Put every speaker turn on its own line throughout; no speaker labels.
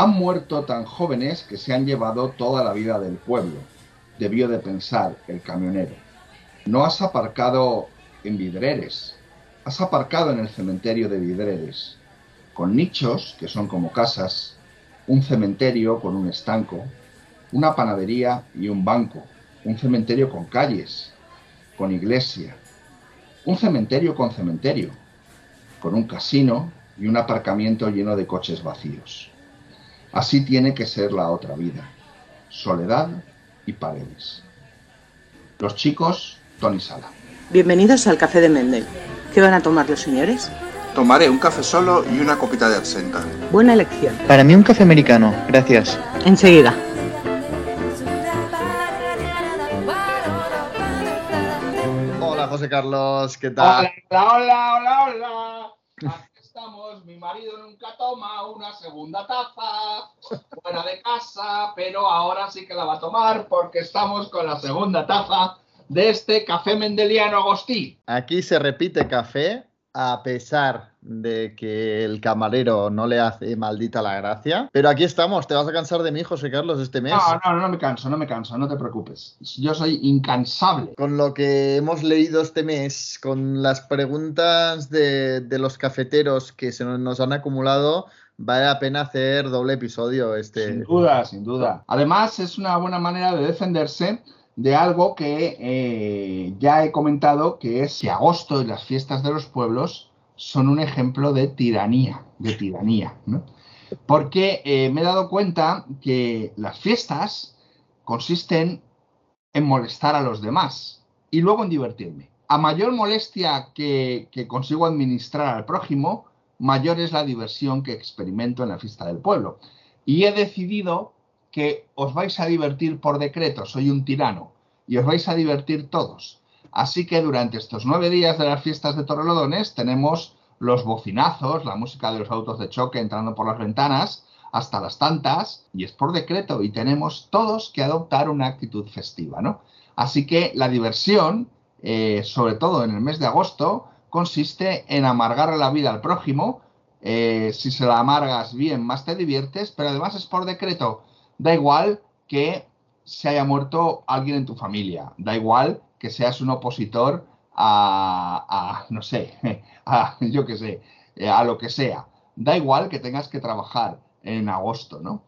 Han muerto tan jóvenes que se han llevado toda la vida del pueblo, debió de pensar el camionero. No has aparcado en Vidreres, has aparcado en el cementerio de Vidreres, con nichos que son como casas, un cementerio con un estanco, una panadería y un banco, un cementerio con calles, con iglesia, un cementerio con cementerio, con un casino y un aparcamiento lleno de coches vacíos. Así tiene que ser la otra vida, soledad y paredes. Los chicos, Tony Sala.
Bienvenidos al Café de Mendel. ¿Qué van a tomar los señores?
Tomaré un café solo y una copita de absenta.
Buena elección.
Para mí un café americano, gracias.
Enseguida.
Hola José Carlos, ¿qué tal?
Hola, hola, hola, hola. Mi marido nunca toma una segunda taza fuera de casa, pero ahora sí que la va a tomar porque estamos con la segunda taza de este café mendeliano Agostí.
Aquí se repite café a pesar de que el camarero no le hace maldita la gracia. Pero aquí estamos, te vas a cansar de mí, José Carlos, este mes.
No, no, no me canso, no me canso, no te preocupes. Yo soy incansable.
Con lo que hemos leído este mes, con las preguntas de, de los cafeteros que se nos han acumulado, vale la pena hacer doble episodio este.
Sin duda, sin duda. Además, es una buena manera de defenderse de algo que eh, ya he comentado, que es que agosto y las fiestas de los pueblos son un ejemplo de tiranía, de tiranía, ¿no? Porque eh, me he dado cuenta que las fiestas consisten en molestar a los demás y luego en divertirme. A mayor molestia que, que consigo administrar al prójimo, mayor es la diversión que experimento en la fiesta del pueblo. Y he decidido que os vais a divertir por decreto, soy un tirano, y os vais a divertir todos. Así que durante estos nueve días de las fiestas de Torrelodones tenemos los bocinazos, la música de los autos de choque entrando por las ventanas, hasta las tantas, y es por decreto, y tenemos todos que adoptar una actitud festiva, ¿no? Así que la diversión, eh, sobre todo en el mes de agosto, consiste en amargarle la vida al prójimo. Eh, si se la amargas bien, más te diviertes, pero además es por decreto. Da igual que se haya muerto alguien en tu familia, da igual que seas un opositor a, a no sé, a, yo qué sé, a lo que sea. Da igual que tengas que trabajar en agosto, ¿no?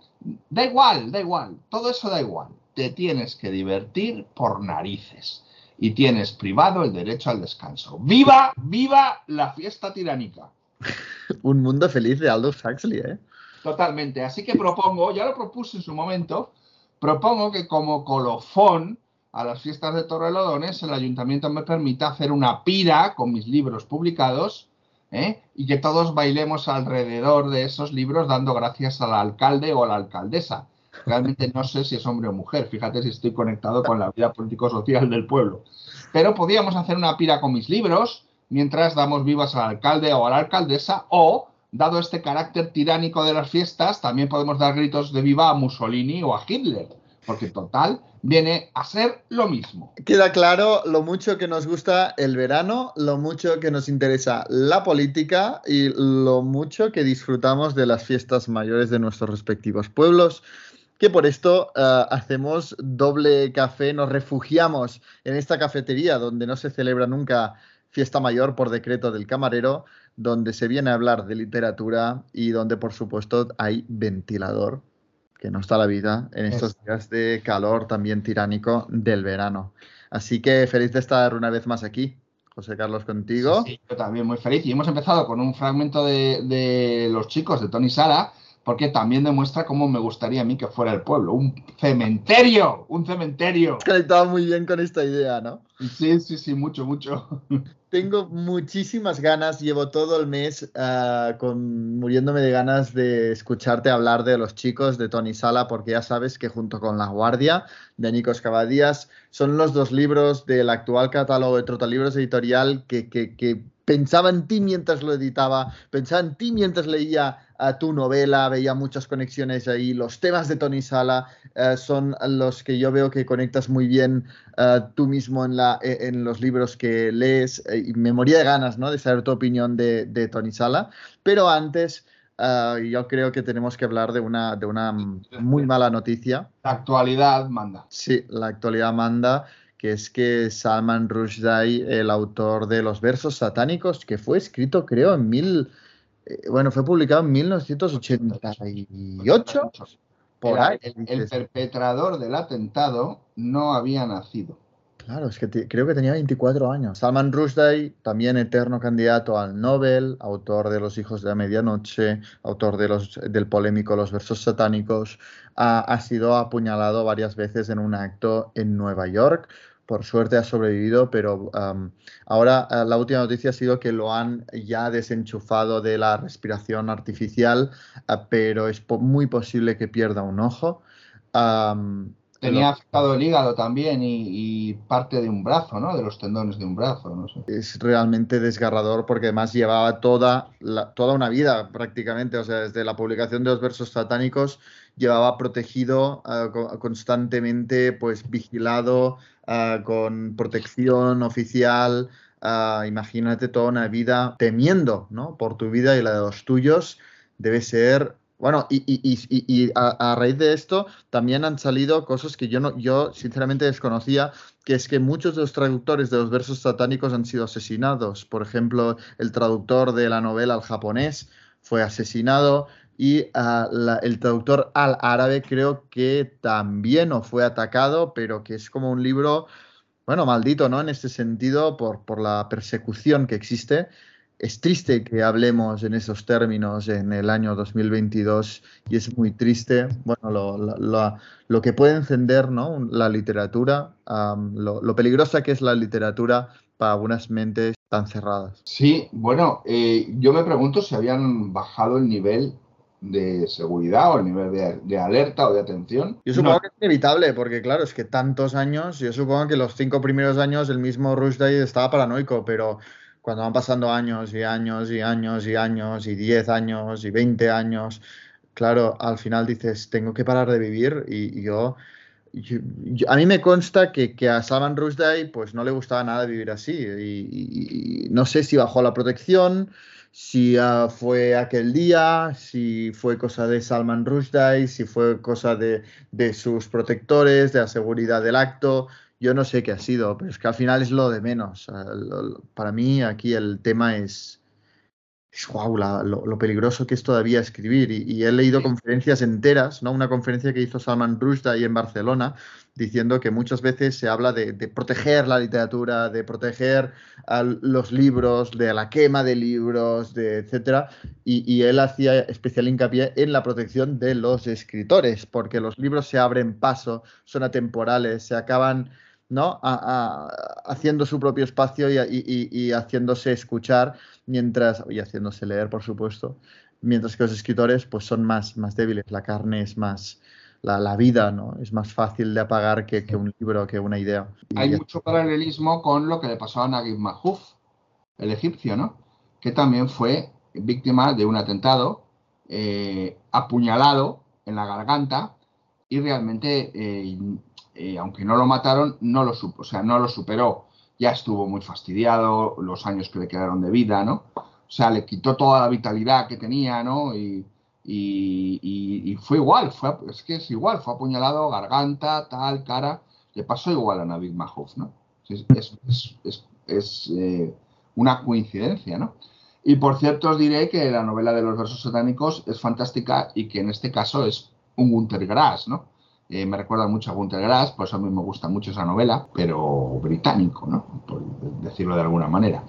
Da igual, da igual, todo eso da igual. Te tienes que divertir por narices y tienes privado el derecho al descanso. ¡Viva, viva la fiesta tiránica!
Un mundo feliz de Aldous Huxley, ¿eh?
Totalmente. Así que propongo, ya lo propuse en su momento, propongo que como colofón a las fiestas de Torrelodones el ayuntamiento me permita hacer una pira con mis libros publicados ¿eh? y que todos bailemos alrededor de esos libros dando gracias al alcalde o a la alcaldesa. Realmente no sé si es hombre o mujer, fíjate si estoy conectado con la vida político-social del pueblo. Pero podríamos hacer una pira con mis libros mientras damos vivas al alcalde o a la alcaldesa o dado este carácter tiránico de las fiestas, también podemos dar gritos de viva a Mussolini o a Hitler, porque total viene a ser lo mismo.
Queda claro lo mucho que nos gusta el verano, lo mucho que nos interesa la política y lo mucho que disfrutamos de las fiestas mayores de nuestros respectivos pueblos que por esto uh, hacemos doble café, nos refugiamos en esta cafetería donde no se celebra nunca fiesta mayor por decreto del camarero, donde se viene a hablar de literatura y donde, por supuesto, hay ventilador, que no está la vida en estos días de calor también tiránico del verano. Así que feliz de estar una vez más aquí. José Carlos, contigo.
Sí, sí, yo también muy feliz. Y hemos empezado con un fragmento de, de Los chicos de Tony Sala, porque también demuestra cómo me gustaría a mí que fuera el pueblo. Un cementerio, un cementerio.
Estaba muy bien con esta idea, ¿no?
Sí, sí, sí, mucho, mucho.
Tengo muchísimas ganas, llevo todo el mes uh, con, muriéndome de ganas de escucharte hablar de los chicos de Tony Sala, porque ya sabes que junto con La Guardia de Nicos Cavadías son los dos libros del actual catálogo de Trotalibros Editorial que, que, que pensaba en ti mientras lo editaba, pensaba en ti mientras leía uh, tu novela, veía muchas conexiones ahí. Los temas de Tony Sala uh, son los que yo veo que conectas muy bien uh, tú mismo en, la, en, los libros que lees. y me moría de ganas ¿no? de saber tu opinión de, de Tony Sala. Pero antes yo creo que tenemos que hablar de una, de una muy mala noticia.
La actualidad manda.
Sí, la actualidad manda, que es que Salman Rushdie, el autor de los versos satánicos, que fue escrito creo en mil, eh, bueno, fue publicado en 1988. Por ahí.
el, el perpetrador del atentado no había nacido.
Claro, es que te- creo que tenía 24 años. Salman Rushdie, también eterno candidato al Nobel, autor de Los hijos de la medianoche, autor de los, del polémico Los versos satánicos, ha, ha sido apuñalado varias veces en un acto en Nueva York. Por suerte ha sobrevivido, pero am, ahora eh, la última noticia ha sido que lo han ya desenchufado de la respiración artificial, ah, pero es po- muy posible que pierda un ojo. Am,
Tenía afectado el hígado también y, y parte de un brazo, ¿no? De los tendones de un brazo, no sé.
es realmente desgarrador porque además llevaba toda, la- toda una vida prácticamente, o sea, desde la publicación de los versos satánicos llevaba protegido co- constantemente, pues vigilado, ah, con protección oficial. ah, imagínate toda una vida temiendo, ¿no? Por tu vida y la de los tuyos. Debe ser... Bueno, y- y a, a raíz de esto también han salido cosas que yo, no, yo sinceramente desconocía, que es que muchos de los traductores de los versos satánicos han sido asesinados. Por ejemplo, el traductor de la novela al japonés fue asesinado y ah, la- el traductor al árabe creo que también o fue atacado, pero que es como un libro, bueno, maldito, ¿no? En este sentido, por, por la persecución que existe. Es triste que hablemos en esos términos en el año 2022 y es muy triste, bueno, lo, lo- lo- que puede encender ¿no? la literatura, lo, lo peligrosa que es la literatura para algunas mentes tan cerradas.
Sí, bueno, eh, yo me pregunto si habían bajado el nivel de seguridad o el nivel de, de alerta o de atención.
Yo supongo
No,
que es inevitable, porque claro, es que tantos años, yo supongo que los cinco primeros años el mismo Rushdie estaba paranoico, pero cuando van pasando años y años y años y años y 10 años y 20 años, claro, al final dices, tengo que parar de vivir y, y yo, yo- yo- a mí me consta que, que a Salman Rushdie pues no le gustaba nada vivir así. Y, y- y no sé si bajó la protección, si ah, fue aquel día, si fue cosa de Salman Rushdie, si fue cosa de, de sus protectores, de la seguridad del acto. Yo no sé qué ha sido, pero es que al final es lo de menos. Para mí aquí el tema es, la- lo, lo peligroso que es todavía escribir. Y, y he leído conferencias enteras, ¿no? Una conferencia que hizo Salman Rushdie ahí en Barcelona, diciendo que muchas veces se habla de, de proteger la literatura, de proteger a los libros, de la quema de libros, de etcétera. Y, y él hacía especial hincapié en la protección de los escritores, porque los libros se abren paso, son atemporales, se acaban ¿no? A- a- haciendo su propio espacio y, y- y- y haciéndose escuchar mientras y haciéndose leer, por supuesto, mientras que los escritores pues son más, más débiles, la carne es más, la, la vida, ¿no? Es más fácil de apagar que, que un libro, que una idea.
Hay mucho paralelismo con lo que le pasó a Naguib Mahfouz, el egipcio, ¿no? Que también fue víctima de un atentado, eh, apuñalado en la garganta y realmente, eh, eh, aunque no lo mataron, no lo superó. Ya estuvo muy fastidiado, los años que le quedaron de vida, ¿no? O sea, le quitó toda la vitalidad que tenía, ¿no? Y, y- fue igual, fue, es que es igual, fue apuñalado, garganta, tal, cara, le pasó igual a Navid Mahfouz, ¿no? Es- es- es- es, eh, una coincidencia, ¿no? Y por cierto, os diré que la novela de los versos satánicos es fantástica y que en este caso es un Gunter Grass, ¿no? Eh, me recuerda mucho a Gunter Grass, por eso a mí me gusta mucho esa novela, pero británico, ¿no? Por decirlo de alguna manera.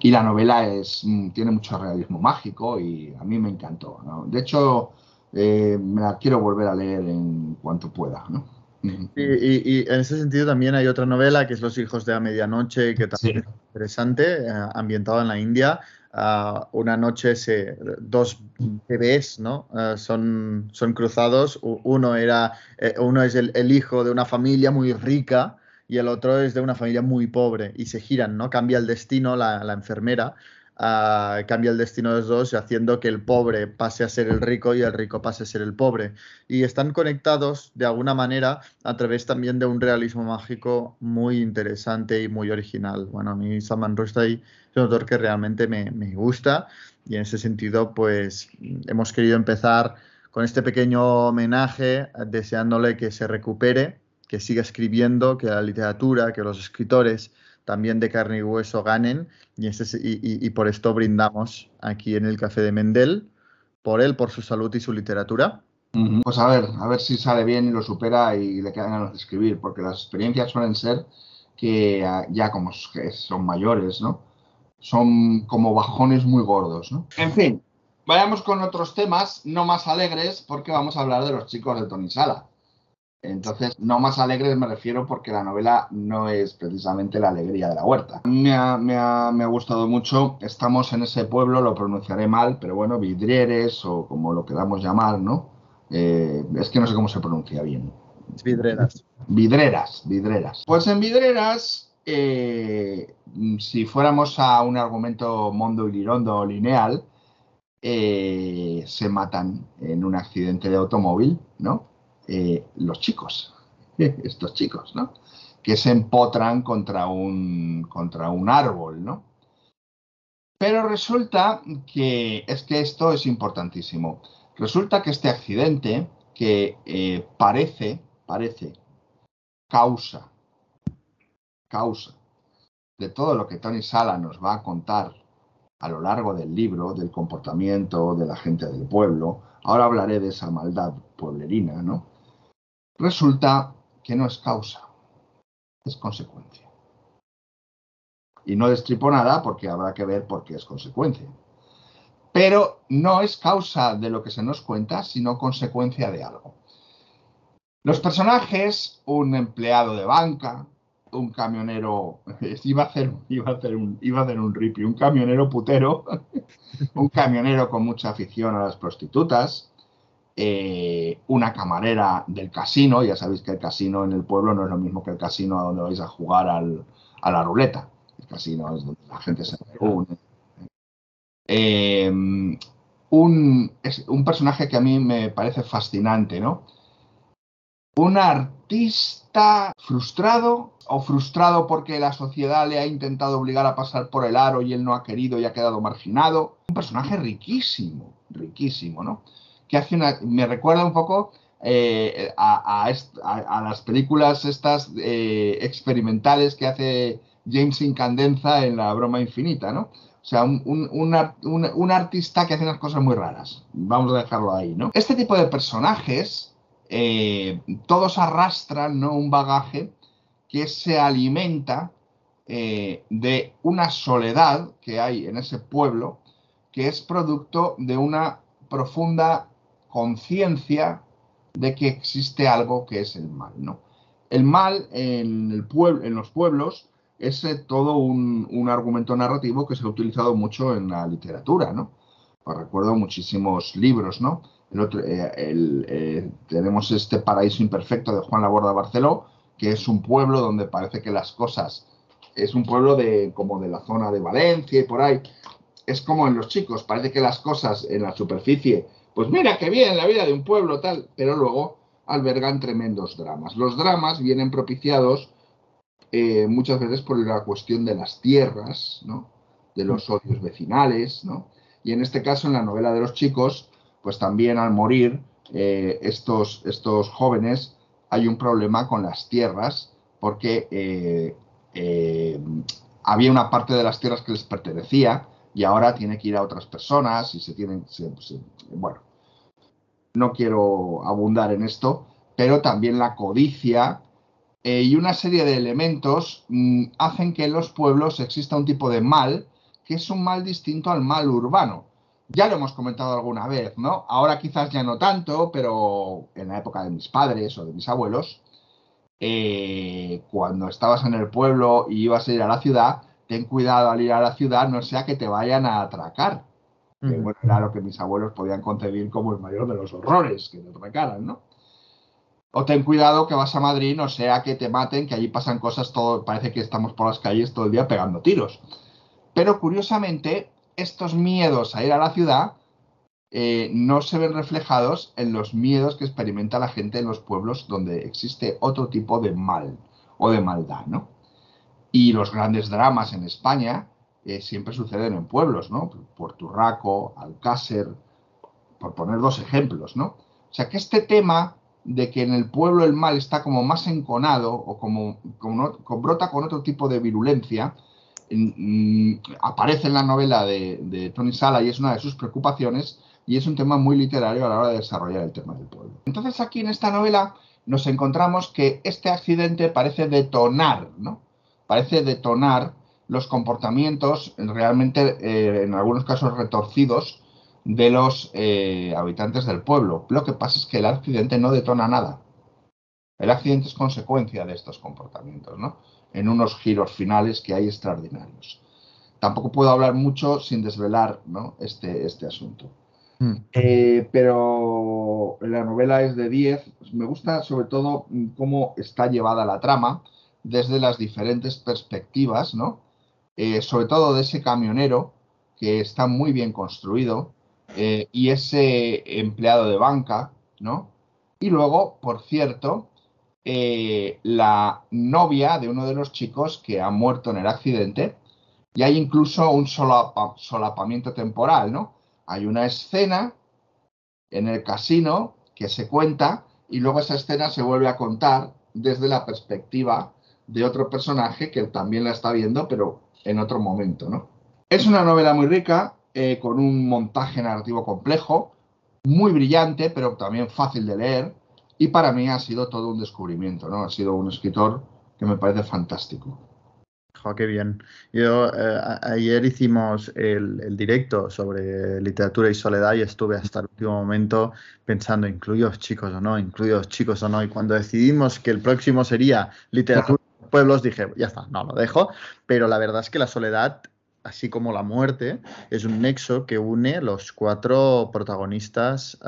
Y la novela es, mm, tiene mucho realismo mágico y a mí me encantó, ¿no? De hecho, eh, me la quiero volver a leer en cuanto pueda, ¿no? Ujú.
Y, y- y en ese sentido también hay otra novela que es Los hijos de la medianoche, que también
Sí.
es interesante, eh, ambientada en la India. Ah, una noche se, dos bebés ¿no? Ah, son, son cruzados. Uno, era, eh, uno es el, hijo de una familia muy rica y el otro es de una familia muy pobre y se giran, ¿no? Cambia el destino la enfermera cambia el destino de los dos, haciendo que el pobre pase a ser el rico y el rico pase a ser el pobre. Y están conectados de alguna manera a través también de un realismo mágico muy interesante y muy original. Bueno, a mí Salman Rushdie es un autor que realmente me, me gusta y en ese sentido, pues hemos querido empezar con este pequeño homenaje, deseándole que se recupere, que siga escribiendo, que la literatura, que los escritores también de carne y hueso ganen y, por esto brindamos aquí en el Café de Mendel, por él, por su salud y su literatura.
Pues a ver, a ver si sale bien y lo supera y le quedan ganas de escribir, porque las experiencias suelen ser que ya como son mayores, ¿no? Son como bajones muy gordos, ¿no? En fin, vayamos con otros temas no más alegres, porque vamos a hablar de los chicos de Tony Sala. Entonces, no más alegres me refiero porque la novela no es precisamente la alegría de la huerta. Me ha, me ha, me ha gustado mucho. Estamos en ese pueblo, lo pronunciaré mal, pero bueno, Vidrieres o como lo queramos llamar, ¿no? Eh, es que no sé cómo se pronuncia bien.
Vidreras.
Vidreras, vidreras. Pues en vidreras, eh, si fuéramos a un argumento mondo y lirondo lineal, eh, se matan en un accidente de automóvil, ¿no? Eh, los chicos, estos chicos, ¿no? Que se empotran contra un, contra un árbol, ¿no? Pero resulta que es que esto es importantísimo. Resulta que este accidente, que eh, parece, parece, causa, causa de todo lo que Tony Sala nos va a contar a lo largo del libro, del comportamiento de la gente del pueblo, ahora hablaré de esa maldad pueblerina, ¿no? Resulta que no es causa, es consecuencia. Y no destripo nada porque habrá que ver por qué es consecuencia. Pero no es causa de lo que se nos cuenta, sino consecuencia de algo. Los personajes, un empleado de banca, un camionero, iba a hacer, iba a hacer un, iba a hacer un ripi, un camionero putero, un camionero con mucha afición a las prostitutas, eh, una camarera del casino, ya sabéis que el casino en el pueblo no es lo mismo que el casino donde vais a jugar a la ruleta, el casino es donde la gente se reúne. Eh, un, un personaje que a mí me parece fascinante, ¿no? Un artista frustrado o frustrado porque la sociedad le ha intentado obligar a pasar por el aro y él no ha querido y ha quedado marginado. Un personaje riquísimo, riquísimo, ¿no? Que hace me recuerda un poco eh, a, las películas estas eh, experimentales que hace James Incandenza en La Broma Infinita, ¿no? O sea, un, artista que hace unas cosas muy raras. Vamos a dejarlo ahí, ¿no? Este tipo de personajes, eh, todos arrastran ¿no? un bagaje que se alimenta de una soledad que hay en ese pueblo, que es producto de una profunda conciencia de que existe algo que es el mal, ¿no? El mal en, el pueblo, en los pueblos es eh, todo un, argumento narrativo que se ha utilizado mucho en la literatura, ¿no? recuerdo muchísimos libros, ¿no? Eh, eh, tenemos este Paraíso Imperfecto de Juan Laborda Barceló, que es un pueblo donde parece que las cosas, es un pueblo de, como de la zona de Valencia y por ahí, es como en los chicos, parece que las cosas en la superficie pues mira qué bien la vida de un pueblo tal, pero luego albergan tremendos dramas. Los dramas vienen propiciados eh, muchas veces por la cuestión de las tierras, ¿no? de los odios vecinales, ¿no? y en este caso en la novela de los chicos, pues también al morir eh, estos, estos jóvenes hay un problema con las tierras porque eh, había una parte de las tierras que les pertenecía y ahora tiene que ir a otras personas y se tienen, bueno, no quiero abundar en esto, pero también la codicia eh, y una serie de elementos mm, hacen que en los pueblos exista un tipo de mal que es un mal distinto al mal urbano. Ya lo hemos comentado alguna vez, ¿no? Ahora quizás ya no tanto, pero en la época de mis padres o de mis abuelos, eh, cuando estabas en el pueblo y ibas a ir a la ciudad, ten cuidado al ir a la ciudad, no sea que te vayan a atracar que bueno, era lo que mis abuelos podían concebir como el mayor de los horrores que te atracaran, ¿no? O ten cuidado que vas a Madrid, no sea que te maten, que allí pasan cosas, todo, parece que estamos por las calles todo el día pegando tiros. Pero curiosamente, estos miedos a ir a la ciudad eh, no se ven reflejados en los miedos que experimenta la gente en los pueblos donde existe otro tipo de mal o de maldad, ¿no? Y los grandes dramas en España eh, siempre suceden en pueblos, ¿no? Puerto Rico, Alcácer, por poner dos ejemplos, ¿no? O sea que este tema de que en el pueblo el mal está como más enconado o como, brota con otro tipo de virulencia, mm, aparece en la novela de, Tony Sala y es una de sus preocupaciones y es un tema muy literario a la hora de desarrollar el tema del pueblo. Entonces aquí en esta novela nos encontramos que este accidente parece detonar, ¿no? Parece detonar los comportamientos realmente eh, en algunos casos retorcidos de los eh, habitantes del pueblo. Lo que pasa es que el accidente no detona nada. El accidente es consecuencia de estos comportamientos, ¿no? En unos giros finales que hay extraordinarios. Tampoco puedo hablar mucho sin desvelar este, este asunto. Hmm. Eh, pero la novela es de 10. Me gusta sobre todo cómo está llevada la trama desde las diferentes perspectivas, ¿no? Eh, sobre todo de ese camionero que está muy bien construido, eh, y ese empleado de banca, ¿no? Y luego, por cierto, eh, la novia de uno de los chicos que ha muerto en el accidente, y hay incluso un solapamiento temporal, ¿no? Hay una escena en el casino que se cuenta y luego esa escena se vuelve a contar desde la perspectiva de otro personaje que también la está viendo, pero en otro momento, ¿no? Es una novela muy rica, eh, con un montaje narrativo complejo, muy brillante, pero también fácil de leer. Y para mí ha sido todo un descubrimiento, ¿no? Ha sido un escritor que me parece fantástico.
qué bien. Yo eh, ayer hicimos el, directo sobre literatura y soledad y estuve hasta el último momento pensando, ¿incluyo chicos o no? ¿Incluyo chicos o no? Y cuando decidimos que el próximo sería literatura pueblos, dije, ya está, no, lo dejo. Pero la verdad es que la soledad así como la muerte, es un nexo que une los cuatro protagonistas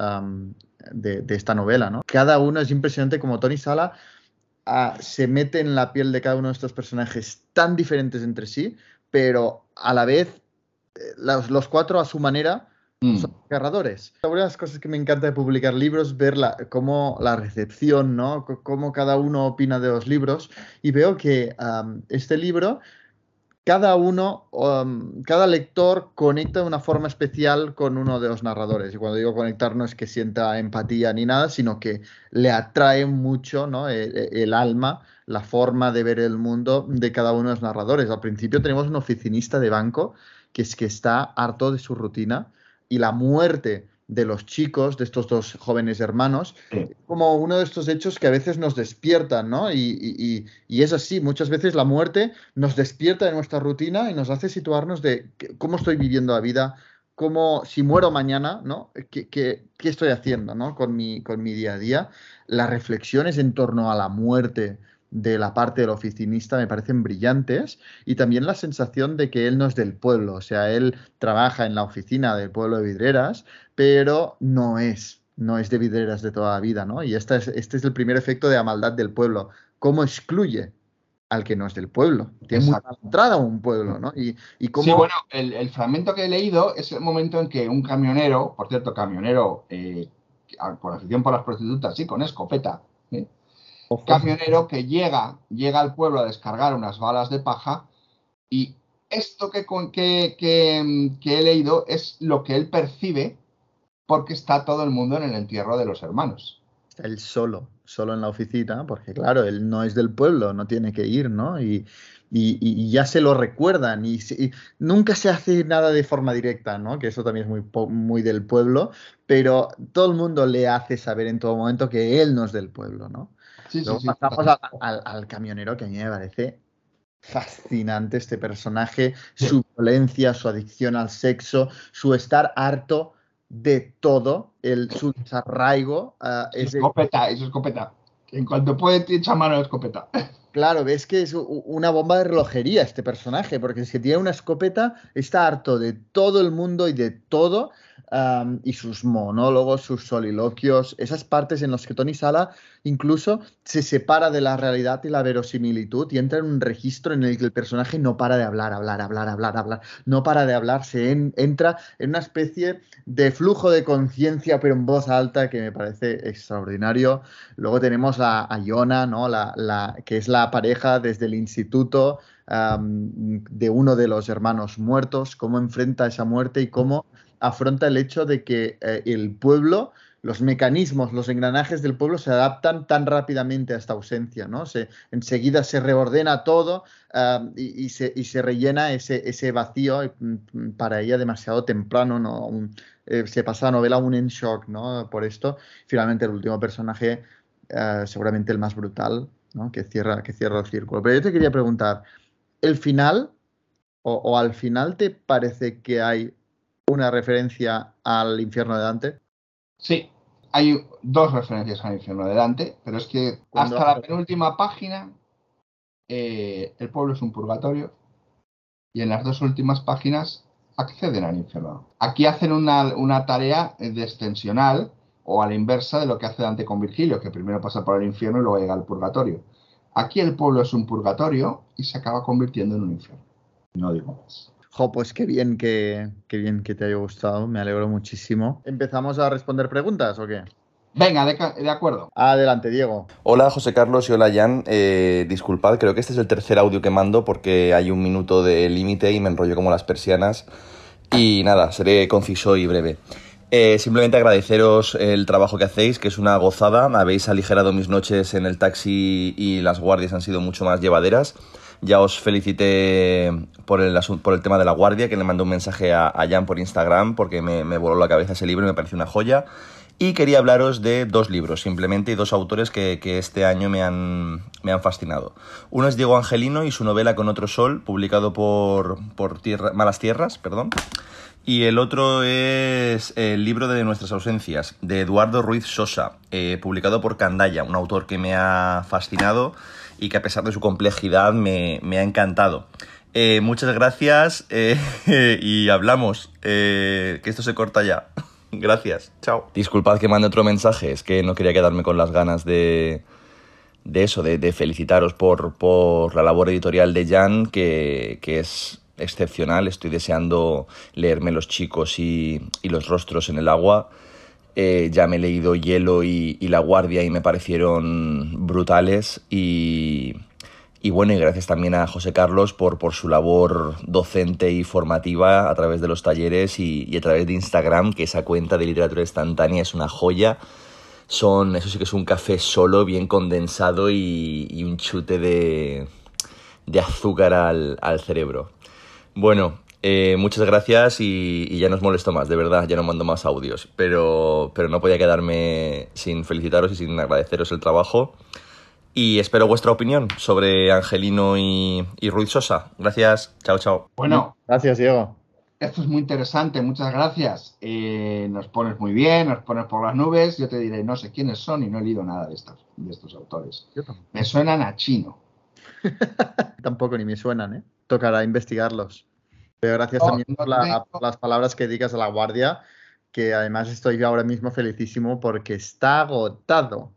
de, esta novela. ¿no? Cada uno es impresionante como Tony Sala ah, se mete en la piel de cada uno de estos personajes tan diferentes entre sí, pero a la vez eh, los, cuatro a su manera mm. son agarradores. Una de las cosas que me encanta de publicar libros, ver la, cómo la recepción, ¿no? cómo cada uno opina de los libros. Y veo que este libro cada uno, cada lector conecta de una forma especial con uno de los narradores. Y cuando digo conectar no es que sienta empatía ni nada, sino que le atrae mucho ¿no? E, e, el, alma, la forma de ver el mundo de cada uno de los narradores. Al principio tenemos un oficinista de banco que es que está harto de su rutina y la muerte de los chicos, de estos dos jóvenes hermanos, como uno de estos hechos que a veces nos despiertan, ¿no? Y, es así, muchas veces la muerte nos despierta de nuestra rutina y nos hace situarnos de cómo estoy viviendo la vida, cómo, si muero mañana, ¿no? ¿Qué, qué, estoy haciendo, ¿no? Con mi, con mi día a día. Las reflexiones en torno a la muerte, de la parte del oficinista me parecen brillantes y también la sensación de que él no es del pueblo, o sea, él trabaja en la oficina del pueblo de Vidreras, pero no es, no es de Vidreras de toda la vida, ¿no? Y este es, este es el primer efecto de la maldad del pueblo, cómo excluye al que no es del pueblo. Tiene muy entrada a un pueblo, ¿no? Y, cómo...
Sí, bueno, el, fragmento que he leído es el momento en que un camionero, por cierto, camionero eh, con afición por las prostitutas, sí, con escopeta, camionero que llega, llega al pueblo a descargar unas balas de paja y esto que, que, que, he leído es lo que él percibe porque está todo el mundo en el entierro de los hermanos.
Está él solo, solo en la oficina, porque claro, él no es del pueblo, no tiene que ir, ¿no? Y, ya se lo recuerdan y, nunca se hace nada de forma directa, ¿no? Que eso también es muy, muy del pueblo, pero todo el mundo le hace saber en todo momento que él no es del pueblo, ¿no? Pasamos al, camionero que a mí me parece fascinante este personaje, su violencia, su adicción al sexo, su estar harto de todo, el, su desarraigo.
Uh, es escopeta, es escopeta. En cuanto puede, te echa mano la escopeta.
Claro, ves que es una bomba de relojería este personaje, porque es que tiene una escopeta, está harto de todo el mundo y de todo, y sus monólogos, sus soliloquios, esas partes en las que Tony Sala incluso se separa de la realidad y la verosimilitud y entra en un registro en el que el personaje no para de hablar, hablar, hablar, hablar, hablar, no para de hablar, se entra en una especie de flujo de conciencia pero en voz alta que me parece extraordinario. Luego tenemos a, a ¿no? la, que es la pareja desde el instituto de uno de los hermanos muertos, cómo enfrenta esa muerte y cómo afronta el hecho de que eh, el pueblo, los mecanismos, los engranajes del pueblo se adaptan tan rápidamente a esta ausencia, ¿no? Se, enseguida se reordena todo y, se, rellena ese, vacío mm, para ella demasiado temprano, ¿no? Un, eh, se pasa la novela aún en shock, ¿no? Por esto, finalmente el último personaje, uh, seguramente el más brutal, ¿no? Que cierra, que cierra el círculo. Pero yo te quería preguntar, ¿el final o al final te parece que hay una referencia al infierno de Dante?
Sí, hay dos referencias al infierno de Dante, pero es que hasta la penúltima página eh, el pueblo es un purgatorio y en las dos últimas páginas acceden al infierno. Aquí hacen una, una tarea descensional o a la inversa de lo que hace Dante con Virgilio, que primero pasa por el infierno y luego llega al purgatorio. Aquí el pueblo es un purgatorio y se acaba convirtiendo en un infierno. No digo más.
Jo, pues qué bien que, qué bien que te haya gustado, me alegro muchísimo. ¿Empezamos a responder preguntas o qué?
Venga, de, de, acuerdo.
Adelante, Diego.
Hola, José Carlos y hola, Jan. Eh, disculpad, creo que este es el tercer audio que mando porque hay un minuto de límite y me enrollo como las persianas. Y nada, seré conciso y breve. Eh, simplemente agradeceros el trabajo que hacéis, que es una gozada. Habéis aligerado mis noches en el taxi y las guardias han sido mucho más llevaderas. Ya os felicité por el, por el tema de la guardia, que le mandé un mensaje a, Jan por Instagram porque me, voló la cabeza ese libro y me pareció una joya. Y quería hablaros de dos libros, simplemente, y dos autores que, este año me han, me han, fascinado. Uno es Diego Angelino y su novela Con otro sol, publicado por, por tierra, Malas Tierras, perdón. Y el otro es el libro de nuestras ausencias, de Eduardo Ruiz Sosa, eh, publicado por Candaya, un autor que me ha fascinado y que a pesar de su complejidad me, me ha encantado. Eh, muchas gracias eh, y hablamos, que esto se corta ya. gracias, chao. Disculpad que mande otro mensaje, es que no quería quedarme con las ganas de, de eso, de, de felicitaros por, por, la labor editorial de Jan, que, que es excepcional. Estoy deseando leerme Los chicos y, y los rostros en el agua. Eh, ya me he leído Hielo y, La Guardia y me parecieron brutales. Y, y, bueno, y gracias también a José Carlos por, por su labor docente y formativa a través de los talleres y, y, a través de Instagram, que esa cuenta de literatura instantánea es una joya. Son, eso sí que es un café solo, bien condensado y, y un chute de, de azúcar al, al cerebro. Bueno, eh, muchas gracias y, y, ya no os molesto más, de verdad, ya no mando más audios, pero, pero no podía quedarme sin felicitaros y sin agradeceros el trabajo. Y espero vuestra opinión sobre Angelino y, y Ruiz Sosa. Gracias, chao, chao.
Bueno,
gracias, Diego.
Esto es muy interesante, muchas gracias. Eh, nos pones muy bien, nos pones por las nubes. Yo te diré, no sé quiénes son y no he leído nada de estos, de estos autores. Me suenan a chino.
Tampoco ni me suenan, ¿eh? Tocará investigarlos. Pero gracias no, también por, la, por, las palabras que digas a la guardia, que además estoy yo ahora mismo felicísimo porque está agotado.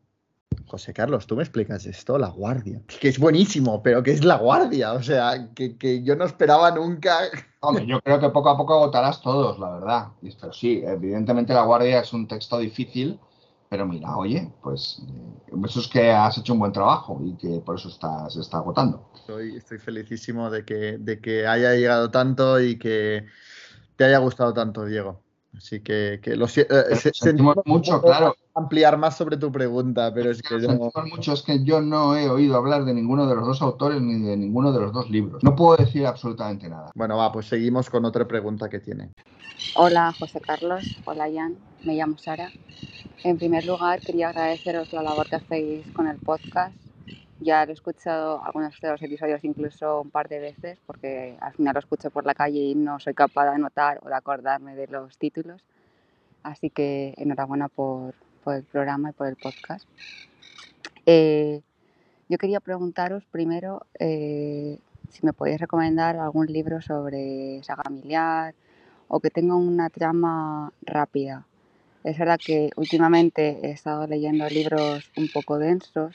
José Carlos, tú me explicas esto, la guardia. Que es buenísimo, pero que es la guardia. O sea, que, que yo no esperaba nunca.
Hombre, yo creo que poco a poco agotarás todos, la verdad. Pero sí, evidentemente la guardia es un texto difícil, pero mira, oye, pues eh, eso es que has hecho un buen trabajo y que por eso está, se está agotando.
Estoy, estoy felicísimo de que, de que haya llegado tanto y que te haya gustado tanto, Diego. Así que, que lo eh,
se, sentimos mucho, claro.
Ampliar más sobre tu pregunta, pero es que
yo... mucho, es que yo no he oído hablar de ninguno de los dos autores ni de ninguno de los dos libros. No puedo decir absolutamente nada.
Bueno, va, pues seguimos con otra pregunta que tiene.
Hola, José Carlos. Hola, Jan. Me llamo Sara. En primer lugar, quería agradeceros la labor que hacéis con el podcast. Ya lo he escuchado algunos de los episodios incluso un par de veces porque al final lo escucho por la calle y no soy capaz de anotar o de acordarme de los títulos. Así que enhorabuena por, por el programa y por el podcast. Eh, yo quería preguntaros primero eh, si me podéis recomendar algún libro sobre saga familiar o que tenga una trama rápida. Es verdad que últimamente he estado leyendo libros un poco densos,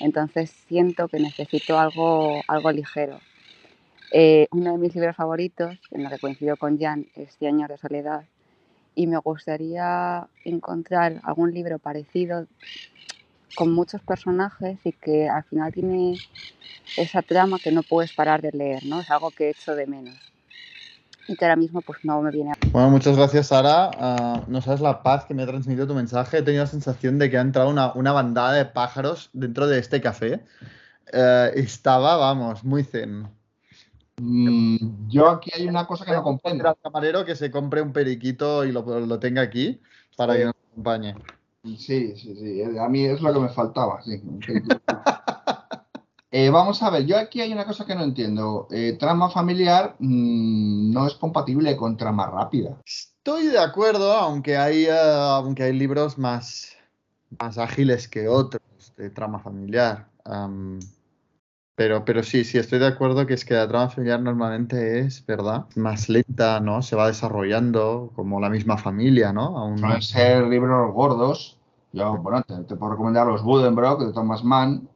entonces siento que necesito algo, algo ligero. Eh, uno de mis libros favoritos, en lo que coincido con Jan, es Cien años de soledad, y me gustaría encontrar algún libro parecido con muchos personajes y que al final tiene esa trama que no puedes parar de leer, ¿no? Es algo que echo de menos y que ahora mismo pues no me viene a...
Bueno, muchas gracias Sara. Ah, no sabes la paz que me ha transmitido tu mensaje. He tenido la sensación de que ha entrado una, una bandada de pájaros dentro de este café. Eh, estaba, vamos, muy zen.
Mm, yo aquí hay una cosa que no comprendo.
Al camarero que se compre un periquito y lo, lo tenga aquí para
Sí.
que nos acompañe.
Sí, sí, sí. A mí es lo que me faltaba. sí. Eh, vamos a ver, yo aquí hay una cosa que no entiendo. Eh, trama familiar mm, no es compatible con trama rápida.
Estoy de acuerdo, aunque hay, eh, aunque hay libros más, más ágiles que otros de trama familiar. Am, pero, pero sí, sí, estoy de acuerdo que es que la trama familiar normalmente es, ¿verdad? Más lenta, ¿no? Se va desarrollando como la misma familia, ¿no? Aún-
Suelen ser libros gordos. Yo, bueno, te, te puedo recomendar los Buddenbrook de Thomas Mann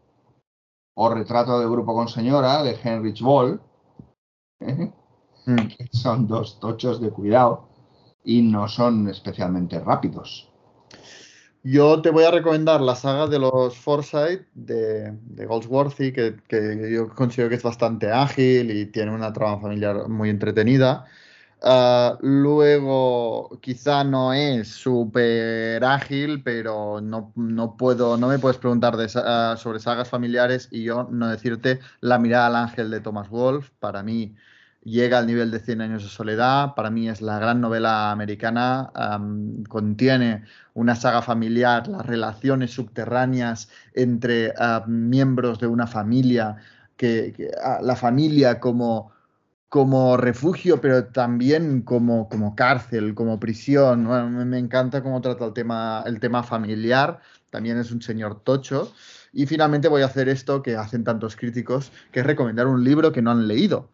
o Retrato de Grupo con Señora de Heinrich Boll. ¿eh?
Mm.
Son dos tochos de cuidado y no son especialmente rápidos.
Yo te voy a recomendar la saga de los Forsyth de, Goldsworthy, que, que yo considero que es bastante ágil y tiene una trama familiar muy entretenida. Ah, luego, quizá no es súper ágil, pero no, no puedo, no me puedes preguntar ah, sobre sagas familiares y yo no decirte La mirada al ángel de Thomas Wolfe. Para mí llega al nivel de Cien años de soledad. Para mí es la gran novela americana. am, contiene una saga familiar, las relaciones subterráneas entre miembros de una familia, que, la familia como, como refugio, pero también como, como cárcel, como prisión. Me, me encanta cómo trata el tema, el tema familiar. También es un señor tocho. Y finalmente voy a hacer esto que hacen tantos críticos, que es recomendar un libro que no han leído.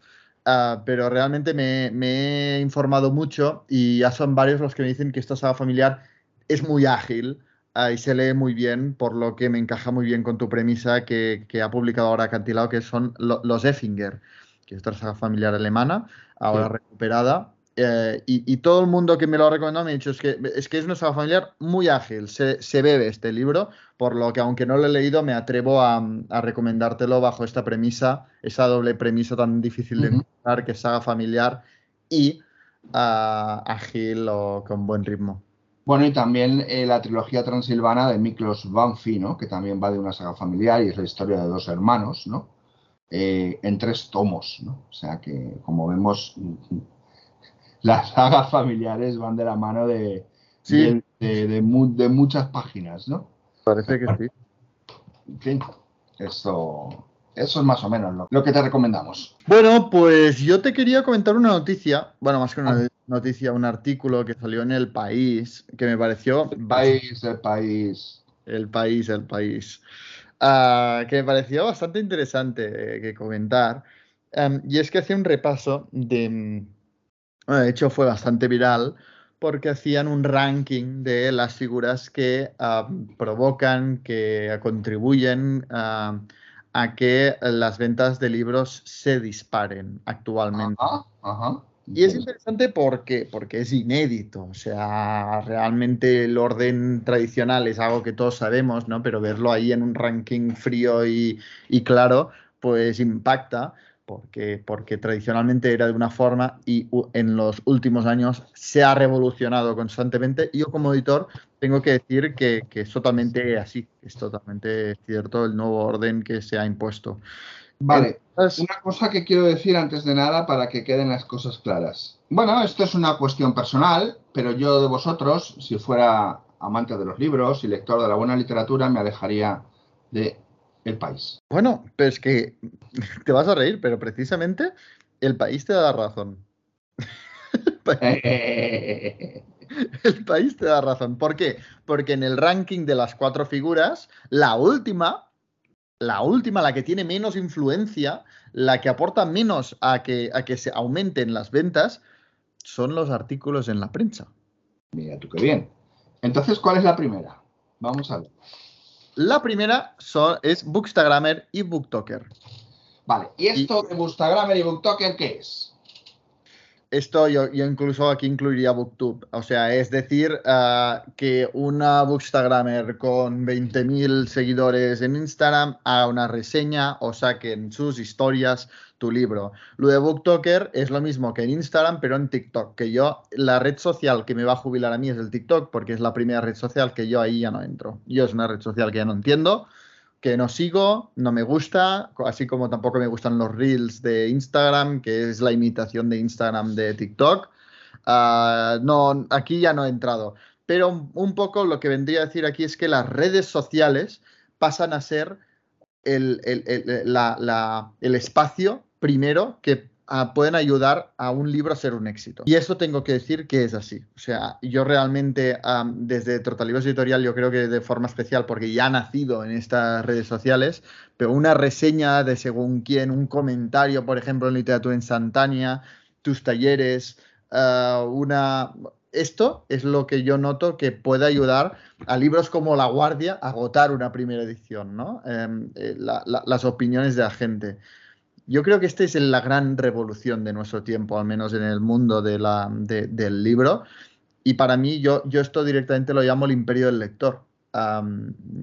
Ah, pero realmente me, me he informado mucho y ya son varios los que me dicen que esta saga familiar es muy ágil ah, y se lee muy bien, por lo que me encaja muy bien con tu premisa que, que ha publicado ahora Acantilado, que son lo- los Effinger, que es otra saga familiar alemana, ahora
Sí.
recuperada. Eh, y, y todo el mundo que me lo ha recomendado me ha dicho es que es, que es una saga familiar muy ágil, se, se bebe este libro, por lo que aunque no lo he leído, me atrevo a, a recomendártelo bajo esta premisa, esa doble premisa tan difícil de encontrar, que es saga familiar y ah, ágil o con buen ritmo.
Bueno, y también eh, la trilogía transilvana de Miklos Banfi, ¿no? Que también va de una saga familiar y es la historia de dos hermanos, ¿no? Eh, en tres tomos, ¿no? O sea que, como vemos, las sagas familiares van de la mano de,
Sí.
de, de- de mu- de muchas páginas, ¿no?
Parece que sí.
En fin, eso, eso es más o menos lo, lo que te recomendamos.
Bueno, pues yo te quería comentar una noticia, bueno, más que una noticia, un artículo que salió en El País, que me pareció
El país, el país.
El país, el país. Ah, que me pareció bastante interesante eh, que comentar. Em, y es que hacía un repaso de. Bueno, de hecho, fue bastante viral porque hacían un ranking de las figuras que provocan, que contribuyen a que las ventas de libros se disparen actualmente.
Ajá, ajá.
Y es interesante porque, porque es inédito, o sea, realmente el orden tradicional es algo que todos sabemos, ¿no? Pero verlo ahí en un ranking frío y, y claro, pues impacta, porque, porque tradicionalmente era de una forma y en los últimos años se ha revolucionado constantemente. Yo como editor tengo que decir que, que es totalmente así, es totalmente cierto el nuevo orden que se ha impuesto.
Vale, Una cosa que quiero decir antes de nada para que queden las cosas claras. Bueno, esto es una cuestión personal, pero yo de vosotros, si fuera amante de los libros y lector de la buena literatura, me alejaría de el país.
Bueno, pero es que te vas a reír, pero precisamente el país te da razón. El país te da razón. ¿Por qué? Porque en el ranking de las cuatro figuras, la última, la última, la que tiene menos influencia, la que aporta menos a que, a que se aumenten las ventas, son los artículos en la prensa.
Mira tú qué bien. Entonces, ¿cuál es la primera? Vamos a ver.
La primera son, es Bookstagrammer y Booktoker.
Vale, ¿y esto de Bookstagrammer y Booktoker qué es?
Esto yo, yo, incluso aquí incluiría Booktube. O sea, es decir, uh, que una Bookstagrammer con 20.000 seguidores en Instagram haga una reseña o saquen sus historias tu libro. Lo de Booktoker es lo mismo que en Instagram, pero en TikTok. Que yo, la red social que me va a jubilar a mí es el TikTok, porque es la primera red social que yo ahí ya no entro. Yo es una red social que ya no entiendo que no sigo, no me gusta, así como tampoco me gustan los reels de Instagram, que es la imitación de Instagram de TikTok. Uh, no, aquí ya no he entrado. Pero un poco lo que vendría a decir aquí es que las redes sociales pasan a ser el, el, el, el espacio primero que uh, pueden ayudar a un libro a ser un éxito. Y eso tengo que decir que es así. O sea, yo realmente um, desde Trotalibros Editorial, yo creo que de forma especial, porque ya ha nacido en estas redes sociales, pero una reseña de según quién, un comentario, por ejemplo, en literatura instantánea, tus talleres, uh, una... Esto es lo que yo noto que puede ayudar a libros como La Guardia a agotar una primera edición, ¿no? Eh, la, la, las opiniones de la gente. Yo creo que esta es la gran revolución de nuestro tiempo, al menos en el mundo del libro. Y para mí, yo, esto directamente lo llamo el imperio del lector.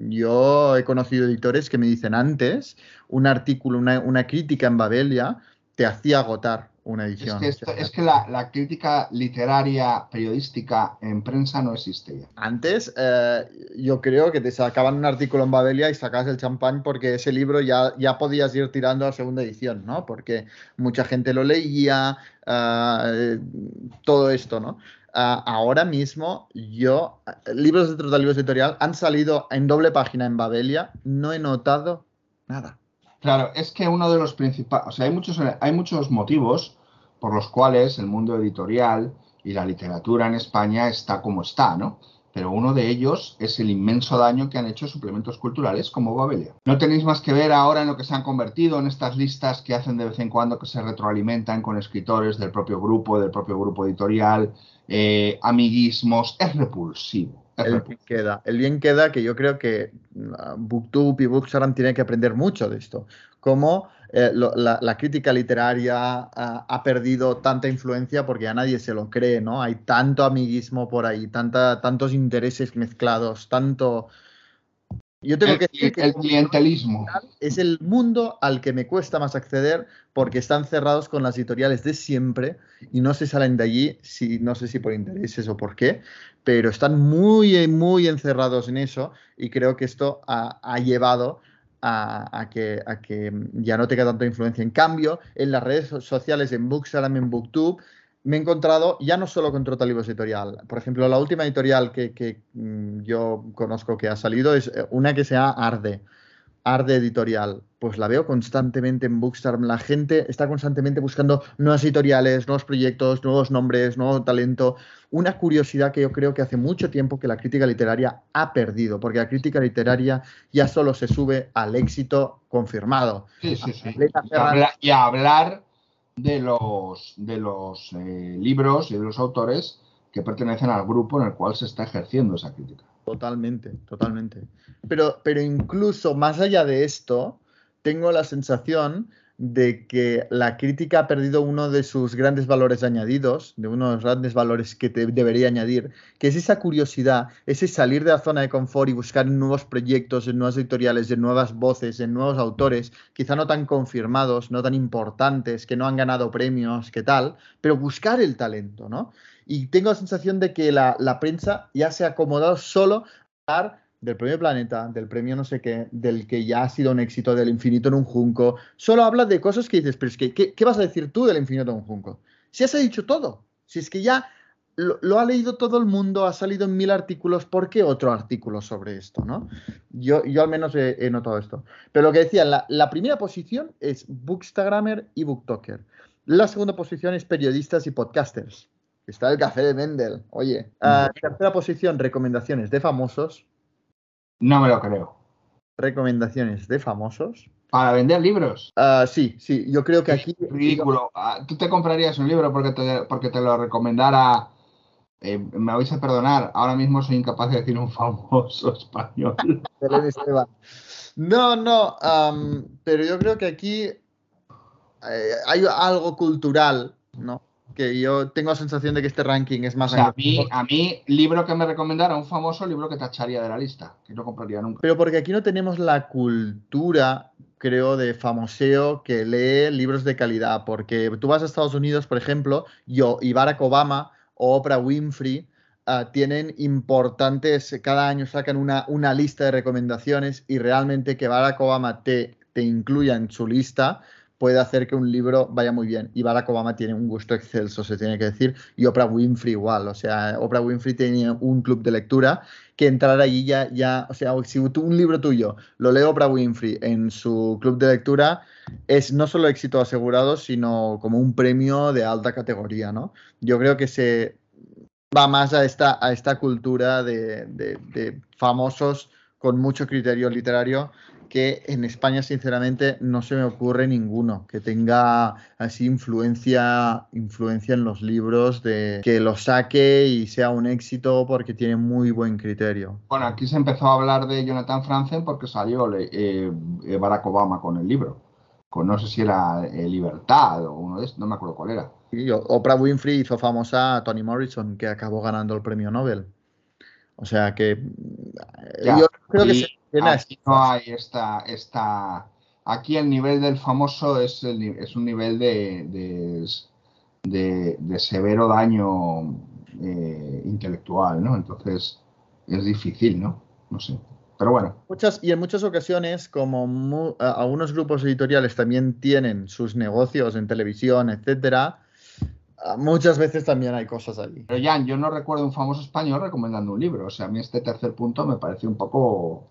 Yo he conocido editores que me dicen antes, un artículo, una crítica en Babelia te hacía agotar una edición.
Es que, esto, es que la, la, crítica literaria periodística en prensa no existe ya.
Antes, eh, yo creo que te sacaban un artículo en Babelia y sacabas el champán porque ese libro ya, ya podías ir tirando a segunda edición, ¿no? Porque mucha gente lo leía, uh, todo esto, ¿no? Uh, ahora mismo, yo, libros de Trotalibros Editorial han salido en doble página en Babelia, no he notado nada.
Claro, es que uno de los principales, o sea, hay muchos, hay muchos motivos por los cuales el mundo editorial y la literatura en España está como está, ¿no? Pero uno de ellos es el inmenso daño que han hecho suplementos culturales como Babelia. No tenéis más que ver ahora en lo que se han convertido en estas listas que hacen de vez en cuando que se retroalimentan con escritores del propio grupo, del propio grupo editorial, eh, amiguismos. Es repulsivo.
El bien queda. El bien queda que yo creo que uh, BookTube y Bookstagram tienen que aprender mucho de esto. Cómo eh, lo, la, la, crítica literaria ha perdido tanta influencia porque ya nadie se lo cree, ¿no? Hay tanto amiguismo por ahí, tanta, tantos intereses mezclados, tanto...
Yo tengo el, que decir que el clientelismo
es el mundo al que me cuesta más acceder porque están cerrados con las editoriales de siempre y no se salen de allí, si, no sé si por intereses o por qué, pero están muy, muy encerrados en eso y creo que esto ha, ha llevado a, que, ya no tenga tanta influencia. En cambio, en las redes sociales, en Bookstagram, en Booktube, me he encontrado ya no solo con Trotalibros Editorial. Por ejemplo, la última editorial que, que mmm, yo conozco que ha salido es eh, una que se llama Arde. Arde Editorial. Pues la veo constantemente en Bookstagram. La gente está constantemente buscando nuevas editoriales, nuevos proyectos, nuevos nombres, nuevo talento. Una curiosidad que yo creo que hace mucho tiempo que la crítica literaria ha perdido, porque la crítica literaria ya solo se sube al éxito confirmado.
Sí, sí, sí. Y, habla, y a hablar de los, de los eh, libros y de los autores que pertenecen al grupo en el cual se está ejerciendo esa crítica.
Totalmente, totalmente. Pero, pero incluso más allá de esto, tengo la sensación de que la crítica ha perdido uno de sus grandes valores añadidos, de uno de los grandes valores que te debería añadir, que es esa curiosidad, ese salir de la zona de confort y buscar nuevos proyectos, en nuevas editoriales, en nuevas voces, en nuevos autores, quizá no tan confirmados, no tan importantes, que no han ganado premios, que tal, pero buscar el talento, ¿no? Y tengo la sensación de que la, prensa ya se ha acomodado solo a dar del premio Planeta, del premio no sé qué, del que ya ha sido un éxito, del infinito en un junco. Solo habla de cosas que dices, pero es que, ¿qué, vas a decir tú del infinito en un junco? Si has dicho todo, si es que ya lo, ha leído todo el mundo, ha salido en mil artículos, ¿por qué otro artículo sobre esto? ¿no? Yo, yo al menos he, he notado esto. Pero lo que decía, la, la primera posición es Bookstagrammer y Booktoker. La segunda posición es periodistas y podcasters. Está el café de Mendel. Oye, uh, tercera posición, recomendaciones de famosos.
No me lo creo.
Recomendaciones de famosos.
Para vender libros.
Ah, sí, sí, yo creo que aquí...
Ridículo. Ah, ¿Tú te comprarías un libro porque te, porque te lo recomendara? eh, me vais a perdonar, ahora mismo soy incapaz de decir un famoso español.
No, no, pero yo creo que aquí eh, hay algo cultural, ¿no? Que yo tengo la sensación de que este ranking es
O
más
sea, a mí, a mí, libro que me recomendara, un famoso libro que tacharía de la lista, que no compraría nunca.
Pero porque aquí no tenemos la cultura, creo, de famoseo que lee libros de calidad. Porque tú vas a Estados Unidos, por ejemplo, yo y Barack Obama o Oprah Winfrey ah, tienen importantes, cada año sacan una, una lista de recomendaciones y realmente que Barack Obama te, te incluya en su lista puede hacer que un libro vaya muy bien. Y Barack Obama tiene un gusto excelso, se tiene que decir, y Oprah Winfrey igual. O sea, Oprah Winfrey tenía un club de lectura que entrar allí ya, ya, o sea, si un libro tuyo lo lee Oprah Winfrey en su club de lectura, es no solo éxito asegurado, sino como un premio de alta categoría, ¿no? Yo creo que se va más a esta, a esta cultura de, de- de famosos con mucho criterio literario que en España, sinceramente, no se me ocurre ninguno que tenga así influencia, influencia en los libros, de que lo saque y sea un éxito porque tiene muy buen criterio.
Bueno, aquí se empezó a hablar de Jonathan Franzen porque salió eh, eh, Barack Obama con el libro. Con, no sé si era eh, Libertad o uno de estos, no me acuerdo cuál era.
Y Oprah Winfrey hizo famosa a Toni Morrison, que acabó ganando el premio Nobel. O sea que
Ya,
yo creo que
y
se llena
Aquí no hay esta, esta. Aquí el nivel del famoso es, el es un nivel de, de, de- de severo daño eh, intelectual, ¿no? Entonces es difícil, ¿no? No sé. Pero bueno,
muchas, y en muchas ocasiones, como mu- algunos grupos editoriales también tienen sus negocios en televisión, etcétera, ah, muchas veces también hay cosas ahí.
pero Jan, yo no recuerdo un famoso español recomendando un libro. O sea, a mí este tercer punto me parece un poco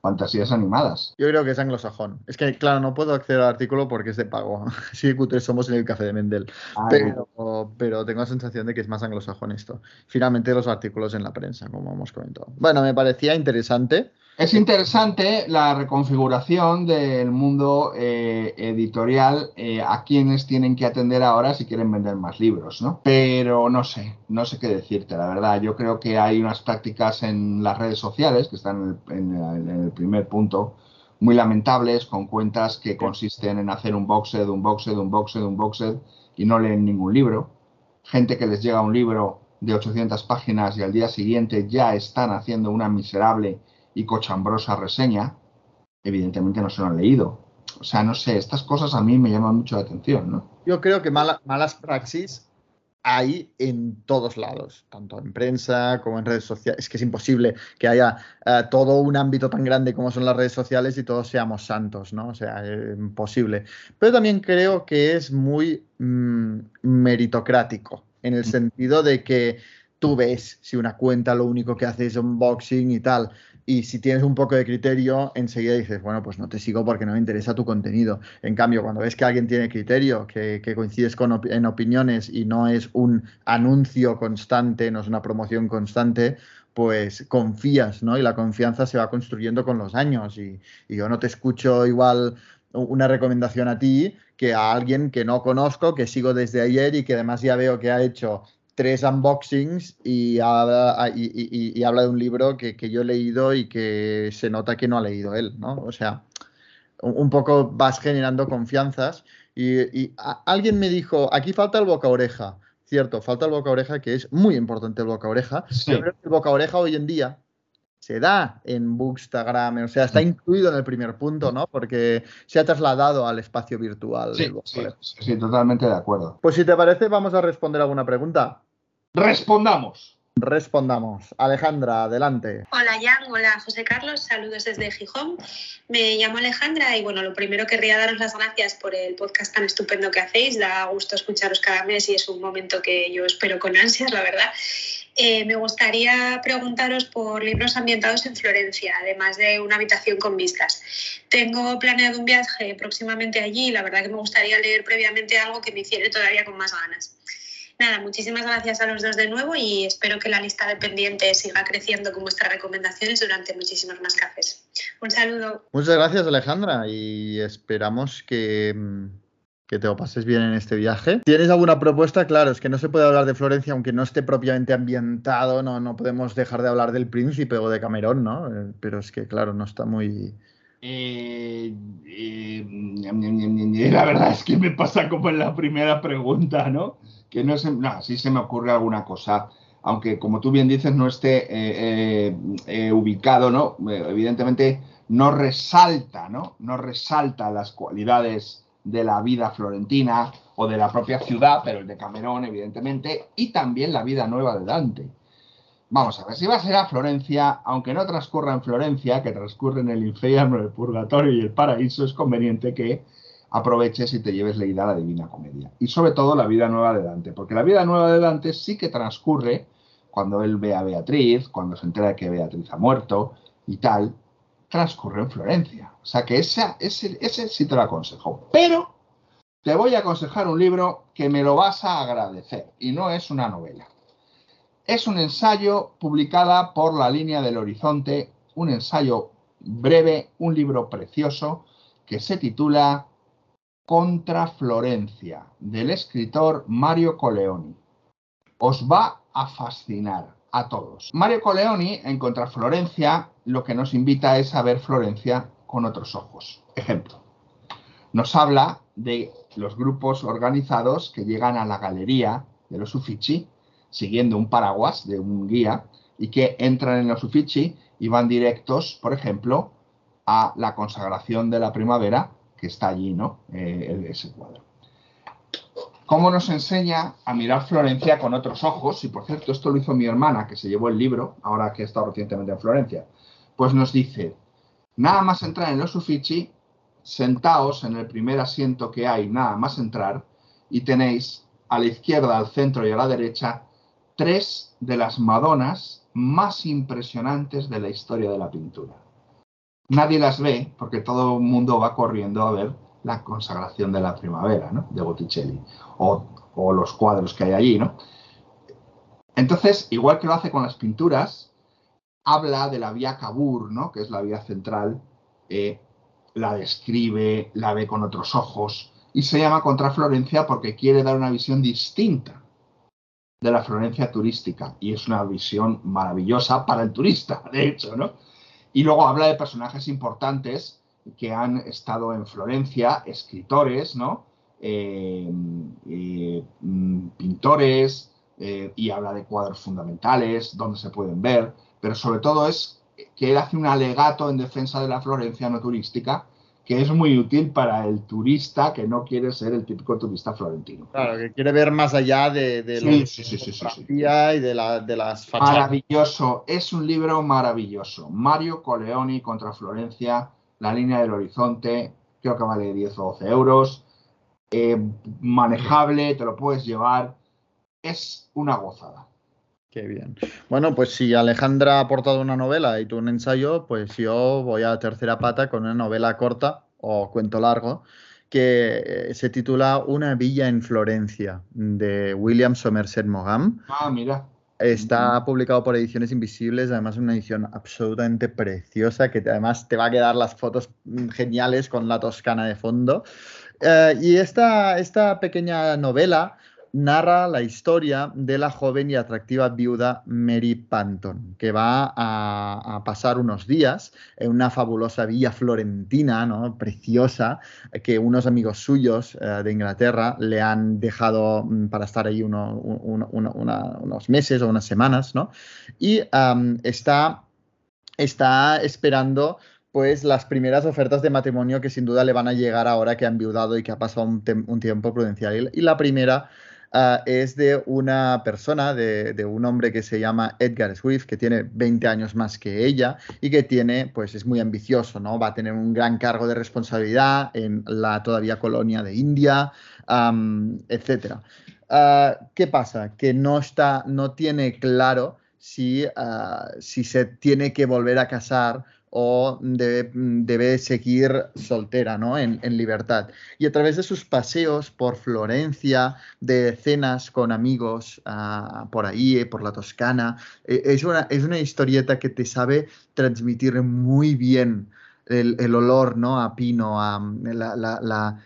fantasías animadas.
Yo creo que es anglosajón. Es que, claro, no puedo acceder al artículo porque es de pago. Sí, cutres somos en el café de Mendel. Pero, pero tengo la sensación de que es más anglosajón esto. Finalmente los artículos en la prensa, como hemos comentado. Bueno, me parecía interesante.
Es interesante la reconfiguración del mundo eh, editorial eh, a quienes tienen que atender ahora si quieren vender más libros, ¿no? Pero no sé, no sé qué decirte, la verdad. Yo creo que hay unas prácticas en las redes sociales que están en el, en el- primer punto muy lamentables con cuentas que consisten en hacer un boxed, un boxed, un boxed, un boxed y no leen ningún libro. Gente que les llega un libro de 800 páginas y al día siguiente ya están haciendo una miserable y cochambrosa reseña, evidentemente no se lo han leído. O sea, no sé, estas cosas a mí me llaman mucho la atención, ¿no?
Yo creo que mala- malas praxis hay en todos lados, tanto en prensa como en redes sociales. Es que es imposible que haya eh, todo un ámbito tan grande como son las redes sociales y todos seamos santos, ¿no? O sea, es imposible. Pero también creo que es muy mm, meritocrático, en el sentido de que tú ves si una cuenta lo único que hace es unboxing y tal. Y si tienes un poco de criterio, enseguida dices, bueno, pues no te sigo porque no me interesa tu contenido. En cambio, cuando ves que alguien tiene criterio, que, que coincides con en opiniones y no es un anuncio constante, no es una promoción constante, pues confías, ¿no? Y la confianza se va construyendo con los años. Y, y yo no te escucho igual una recomendación a ti que a alguien que no conozco, que sigo desde ayer y que además ya veo que ha hecho tres unboxings y habla, y, y- y- y habla de un libro que, que yo he leído y que se nota que no ha leído él, ¿no? O sea, un un poco vas generando confianzas y, y a- alguien me dijo, aquí falta el boca-oreja. Cierto, falta el boca-oreja, que es muy importante el boca-oreja.
Sí.
Yo creo que el boca-oreja hoy en día se da en Bookstagram, o sea, está incluido en el primer punto, ¿no? Porque se ha trasladado al espacio virtual.
Sí,
del
sí, sí, sí, totalmente de acuerdo.
Pues si te parece, vamos a responder alguna pregunta.
Respondamos.
Respondamos. Alejandra, adelante.
Hola Jan, hola José Carlos, saludos desde Gijón. Me llamo Alejandra y bueno, lo primero querría daros las gracias por el podcast tan estupendo que hacéis. Da gusto escucharos cada mes y es un momento que yo espero con ansias, la verdad. Eh, me gustaría preguntaros por libros ambientados en Florencia, además de una habitación con vistas. Tengo planeado un viaje próximamente allí y la verdad que me gustaría leer previamente algo que me hiciera todavía con más ganas. Nada, muchísimas gracias a los dos de nuevo y espero que la lista de pendientes siga creciendo con vuestras recomendaciones durante muchísimos más cafés. Un saludo.
Muchas gracias, Alejandra, y esperamos que, que te lo pases bien en este viaje. ¿Tienes alguna propuesta? Claro, es que no se puede hablar de Florencia aunque no esté propiamente ambientado, no, no podemos dejar de hablar del príncipe o de Camerón, ¿no? Eh, Pero es que, claro, no está muy...
Eh, eh, la verdad es que me pasa como en la primera pregunta, ¿no? Que no se, no, sí se me ocurre alguna cosa, aunque como tú bien dices no esté eh, eh, eh, ubicado, ¿no? Evidentemente no resalta, ¿no? No resalta las cualidades de la vida florentina o de la propia ciudad, pero el de Camerón, evidentemente, y también la vida nueva de Dante. Vamos a ver, si va a ser a Florencia, aunque no transcurra en Florencia, que transcurre en el infierno, el purgatorio y el paraíso, es conveniente que aproveches y te lleves leída la Divina Comedia. Y sobre todo la vida nueva de Dante, porque la vida nueva de Dante sí que transcurre cuando él ve a Beatriz, cuando se entera que Beatriz ha muerto y tal, transcurre en Florencia. O sea que esa, ese, ese sí te lo aconsejo. Pero te voy a aconsejar un libro que me lo vas a agradecer y no es una novela. Es un ensayo publicada por la línea del horizonte, un ensayo breve, un libro precioso que se titula Contra Florencia, del escritor Mario Coleoni. Os va a fascinar a todos. Mario Coleoni, en Contra Florencia, lo que nos invita es a ver Florencia con otros ojos. Ejemplo, nos habla de los grupos organizados que llegan a la galería de los Uffizi siguiendo un paraguas de un guía y que entran en los Uffizi y van directos, por ejemplo, a la consagración de la primavera que está allí, ¿no? Eh, ese cuadro. ¿Cómo nos enseña a mirar Florencia con otros ojos? Y por cierto, esto lo hizo mi hermana, que se llevó el libro, ahora que ha estado recientemente en Florencia. Pues nos dice, nada más entrar en los Uffizi, sentaos en el primer asiento que hay, nada más entrar, y tenéis a la izquierda, al centro y a la derecha tres de las Madonas más impresionantes de la historia de la pintura. Nadie las ve porque todo el mundo va corriendo a ver la consagración de la primavera, ¿no? De Botticelli, o, los cuadros que hay allí, ¿no? Entonces, igual que lo hace con las pinturas, habla de la vía Cabur, ¿no? Que es la vía central, eh, la describe, la ve con otros ojos, y se llama Contra Florencia porque quiere dar una visión distinta de la Florencia turística, y es una visión maravillosa para el turista, de hecho, ¿no? Y luego habla de personajes importantes que han estado en Florencia, escritores, ¿no? Eh, eh, pintores, eh, y habla de cuadros fundamentales, donde se pueden ver, pero sobre todo es que él hace un alegato en defensa de la Florencia no turística, que es muy útil para el turista que no quiere ser el típico turista florentino.
Claro, que quiere ver más allá de, de
Sí,
la
sí,
y de, la- de las fachadas.
Maravilloso, es un libro maravilloso. Mario Coleoni contra Florencia, La línea del horizonte, creo que vale 10 o 12 euros. Eh, manejable, te lo puedes llevar. Es una gozada.
Qué bien. Bueno, pues si Alejandra ha aportado una novela y tú un ensayo, pues yo voy a la tercera pata con una novela corta o cuento largo que eh, se titula Una villa en Florencia de William Somerset Maugham.
Ah, mira.
Está publicado por Ediciones Invisibles, además una edición absolutamente preciosa que además te va a quedar las fotos mm, geniales con la Toscana de fondo. Eh, y esta, esta pequeña novela narra la historia de la joven y atractiva viuda Mary Panton, que va a, pasar unos días en una fabulosa villa florentina, preciosa, que unos amigos suyos eh, de Inglaterra le han dejado mm, para estar ahí unos meses o unas semanas. Y está, esperando pues las primeras ofertas de matrimonio que sin duda le van a llegar ahora que han viudado y que ha pasado un, un tiempo prudencial. Y la primera ah, es de una persona, de, de un hombre que se llama Edgar Swift, que tiene 20 años más que ella y que tiene, pues es muy ambicioso, ¿no? Va a tener un gran cargo de responsabilidad en la todavía colonia de India, am, etcétera. Ah, ¿Qué pasa? Que no está, no tiene claro si, ah, si se tiene que volver a casar o debe, seguir soltera, ¿no? En, libertad. Y a través de sus paseos por Florencia, de cenas con amigos ah, por ahí, eh, por la Toscana, eh, es, una, es una historieta que te sabe transmitir muy bien el, olor ¿no? a pino, a la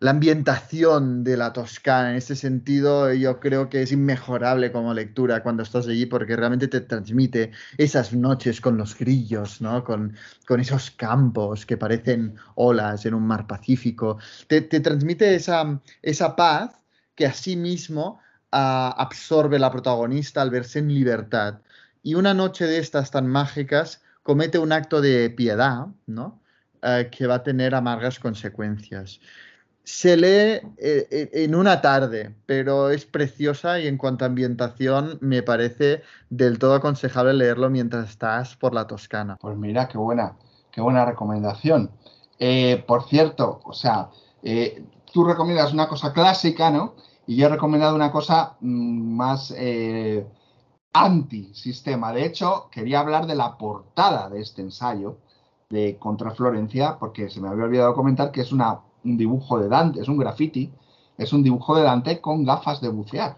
ambientación de la Toscana. En ese sentido, yo creo que es inmejorable como lectura cuando estás allí porque realmente te transmite esas noches con los grillos, ¿no? con, con esos campos que parecen olas en un mar Pacífico. Te, transmite esa, esa, paz que asimismo uh, absorbe la protagonista al verse en libertad. Y una noche de estas tan mágicas comete un acto de piedad, ¿no? Uh, que va a tener amargas consecuencias se lee eh, eh, en una tarde, pero es preciosa y en cuanto a ambientación me parece del todo aconsejable leerlo mientras estás por la Toscana.
Pues mira, qué buena, qué buena recomendación. Eh, por cierto, o sea, tú recomiendas una cosa clásica, ¿no? Y yo he recomendado una cosa mm, más anti-sistema. De hecho, quería hablar de la portada de este ensayo de Contra Florencia, porque se me había olvidado comentar que es una un dibujo de Dante, es un graffiti, es un dibujo de Dante con gafas de bucear.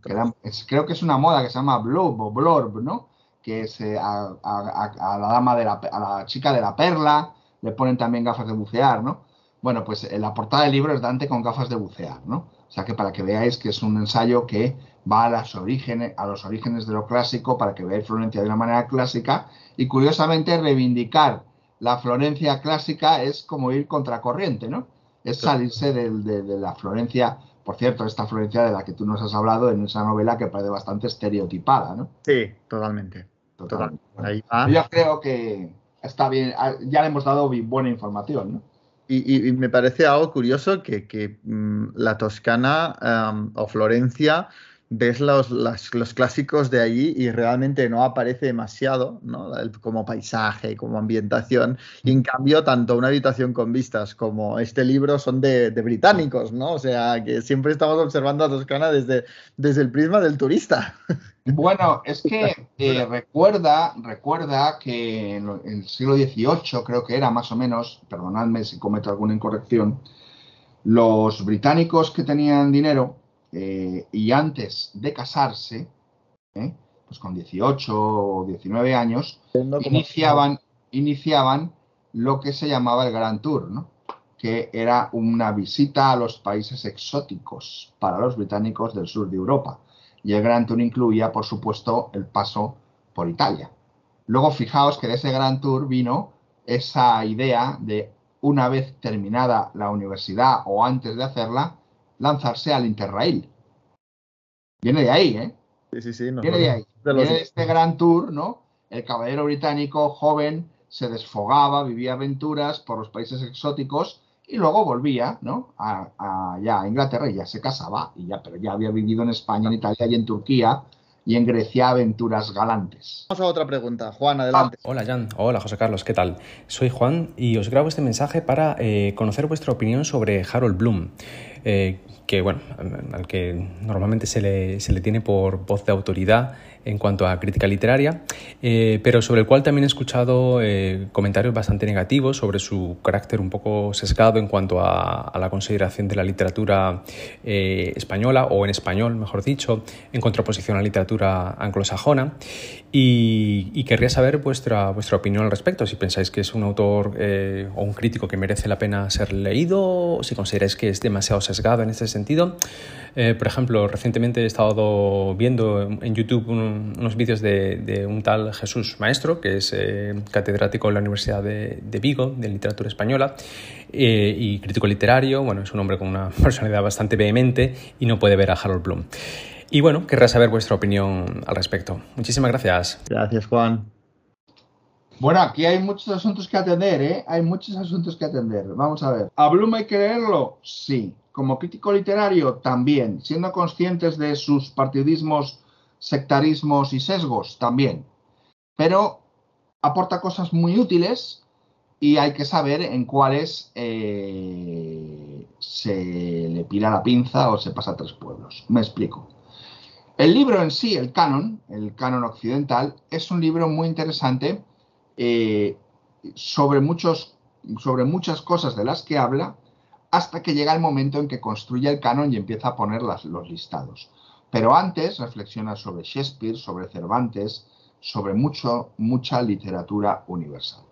creo que es una moda que se llama blob o blorb, ¿no? Que es eh, a, la dama de la, a la chica de la perla, le ponen también gafas de bucear, ¿no? Bueno, pues en la portada del libro es Dante con gafas de bucear, ¿no? O sea que para que veáis que es un ensayo que va a, orígenes, a los orígenes de lo clásico, para que veáis Florencia de una manera clásica, y curiosamente reivindicar la Florencia clásica es como ir contracorriente, ¿no? Es salirse de, la Florencia, por cierto, esta Florencia de la que tú nos has hablado en esa novela que parece bastante estereotipada, ¿no?
Sí, totalmente. totalmente.
Yo creo que está bien, ah, ya le hemos dado buena información, ¿no?
Y, me parece algo curioso que, mm, la Toscana o Florencia ves los, los, clásicos de allí y realmente no aparece demasiado, ¿no? Como paisaje, como ambientación. Y en cambio, tanto una habitación con vistas como este libro son de, británicos, ¿no? O sea, que siempre estamos observando a Toscana desde, desde el prisma del turista.
Bueno, es que eh, recuerda, recuerda que en el siglo XVIII, creo que era más o menos, perdonadme si cometo alguna incorrección, los británicos que tenían dinero eh, y antes de casarse, ¿eh? pues con 18 o 19 años, iniciaban, iniciaban lo que se llamaba el Grand Tour, ¿no? que era una visita a los países exóticos para los británicos del sur de Europa. Y el Grand Tour incluía, por supuesto, el paso por Italia. Luego, fijaos que de ese Grand Tour vino esa idea de, una vez terminada la universidad o antes de hacerla, lanzarse al Interrail. Viene de ahí, ¿eh?
Sí, sí, sí.
Viene de ahí. Viene de este gran tour, ¿no? El caballero británico joven se desfogaba, vivía aventuras por los países exóticos y luego volvía, ¿no? A, ya a Inglaterra y ya se casaba, y ya, pero ya había vivido en España, en Italia y en Turquía y en Grecia aventuras galantes.
Vamos a otra pregunta. Juan, adelante.
Ah, hola, Jan. Hola, José Carlos. ¿Qué tal? Soy Juan y os grabo este mensaje para eh, conocer vuestra opinión sobre Harold Bloom. Eh, que bueno, al que normalmente se le, se le tiene por voz de autoridad en cuanto a crítica literaria, eh, pero sobre el cual también he escuchado eh, comentarios bastante negativos sobre su carácter un poco sesgado en cuanto a, la consideración de la literatura eh, española, o en español, mejor dicho, en contraposición a la literatura anglosajona. Y, querría saber vuestra, vuestra opinión al respecto, si pensáis que es un autor o un crítico que merece la pena ser leído, o si consideráis que es demasiado sesgado en este sentido. por ejemplo, recientemente he estado viendo en YouTube un, unos vídeos de, un tal Jesús Maestro, que es eh, catedrático en la Universidad de, Vigo, de literatura española, eh, y crítico literario. Bueno, es un hombre con una personalidad bastante vehemente y no puede ver a Harold Bloom. Y bueno, querrá saber vuestra opinión al respecto. Muchísimas gracias.
Gracias, Juan.
Bueno, aquí hay muchos asuntos que atender, ¿eh? Hay muchos asuntos que atender. Vamos a ver. ¿A Bloom hay que leerlo? Sí. Como crítico literario, también. Siendo conscientes de sus partidismos sectarismos y sesgos también, pero aporta cosas muy útiles y hay que saber en cuáles eh, se le pira la pinza o se pasa a tres pueblos. Me explico. El libro en sí, el canon, el canon occidental, es un libro muy interesante eh, sobre, muchos, sobre muchas cosas de las que habla hasta que llega el momento en que construye el canon y empieza a poner los listados. Pero antes reflexiona sobre Shakespeare, sobre Cervantes, sobre mucho, mucha literatura universal.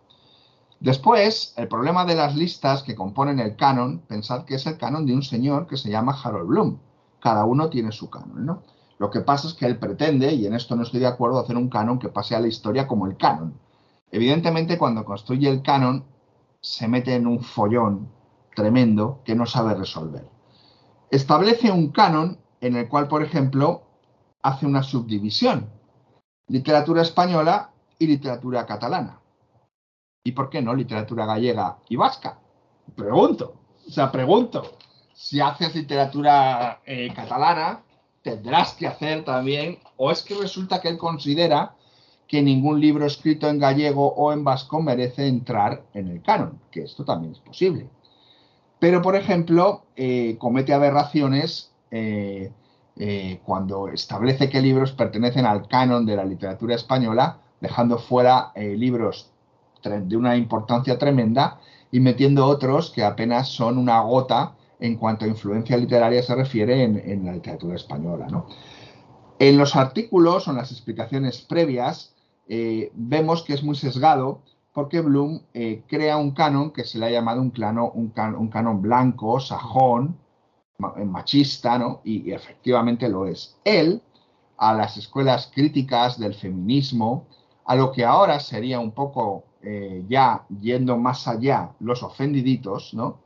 Después, el problema de las listas que componen el canon, pensad que es el canon de un señor que se llama Harold Bloom. Cada uno tiene su canon, ¿no? Lo que pasa es que él pretende, y en esto no estoy de acuerdo, hacer un canon que pase a la historia como el canon. Evidentemente, cuando construye el canon, se mete en un follón tremendo que no sabe resolver. Establece un canon en el cual, por ejemplo, hace una subdivisión. Literatura española y literatura catalana. ¿Y por qué no literatura gallega y vasca? Pregunto. O sea, pregunto. Si haces literatura eh, catalana, tendrás que hacer también, o es que resulta que él considera que ningún libro escrito en gallego o en vasco merece entrar en el canon, que esto también es posible. Pero, por ejemplo, eh, comete aberraciones eh, eh, cuando establece que libros pertenecen al canon de la literatura española, dejando fuera libros de una importancia tremenda y metiendo otros que apenas son una gota en cuanto a influencia literaria se refiere en, la literatura española. En los artículos o en las explicaciones previas, vemos que es muy sesgado porque Bloom eh, crea un canon que se le ha llamado un, un, canon blanco, sajón, eh, machista, ¿no? Y, efectivamente lo es. Él, a las escuelas críticas del feminismo, a lo que ahora sería un poco ya yendo más allá, los ofendiditos, ¿no?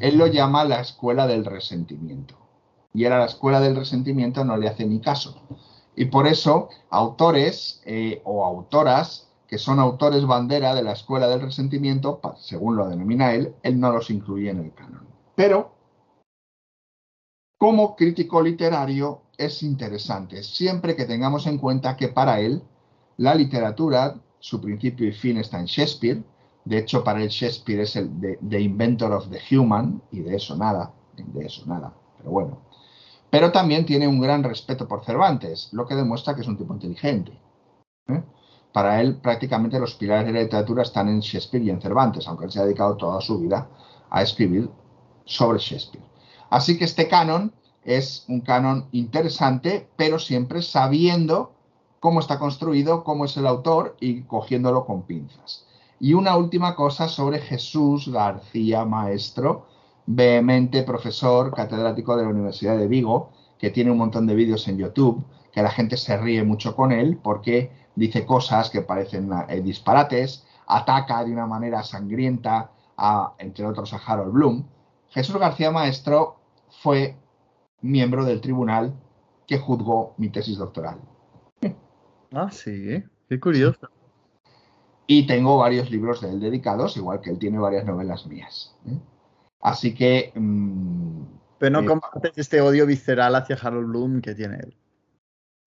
Él lo llama la escuela del resentimiento. Y él a la escuela del resentimiento no le hace ni caso. Y por eso, autores eh, o autoras que son autores bandera de la escuela del resentimiento, según lo denomina él, él no los incluye en el canon. Pero, como crítico literario, es interesante, siempre que tengamos en cuenta que para él la literatura, su principio y fin está en Shakespeare. De hecho, para él Shakespeare es el the Inventor of the Human, y de eso nada, de eso nada. Pero bueno, pero también tiene un gran respeto por Cervantes, lo que demuestra que es un tipo inteligente. ¿eh? Para él, prácticamente los pilares de la literatura están en Shakespeare y en Cervantes, aunque él se ha dedicado toda su vida a escribir sobre Shakespeare. Así que este canon es un canon interesante, pero siempre sabiendo cómo está construido, cómo es el autor y cogiéndolo con pinzas. Y una última cosa sobre Jesús García Maestro, vehemente profesor catedrático de la Universidad de Vigo, que tiene un montón de vídeos en YouTube, que la gente se ríe mucho con él porque dice cosas que parecen eh, disparates, ataca de una manera sangrienta a, entre otros, a Harold Bloom. Jesús García Maestro fue miembro del tribunal que juzgó mi tesis doctoral.
Ah, sí, qué curioso.
Y tengo varios libros de él dedicados, igual que él tiene varias novelas mías. ¿eh? Así que...
Mm, Pero no eh, compartes este odio visceral hacia Harold Bloom que tiene él.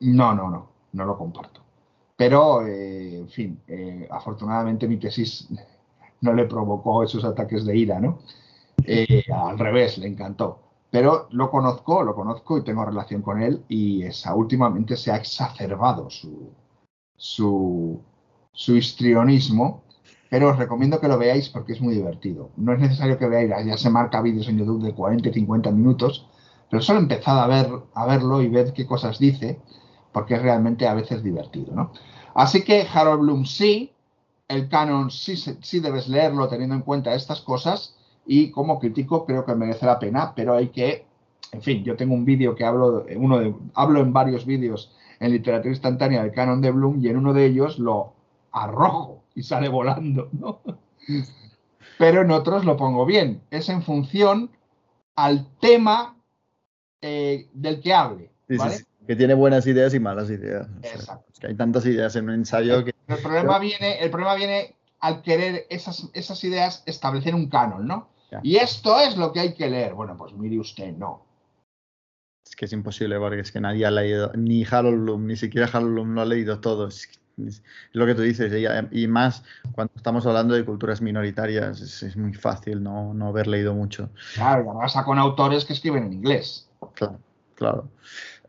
No, no, no, no lo comparto. Pero, eh, en fin, eh, afortunadamente mi tesis no le provocó esos ataques de ira, ¿no? al revés, le encantó. Pero lo conozco, lo conozco y tengo relación con él y esa, últimamente se ha exacerbado su, su, su histrionismo pero os recomiendo que lo veáis porque es muy divertido. No es necesario que veáis, ya se marca vídeos en YouTube de 40 y 50 minutos, pero solo empezad a, ver, a verlo y ver qué cosas dice, porque es realmente a veces divertido. ¿no? Así que Harold Bloom sí, el canon sí, sí debes leerlo teniendo en cuenta estas cosas y como crítico creo que merece la pena, pero hay que, en fin, yo tengo un vídeo que hablo, uno de, hablo en varios vídeos en literatura instantánea del canon de Bloom y en uno de ellos lo arrojo y sale volando, ¿no? Pero en otros lo pongo bien. Es en función al tema eh, del que hable. ¿vale?
Que tiene buenas ideas y malas ideas. Exacto. que hay tantas ideas en un ensayo que.
El problema, viene, el problema viene al querer esas, esas ideas establecer un canon, ¿no? Y esto es lo que hay que leer. Bueno, pues mire usted, no.
Es que es imposible porque es que nadie ha leído, ni Harold Bloom, ni siquiera Harold Bloom lo ha leído todo. Es es lo que tú dices, y, más cuando estamos hablando de culturas minoritarias, es, muy fácil no, no, haber leído mucho.
Claro, y pasa con autores que escriben en inglés.
Claro, claro.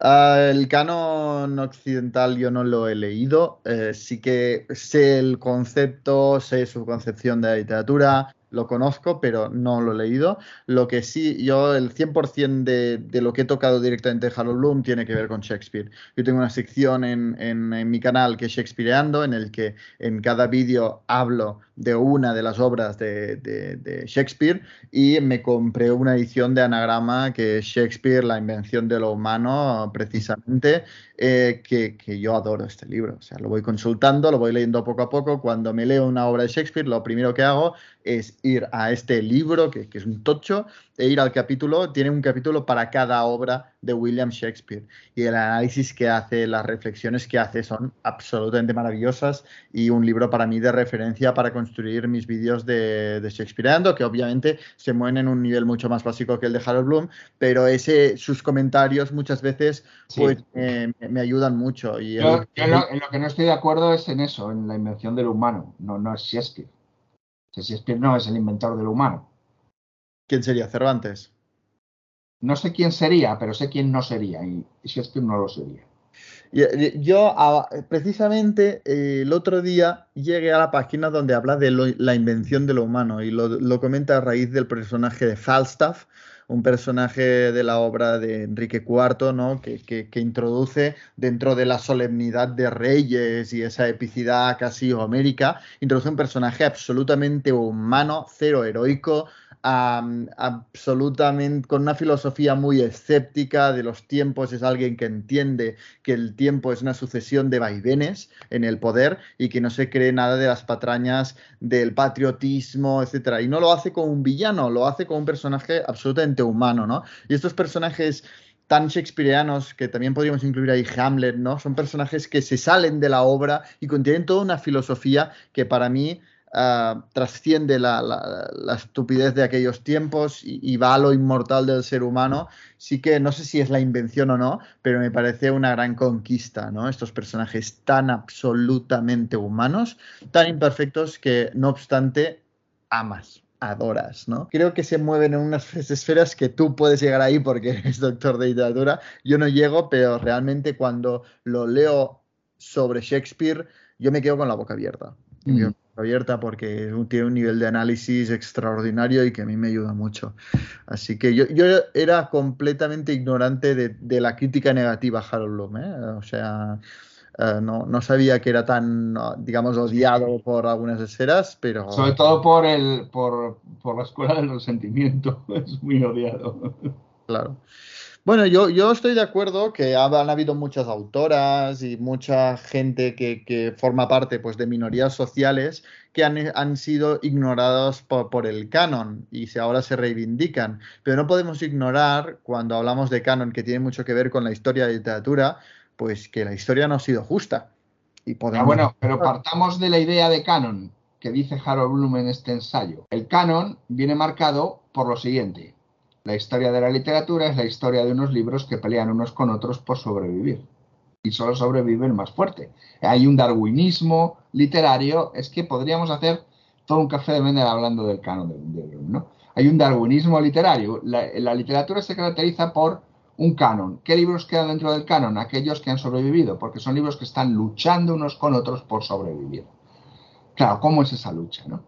Ah, el canon occidental yo no lo he leído, eh, sí que sé el concepto, sé su concepción de la literatura, lo conozco, pero no lo he leído. Lo que sí, yo el 100% de, de, lo que he tocado directamente de Harold Bloom tiene que ver con Shakespeare. Yo tengo una sección en, en, mi canal que es Shakespeareando, en el que en cada vídeo hablo de una de las obras de, Shakespeare y me compré una edición de anagrama que es Shakespeare, la invención de lo humano, precisamente, eh, que, que, yo adoro este libro. O sea, lo voy consultando, lo voy leyendo poco a poco. Cuando me leo una obra de Shakespeare, lo primero que hago es ir a este libro, que, que es un tocho, e ir al capítulo. Tiene un capítulo para cada obra de William Shakespeare. Y el análisis que hace, las reflexiones que hace son absolutamente maravillosas y un libro para mí de referencia para construir mis vídeos de, de Shakespeareando, que obviamente se mueven en un nivel mucho más básico que el de Harold Bloom, pero ese, sus comentarios muchas veces pues, eh, me ayudan mucho. Y
yo, el... yo lo, en lo que no estoy de acuerdo es en eso, en la invención del humano, no, no es Shakespeare. Shakespeare no es el inventor del humano.
¿Quién sería? Cervantes.
No sé quién sería, pero sé quién no sería, y Shakespeare no lo sería.
Yo, precisamente, eh, el otro día llegué a la página donde habla de lo, la invención de lo humano y lo, lo, comenta a raíz del personaje de Falstaff, un personaje de la obra de Enrique IV, ¿no? que, que, que, introduce dentro de la solemnidad de reyes y esa epicidad casi homérica, introduce un personaje absolutamente humano, cero heroico, Absolutamente con una filosofía muy escéptica de los tiempos, es alguien que entiende que el tiempo es una sucesión de vaivenes en el poder y que no se cree nada de las patrañas del patriotismo, etcétera. Y no lo hace como un villano, lo hace como un personaje absolutamente humano, ¿no? Y estos personajes tan shakespearianos que también podríamos incluir ahí Hamlet, ¿no? Son personajes que se salen de la obra y contienen toda una filosofía que para mí Uh, trasciende la, estupidez de aquellos tiempos y, y, va a lo inmortal del ser humano, sí que no sé si es la invención o no, pero me parece una gran conquista, ¿no? Estos personajes tan absolutamente humanos, tan imperfectos que no obstante amas adoras, ¿no? Creo que se mueven en unas esferas que tú puedes llegar ahí porque eres doctor de literatura. Yo no llego, pero realmente cuando lo leo sobre Shakespeare, yo me quedo con la boca abierta. Mm abierta porque tiene un nivel de análisis extraordinario y que a mí me ayuda mucho. Así que yo, yo era completamente ignorante de, de, la crítica negativa a Harold Bloom. ¿eh? O sea, uh, no, no, sabía que era tan, digamos, odiado por algunas esferas, pero...
Sobre todo por, el, por, por la escuela del resentimiento. Es muy odiado.
Claro. Bueno, yo, yo estoy de acuerdo que han, han habido muchas autoras y mucha gente que, que, forma parte pues, de minorías sociales que han, han sido ignoradas por, por, el canon y se, ahora se reivindican. Pero no podemos ignorar, cuando hablamos de canon, que tiene mucho que ver con la historia de literatura, pues que la historia no ha sido justa.
Y podemos... ah, bueno, pero partamos de la idea de canon que dice Harold Bloom en este ensayo. El canon viene marcado por lo siguiente. La historia de la literatura es la historia de unos libros que pelean unos con otros por sobrevivir. Y solo sobrevive el más fuerte. Hay un darwinismo literario. Es que podríamos hacer todo un café de Mendel hablando del canon de, de ¿no? Hay un darwinismo literario. La, la, literatura se caracteriza por un canon. ¿Qué libros quedan dentro del canon? Aquellos que han sobrevivido, porque son libros que están luchando unos con otros por sobrevivir. Claro, ¿cómo es esa lucha? ¿no?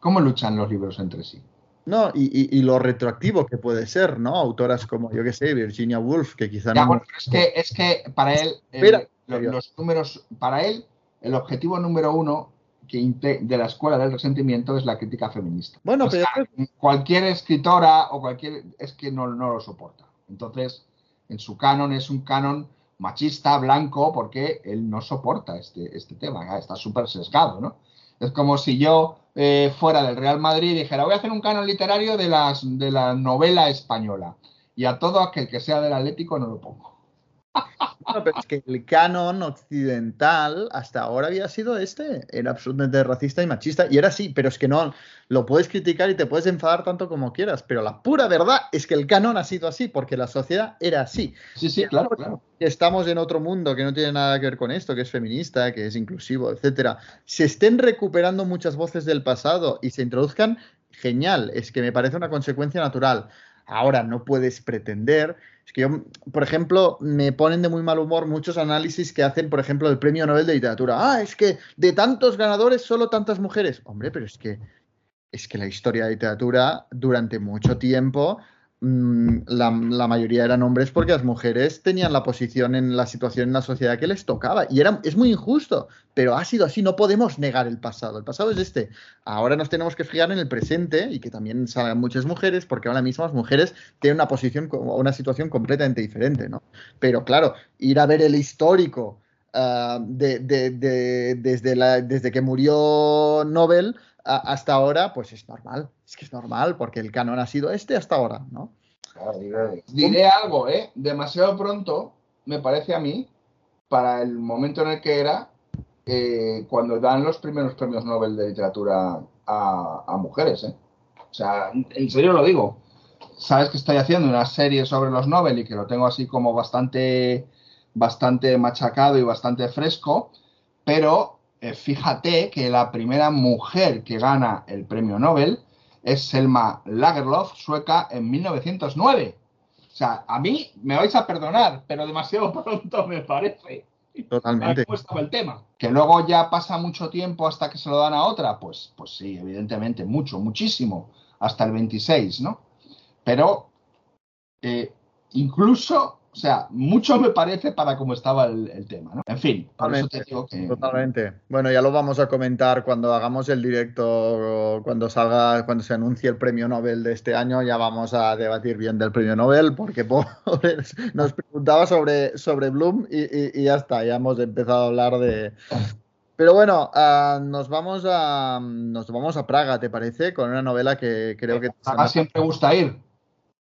¿Cómo luchan los libros entre sí?
No, y, y, y, lo retroactivo que puede ser, ¿no? Autoras como, yo qué sé, Virginia Woolf, que quizá
ya,
no.
Bueno, es que, es que para él, el, los, los, números, para él, el objetivo número uno que de la escuela del resentimiento es la crítica feminista.
Bueno,
o sea,
pero.
Cualquier escritora o cualquier. es que no, no lo soporta. Entonces, en su canon es un canon machista, blanco, porque él no soporta este, este tema, está súper sesgado, ¿no? Es como si yo eh, fuera del Real Madrid y dijera, voy a hacer un canon literario de, las, de la novela española. Y a todo aquel que sea del Atlético no lo pongo.
No, pero es que el canon occidental hasta ahora había sido este. Era absolutamente racista y machista. Y era así, pero es que no. Lo puedes criticar y te puedes enfadar tanto como quieras. Pero la pura verdad es que el canon ha sido así, porque la sociedad era así.
Sí, sí, claro, claro.
Estamos en otro mundo que no tiene nada que ver con esto, que es feminista, que es inclusivo, etcétera. Se estén recuperando muchas voces del pasado y se introduzcan, genial. Es que me parece una consecuencia natural. Ahora no puedes pretender. Es que yo, por ejemplo, me ponen de muy mal humor muchos análisis que hacen, por ejemplo, el premio Nobel de Literatura. Ah, es que de tantos ganadores, solo tantas mujeres. Hombre, pero es que es que la historia de literatura durante mucho tiempo mm, la, mayoría eran hombres porque las mujeres tenían la posición en la situación en la sociedad que les tocaba. Y era, es muy injusto, pero ha sido así. No podemos negar el pasado. El pasado es este. Ahora nos tenemos que fijar en el presente y que también salgan muchas mujeres porque ahora mismo las mujeres tienen una posición, una situación completamente diferente, ¿no? Pero claro, ir a ver el histórico de, desde, desde que murió Nobel hasta ahora, pues es normal. Es que es normal, porque el canon ha sido este hasta ahora, ¿no?
Diré algo, ¿eh? Demasiado pronto, me parece a mí, para el momento en el que era eh, cuando dan los primeros premios Nobel de literatura a, a, mujeres, ¿eh? O sea, en serio lo digo. Sabes que estoy haciendo una serie sobre los Nobel y que lo tengo así como bastante, bastante machacado y bastante fresco, pero eh, fíjate que la primera mujer que gana el premio Nobel es Selma Lagerlof, sueca, en 1909. O sea, a mí me vais a perdonar, pero demasiado pronto me parece.
Totalmente.
el tema. Que luego ya pasa mucho tiempo hasta que se lo dan a otra, pues, pues sí, evidentemente, mucho, muchísimo, hasta el 26, ¿no? Pero eh, incluso o sea, mucho me parece para cómo estaba el, tema, ¿no? En fin, por eso te digo que...
Totalmente. Bueno, ya lo vamos a comentar cuando hagamos el directo, cuando salga, cuando se anuncie el premio Nobel de este año, ya vamos a debatir bien del premio Nobel, porque nos preguntaba sobre, sobre Bloom y, ya está, ya hemos empezado a hablar de... Pero bueno, uh, nos, vamos a, nos vamos a Praga, ¿te parece? Con una novela que creo que...
Praga siempre gusta ir.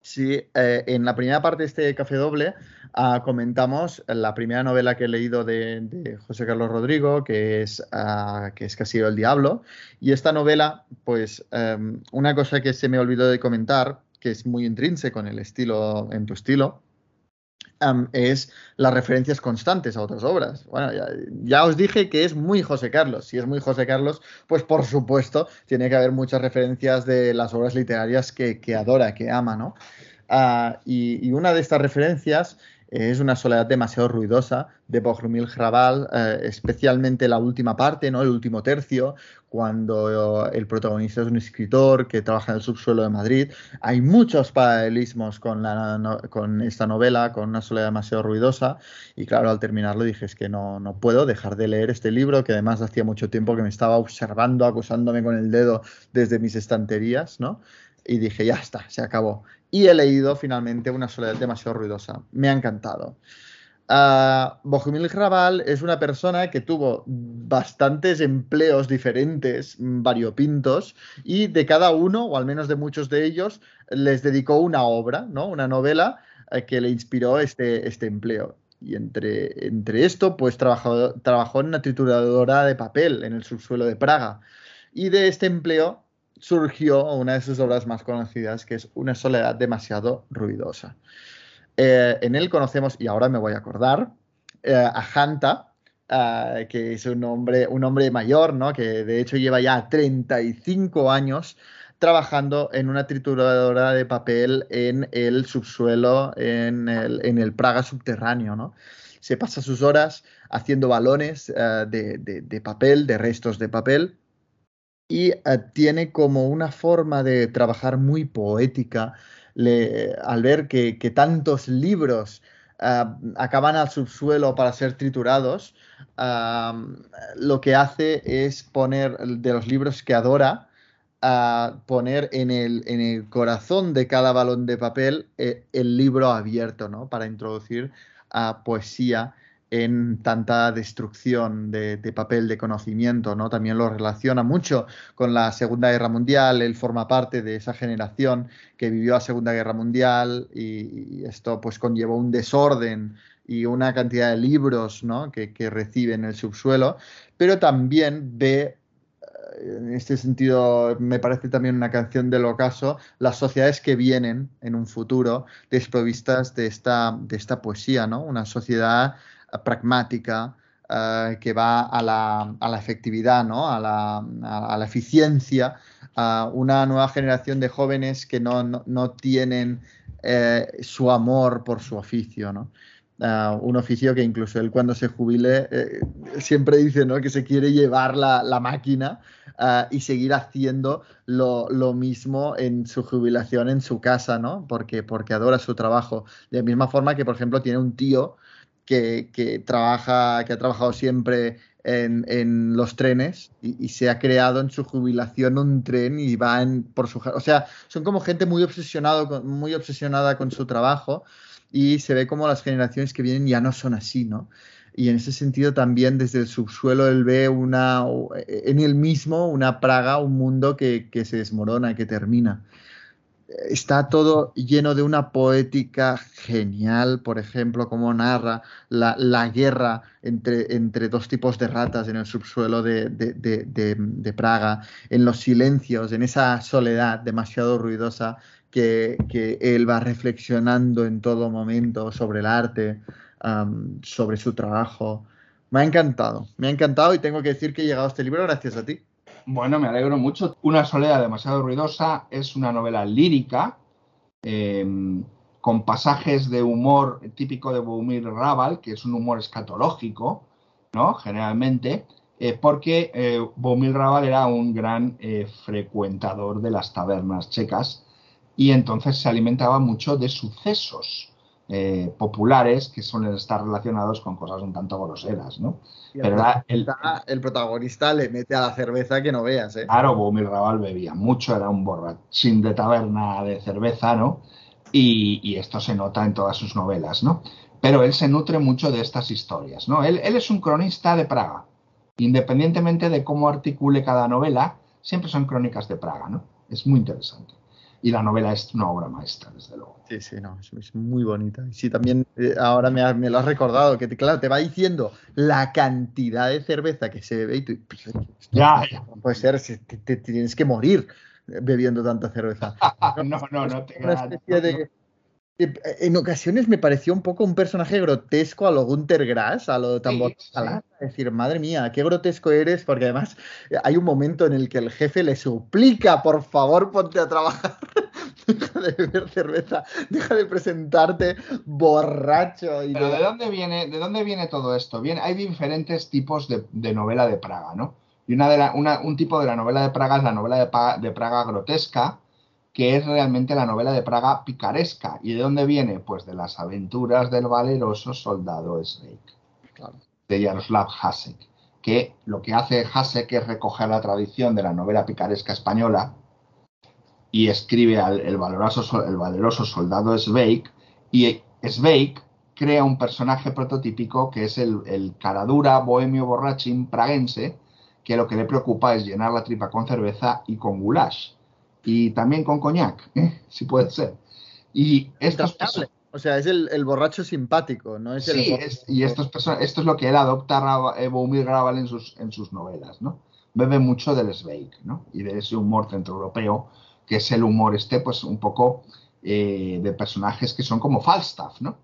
Sí, eh, en la primera parte de este café doble uh, comentamos la primera novela que he leído de, José Carlos Rodrigo, que es, uh, que es Castillo del Diablo. Y esta novela, pues um, una cosa que se me olvidó de comentar, que es muy intrínseco en el estilo, en tu estilo, es las referencias constantes a otras obras. Bueno, ya, os dije que es muy José Carlos. Si es muy José Carlos, pues por supuesto tiene que haber muchas referencias de las obras literarias que, que adora, que ama, ¿no? Y, y, una de estas referencias es una soledad demasiado ruidosa de Bohrumil Hrabal, eh, especialmente la última parte, ¿no? el último tercio, cuando el protagonista es un escritor que trabaja en el subsuelo de Madrid. Hay muchos paralelismos con, esta novela, con una soledad demasiado ruidosa, y claro, al terminarlo dije, es que no, no puedo dejar de leer este libro, que además hacía mucho tiempo que me estaba observando, acusándome con el dedo desde mis estanterías, ¿no? Y dije, ya está, se acabó y he leído finalmente Una soledad demasiado ruidosa. Me ha encantado. Uh, Bohumil Raval es una persona que tuvo bastantes empleos diferentes, variopintos, y de cada uno, o al menos de muchos de ellos, les dedicó una obra, ¿no? una novela eh, que le inspiró este, este empleo. Y entre, entre esto, pues trabajó, trabajó en una trituradora de papel en el subsuelo de Praga. Y de este empleo surgió una de sus obras más conocidas, que es Una soledad demasiado ruidosa. Eh, en él conocemos, y ahora me voy a acordar, eh, a Hanta, eh, que es un hombre, un hombre mayor, ¿no? que de hecho lleva ya 35 años trabajando en una trituradora de papel en el subsuelo, en el, en el Praga subterráneo. ¿no? Se pasa sus horas haciendo balones de, de, papel, de restos de papel, y tiene como una forma de trabajar muy poética al ver que, tantos libros uh, acaban al subsuelo para ser triturados, uh, lo que hace es poner de los libros que adora, poner en el, corazón de cada balón de papel eh, el libro abierto, ¿no? Para introducir poesía en tanta destrucción de, papel de conocimiento, ¿no? También lo relaciona mucho con la Segunda Guerra Mundial, él forma parte de esa generación que vivió la Segunda Guerra Mundial y, esto pues conllevó un desorden y una cantidad de libros que recibe en el subsuelo, pero también ve eh, en este sentido, me parece también una canción del ocaso, las sociedades que vienen en un futuro desprovistas de esta, de esta poesía, ¿no? Una sociedad pragmática, uh, que va a la, a la efectividad, ¿no? a, la, a, la eficiencia, a una nueva generación de jóvenes que no, no, no tienen eh, su amor por su oficio. ¿no? uh, un oficio que incluso él cuando se jubile eh, siempre dice ¿no? que se quiere llevar la, la máquina y seguir haciendo lo, lo, mismo en su jubilación en su casa, ¿no? Porque, porque adora su trabajo. De la misma forma que, por ejemplo, tiene un tío que, trabaja, que ha trabajado siempre en, en, los trenes y, se ha creado en su jubilación un tren y va en, por su... O sea, son como gente muy, obsesionado muy obsesionada con su trabajo y se ve como las generaciones que vienen ya no son así, ¿no? Y en ese sentido también desde el subsuelo él ve una, en él mismo una praga, un mundo que, que se desmorona, que termina está todo lleno de una poética genial, por ejemplo, como narra la, la guerra entre, entre, dos tipos de ratas en el subsuelo de, de, de, Praga, en los silencios, en esa soledad demasiado ruidosa que, que él va reflexionando en todo momento sobre el arte, sobre su trabajo. Me ha encantado, me ha encantado y tengo que decir que he llegado a este libro gracias a ti.
Bueno, me alegro mucho. Una soledad demasiado ruidosa es una novela lírica eh, con pasajes de humor típico de Boumir Raval, que es un humor escatológico, ¿no? Generalmente, eh, porque eh, Boumir Raval era un gran eh, frecuentador de las tabernas checas y entonces se alimentaba mucho de sucesos eh, populares que suelen estar relacionados con cosas un tanto groseras, ¿no?
Pero la, el, el, protagonista le mete a la cerveza que no veas, ¿eh?
Claro, Boumil Raval bebía mucho, era un borrachín de taberna de cerveza, ¿no? Y, y, esto se nota en todas sus novelas, ¿no? Pero él se nutre mucho de estas historias, ¿no? Él, él es un cronista de Praga. Independientemente de cómo articule cada novela, siempre son crónicas de Praga, ¿no? Es muy interesante y la novela es una obra maestra, desde luego.
Sí, sí, no, es, muy bonita. Y sí, también eh, ahora me, me, lo has recordado, que te, claro, te va diciendo la cantidad de cerveza que se bebe y tú, pues,
ya, ya.
No puede ser, te, te, tienes que morir bebiendo tanta cerveza.
no, no, no, te
Una especie de, en ocasiones me pareció un poco un personaje grotesco a lo Gunter Grass, a lo tambor sí, sí. Es decir, madre mía, qué grotesco eres, porque además hay un momento en el que el jefe le suplica, por favor, ponte a trabajar. deja de beber cerveza, deja de presentarte borracho. Y
Pero ¿de dónde viene, de dónde viene todo esto? Bien, hay diferentes tipos de, de novela de Praga, ¿no? Y una de la, una, un tipo de la novela de Praga es la novela de Praga grotesca, que es realmente la novela de Praga picaresca. ¿Y de dónde viene? Pues de las aventuras del valeroso soldado Sveik,
claro.
de Jaroslav Hasek, que lo que hace Hasek es recoger la tradición de la novela picaresca española y escribe al el valeroso, el valeroso soldado Sveik, y Sveik crea un personaje prototípico que es el, el caradura bohemio borrachín praguense, que lo que le preocupa es llenar la tripa con cerveza y con goulash y también con coñac, ¿eh? si puede ser. Y estos
o sea, es el, el, borracho simpático, no es el
Sí, es, y estos esto es lo que él adopta a Boumir Raval en sus, en sus novelas, ¿no? Bebe mucho del Sveik, ¿no? Y de ese humor centroeuropeo, que es el humor este, pues un poco eh, de personajes que son como Falstaff, ¿no?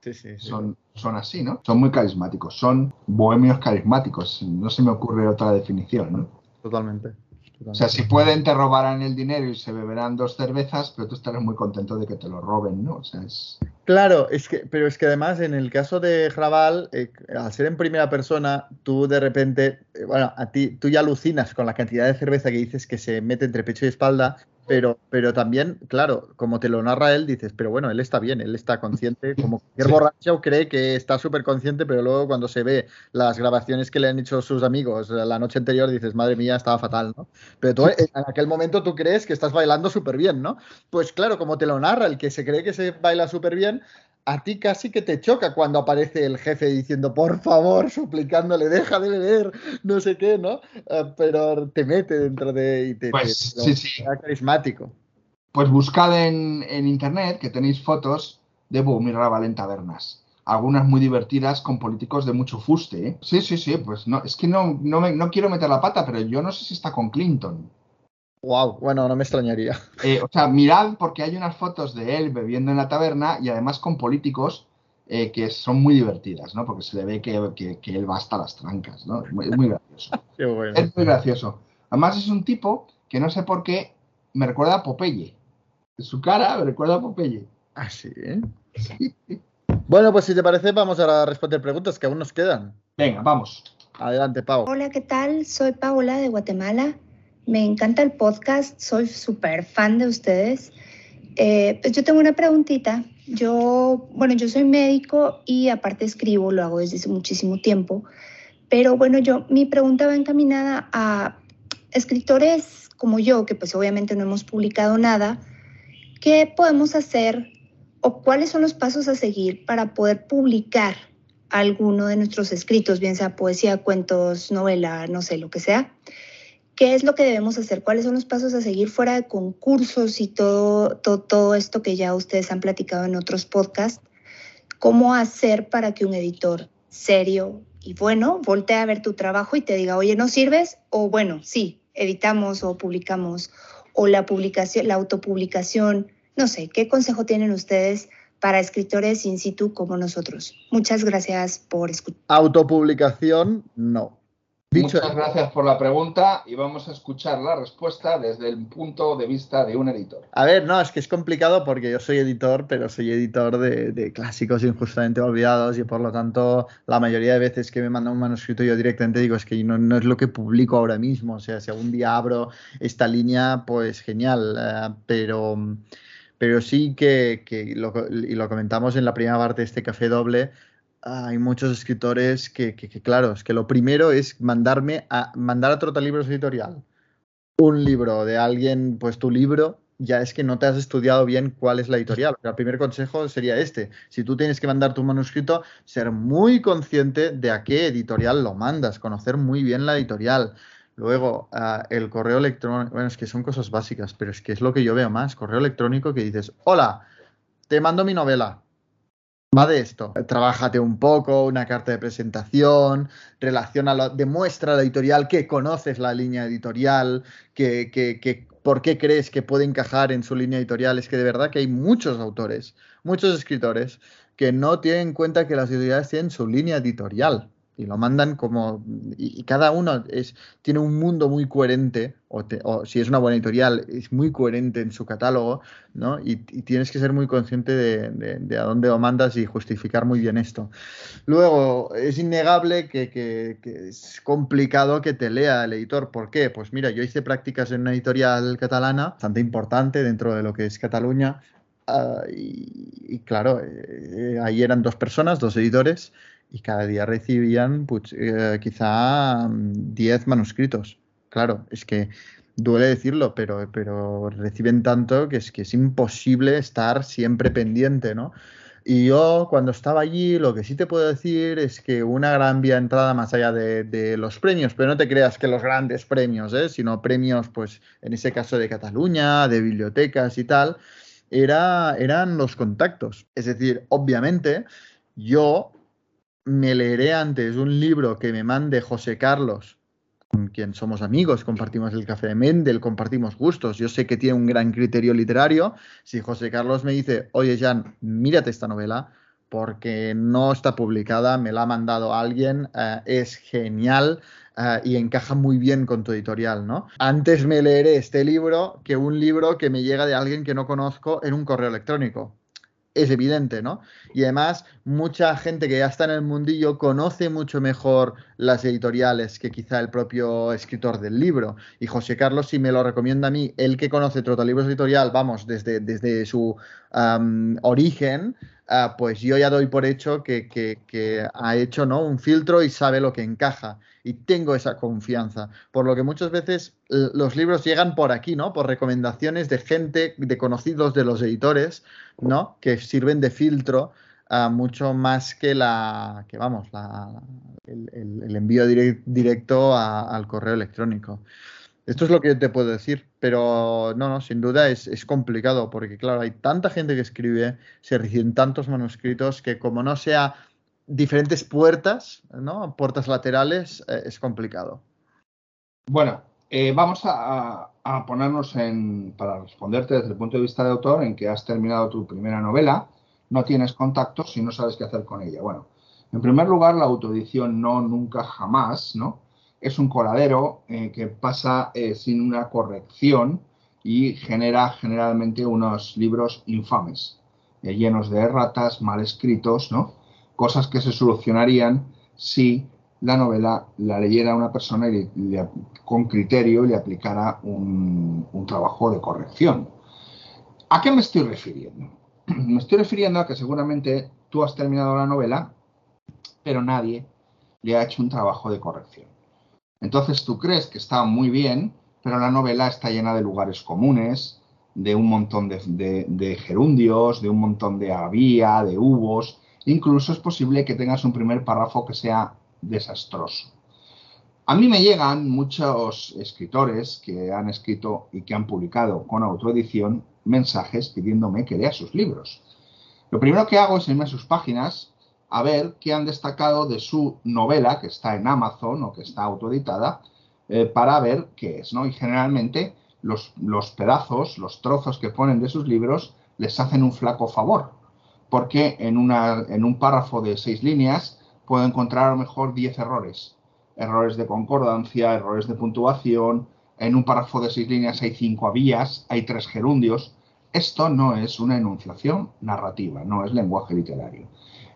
Sí, sí, sí.
Son, son así, ¿no? Son muy carismáticos, son bohemios carismáticos, no se me ocurre otra definición, ¿no?
Totalmente.
O sea, si pueden, te robarán el dinero y se beberán dos cervezas, pero tú estarás muy contento de que te lo roben, ¿no? O sea, es...
Claro, es que, pero es que además en el caso de Raval, eh, al ser en primera persona, tú de repente, eh, bueno, a ti, tú ya alucinas con la cantidad de cerveza que dices que se mete entre pecho y espalda, pero, pero también, claro, como te lo narra él, dices, pero bueno, él está bien, él está consciente, como cualquier sí. borracho cree que está súper consciente, pero luego cuando se ve las grabaciones que le han hecho sus amigos la noche anterior, dices, madre mía, estaba fatal, ¿no? Pero tú, en aquel momento tú crees que estás bailando súper bien, ¿no? Pues claro, como te lo narra, el que se cree que se baila súper bien, a ti casi que te choca cuando aparece el jefe diciendo, por favor, suplicándole, deja de beber, no sé qué, ¿no? Uh, pero te mete dentro de... Y te,
pues,
te,
sí, sí.
carismático.
Pues buscad en, en, internet que tenéis fotos de Boumir Raval en tabernas. Algunas muy divertidas con políticos de mucho fuste. ¿eh? Sí, sí, sí, pues no, es que no, no, me, no quiero meter la pata, pero yo no sé si está con Clinton.
Wow, bueno, no me extrañaría.
Eh, o sea, mirad porque hay unas fotos de él bebiendo en la taberna y además con políticos eh, que son muy divertidas, ¿no? Porque se le ve que, que, que él va hasta las trancas, ¿no? Es muy, gracioso.
Qué bueno.
Es muy gracioso. Además es un tipo que no sé por qué me recuerda a Popeye. Su cara me recuerda a Popeye.
¿Ah, sí?
Sí.
Bueno, pues si te parece, vamos a responder preguntas que aún nos quedan.
Venga, vamos.
Adelante, Pau.
Hola, ¿qué tal? Soy Paola de Guatemala. Me encanta el podcast, soy súper fan de ustedes. Eh, pues yo tengo una preguntita. Yo, bueno, yo soy médico y aparte escribo, lo hago desde hace muchísimo tiempo. Pero bueno, yo, mi pregunta va encaminada a escritores como yo, que pues obviamente no hemos publicado nada. ¿Qué podemos hacer o cuáles son los pasos a seguir para poder publicar alguno de nuestros escritos, bien sea poesía, cuentos, novela, no sé, lo que sea? ¿Qué es lo que debemos hacer? ¿Cuáles son los pasos a seguir fuera de concursos y todo, todo, esto que ya ustedes han platicado en otros podcasts? ¿Cómo hacer para que un editor serio y bueno voltee a ver tu trabajo y te diga, oye, ¿no sirves? O bueno, sí, editamos o publicamos. O la publicación, la autopublicación, no sé, ¿qué consejo tienen ustedes para escritores in situ como nosotros? Muchas gracias por escuchar.
Autopublicación, no.
Dicho Muchas gracias por la pregunta y vamos a escuchar la respuesta desde el punto de vista de un editor.
A ver, no, es que es complicado porque yo soy editor, pero soy editor de, clásicos injustamente olvidados y por lo tanto la mayoría de veces que me mandan un manuscrito yo directamente digo es que no, no, es lo que publico ahora mismo. O sea, si algún día abro esta línea, pues genial, eh, pero, pero sí que, que lo, y lo comentamos en la primera parte de este café doble, hay muchos escritores que, claro, es que lo primero es mandarme a mandar a Trota Libros Editorial un libro de alguien, pues tu libro, ya es que no te has estudiado bien cuál es la editorial. El primer consejo sería este. Si tú tienes que mandar tu manuscrito, ser muy consciente de a qué editorial lo mandas, conocer muy bien la editorial. Luego, ah, el correo electrónico, bueno, es que son cosas básicas, pero es que es lo que yo veo más. Correo electrónico que dices, hola, te mando mi novela va de esto. Trabájate un poco, una carta de presentación, relaciona, demuestra a la editorial que conoces la línea editorial, que, que, que, por qué crees que puede encajar en su línea editorial. Es que de verdad que hay muchos autores, muchos escritores que no tienen en cuenta que las editoriales tienen su línea editorial y lo mandan como y, cada uno es tiene un mundo muy coherente o, si es una buena editorial es muy coherente en su catálogo no y, tienes que ser muy consciente de, a dónde lo mandas y justificar muy bien esto. Luego es innegable que, que, es complicado que te lea el editor. ¿por qué? pues mira yo hice prácticas en una editorial catalana bastante importante dentro de lo que es Cataluña ah, y, claro eh, ahí eran dos personas dos editores y cada día recibían pues, eh, quizá 10 mm, manuscritos. Claro, es que duele decirlo, pero, pero reciben tanto que es que es imposible estar siempre pendiente, ¿no? Y yo cuando estaba allí lo que sí te puedo decir es que una gran vía de entrada más allá de, los premios, pero no te creas que los grandes premios, ¿eh? sino premios, pues en ese caso de Cataluña, de bibliotecas y tal, era, eran los contactos. Es decir, obviamente yo me leeré antes un libro que me mande José Carlos, con quien somos amigos, compartimos el café de Mendel, compartimos gustos. Yo sé que tiene un gran criterio literario. Si José Carlos me dice, oye Jan, mírate esta novela, porque no está publicada, me la ha mandado alguien, eh, es genial eh, y encaja muy bien con tu editorial, ¿no? Antes me leeré este libro que un libro que me llega de alguien que no conozco en un correo electrónico es evidente, ¿no? Y además, mucha gente que ya está en el mundillo conoce mucho mejor las editoriales que quizá el propio escritor del libro. Y José Carlos, si me lo recomienda a mí, el que conoce Trotalibros Editorial, vamos, desde, desde su origen, ah, pues yo ya doy por hecho que, que, ha hecho ¿no? un filtro y sabe lo que encaja y tengo esa confianza. Por lo que muchas veces los libros llegan por aquí, ¿no? Por recomendaciones de gente, de conocidos de los editores, ¿no? Que sirven de filtro uh, mucho más que la, que vamos, la, el, envío directo al correo electrónico. Esto es lo que te puedo decir, pero no, no, sin duda es, es, complicado porque, claro, hay tanta gente que escribe, se reciben tantos manuscritos que como no sea diferentes puertas, ¿no? Puertas laterales, eh, es complicado.
Bueno, eh, vamos a, ponernos en, para responderte desde el punto de vista de autor, en que has terminado tu primera novela, no tienes contactos y no sabes qué hacer con ella. Bueno, en primer lugar, la autoedición no, nunca, jamás, ¿no? Es un coladero eh, que pasa sin una corrección y genera generalmente unos libros infames. eh, llenos de erratas, mal escritos, ¿no? Cosas que se solucionarían si la novela la leyera una persona y le- con criterio y le aplicara un, un trabajo de corrección. ¿A qué me estoy refiriendo? Me estoy refiriendo a que seguramente tú has terminado la novela, pero nadie le ha hecho un trabajo de corrección. Entonces tú crees que está muy bien, pero la novela está llena de lugares comunes, de un montón de, gerundios, de un montón de había, de hubos. Incluso es posible que tengas un primer párrafo que sea desastroso. A mí me llegan muchos escritores que han escrito y que han publicado con autoedición mensajes pidiéndome que lea sus libros. Lo primero que hago es irme a sus páginas a ver qué han destacado de su novela, que está en Amazon o que está autoeditada, eh, para ver qué es, ¿no? Y generalmente los, los pedazos, los trozos que ponen de sus libros les hacen un flaco favor, porque en, una, en un párrafo de seis líneas puedo encontrar a lo mejor 10 errores. Errores de concordancia, errores de puntuación. En un párrafo de seis líneas hay cinco avías, hay tres gerundios. Esto no es una enunciación narrativa, no es lenguaje literario.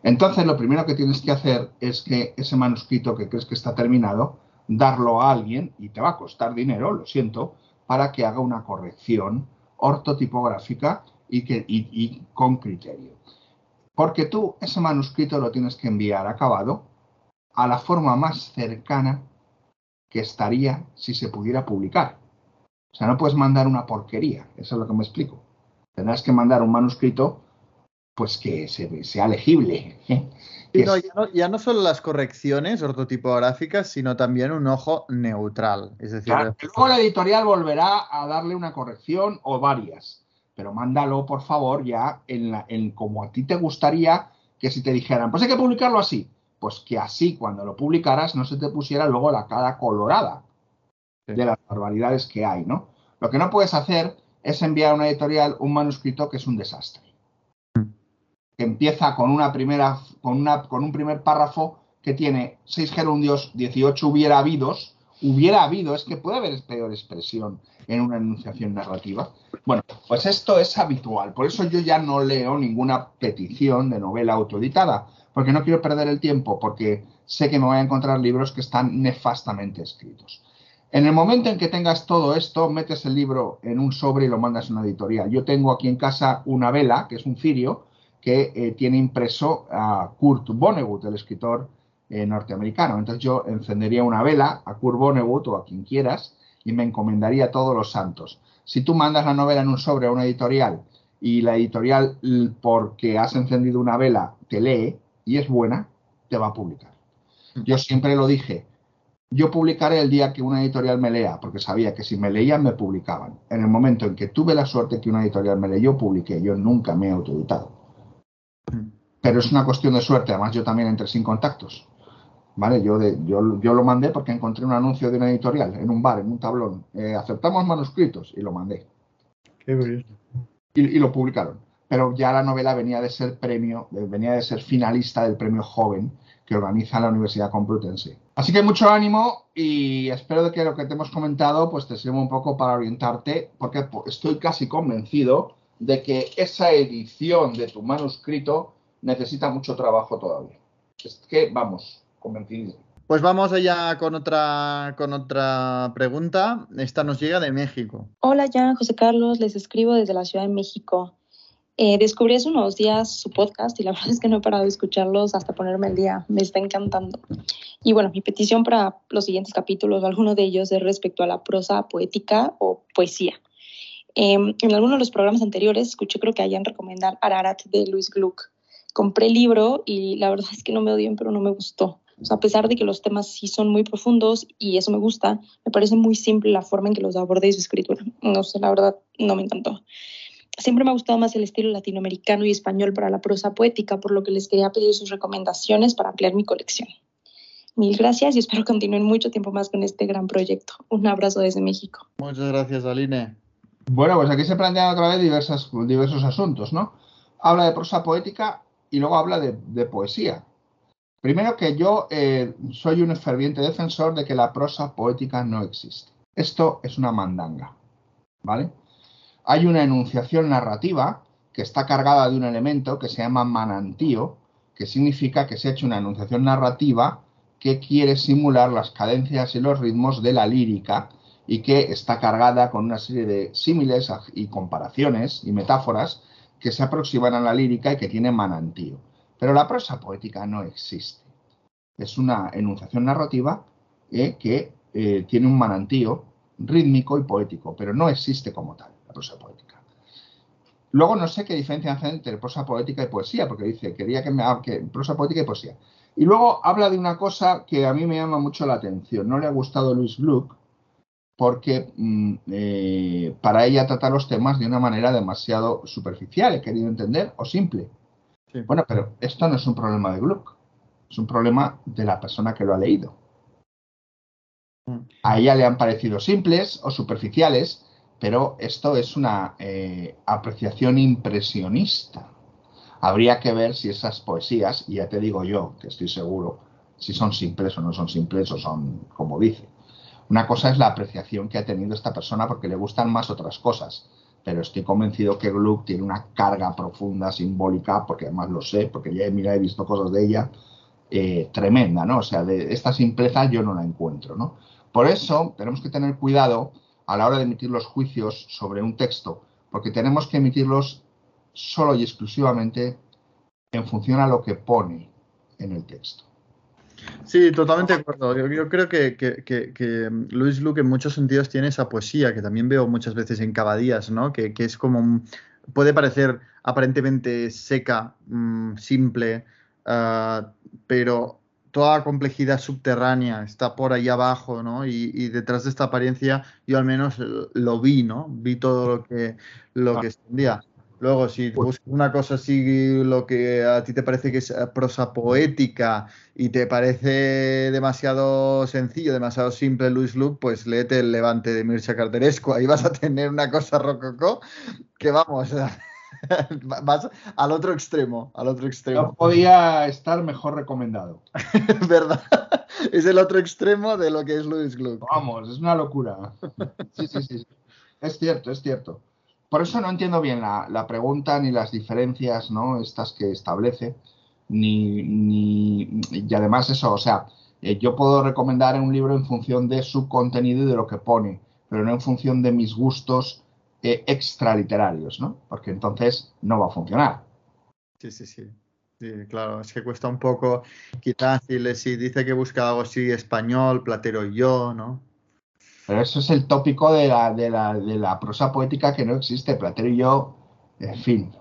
Entonces, lo primero que tienes que hacer es que ese manuscrito que crees que está terminado, darlo a alguien, y te va a costar dinero, lo siento, para que haga una corrección ortotipográfica y, que, y- con criterio. Porque tú ese manuscrito lo tienes que enviar acabado a la forma más cercana que estaría si se pudiera publicar. O sea, no puedes mandar una porquería, eso es lo que me explico. Tendrás que mandar un manuscrito pues que se- sea legible. Que
no, ya, no, ya no solo las correcciones ortotipográficas, sino también un ojo neutral. Es decir,
Claro, que luego la editorial volverá a darle una corrección o varias, pero mándalo, por favor, ya en, la, en como a ti te gustaría que si te dijeran, pues hay que publicarlo así, pues que así cuando lo publicaras no se te pusiera luego la cara colorada de las barbaridades que hay, ¿no? Lo que no puedes hacer es enviar a una editorial un manuscrito que es un desastre. Que empieza con una primera, con una, con un primer párrafo que tiene seis gerundios, 18 hubiera habidos, hubiera habido, es que puede haber peor expresión en una enunciación narrativa. Bueno, pues esto es habitual. Por eso yo ya no leo ninguna petición de novela autoeditada, porque no quiero perder el tiempo, porque sé que me voy a encontrar libros que están nefastamente escritos. En el momento en que tengas todo esto, metes el libro en un sobre y lo mandas a una editorial. Yo tengo aquí en casa una vela, que es un cirio, que eh, tiene impreso a Kurt Vonnegut, el escritor eh, norteamericano. Entonces yo encendería una vela a Kurt Vonnegut o a quien quieras y me encomendaría a todos los santos. Si tú mandas la novela en un sobre a una editorial y la editorial, porque has encendido una vela, te lee y es buena, te va a publicar. Yo siempre lo dije, yo publicaré el día que una editorial me lea, porque sabía que si me leían me publicaban. En el momento en que tuve la suerte que una editorial me leyó, publiqué. Yo nunca me he autoeditado. Pero es una cuestión de suerte. Además, yo también entré sin contactos. ¿Vale? Yo, de- yo, yo lo mandé porque encontré un anuncio de una editorial en un bar, en un tablón. Eh, aceptamos manuscritos y lo mandé.
Qué curioso.
Y, y lo publicaron. Pero ya la novela venía de ser premio, venía de ser finalista del premio joven que organiza la Universidad Complutense. Así que mucho ánimo y espero de que lo que te hemos comentado pues te sirva un poco para orientarte, porque po- estoy casi convencido de que esa edición de tu manuscrito necesita mucho trabajo todavía. Es que, vamos, convencido.
Pues vamos allá con otra, con otra pregunta. Esta nos llega de México.
Hola, Jan, José Carlos, les escribo desde la Ciudad de México. Eh, descubrí hace unos días su podcast y la verdad es que no he parado de escucharlos hasta ponerme al día. Me está encantando. Y bueno, mi petición para los siguientes capítulos, o alguno de ellos, es respecto a la prosa poética o poesía. Eh, en alguno de los programas anteriores escuché creo que hayan recomendar Ararat de Luis Gluck. Compré el libro y la verdad es que no me odien, pero no me gustó. O sea, a pesar de que los temas sí son muy profundos y eso me gusta, me parece muy simple la forma en que los aborde y su escritura. No sé, la verdad, no me encantó. Siempre me ha gustado más el estilo latinoamericano y español para la prosa poética, por lo que les quería pedir sus recomendaciones para ampliar mi colección. Mil gracias y espero continúen mucho tiempo más con este gran proyecto. Un abrazo desde México.
Muchas gracias, Aline.
Bueno, pues aquí se plantean otra vez diversas, diversos asuntos, ¿no? Habla de prosa poética y luego habla de, poesía. Primero que yo eh, soy un ferviente defensor de que la prosa poética no existe. Esto es una mandanga, ¿vale? Hay una enunciación narrativa que está cargada de un elemento que se llama manantío, que significa que se ha hecho una enunciación narrativa que quiere simular las cadencias y los ritmos de la lírica y que está cargada con una serie de símiles y comparaciones y metáforas que se aproximan a la lírica y que tiene manantío. Pero la prosa poética no existe. Es una enunciación narrativa eh, que eh, tiene un manantío rítmico y poético, pero no existe como tal la prosa poética. Luego no sé qué diferencia hace entre prosa poética y poesía, porque dice, quería que me que prosa poética y poesía. Y luego habla de una cosa que a mí me llama mucho la atención. No le ha gustado Luis Gluck porque mm, eh, para ella trata los temas de una manera demasiado superficial, he querido entender, o simple. Bueno, pero esto no es un problema de Gluck, es un problema de la persona que lo ha leído. Mm. A ella le han parecido simples o superficiales, pero esto es una eh, apreciación impresionista. Habría que ver si esas poesías, y ya te digo yo, que estoy seguro, si son simples o no son simples o son como dice. Una cosa es la apreciación que ha tenido esta persona porque le gustan más otras cosas, pero estoy convencido que Gluck tiene una carga profunda, simbólica, porque además lo sé, porque ya he, mirado, he visto cosas de ella, eh, tremenda, ¿no? O sea, de esta simpleza yo no la encuentro, ¿no? Por eso tenemos que tener cuidado a la hora de emitir los juicios sobre un texto, porque tenemos que emitirlos solo y exclusivamente en función a lo que pone en el texto.
Sí, totalmente de acuerdo. Yo, creo que, que, Luis Luke en muchos sentidos tiene esa poesía que también veo muchas veces en Cabadías, ¿no? Que, es como, puede parecer aparentemente seca, mm, simple, ah, pero toda la complejidad subterránea está por ahí abajo, ¿no? Y, detrás de esta apariencia yo al menos lo vi, ¿no? Vi todo lo que, lo que escondía. Luego, si buscas una cosa así, lo que a ti te parece que es prosa poética y te parece demasiado sencillo, demasiado simple, Luis Luke, pues léete el Levante de Mircea Carteresco. Ahí vas a tener una cosa rococó que vamos, Vas al otro extremo, al otro extremo.
No podía estar mejor recomendado.
¿Verdad? Es el otro extremo de lo que es Louis Gluck.
Vamos, es una locura. Sí, sí, sí. Es cierto, es cierto. Por eso no entiendo bien la, pregunta ni las diferencias, ¿no? Estas que establece. Ni, ni, y además eso, o sea, eh, yo puedo recomendar un libro en función de su contenido y de lo que pone, pero no en función de mis gustos eh, extraliterarios, ¿no? Porque entonces no va a funcionar.
Sí, sí, sí. Claro, es que cuesta un poco, quizás si, dice que busca algo así español, Platero y yo, ¿no?
Pero eso es el tópico de la, de la, de la prosa poética que no existe, Platero y yo, en fin.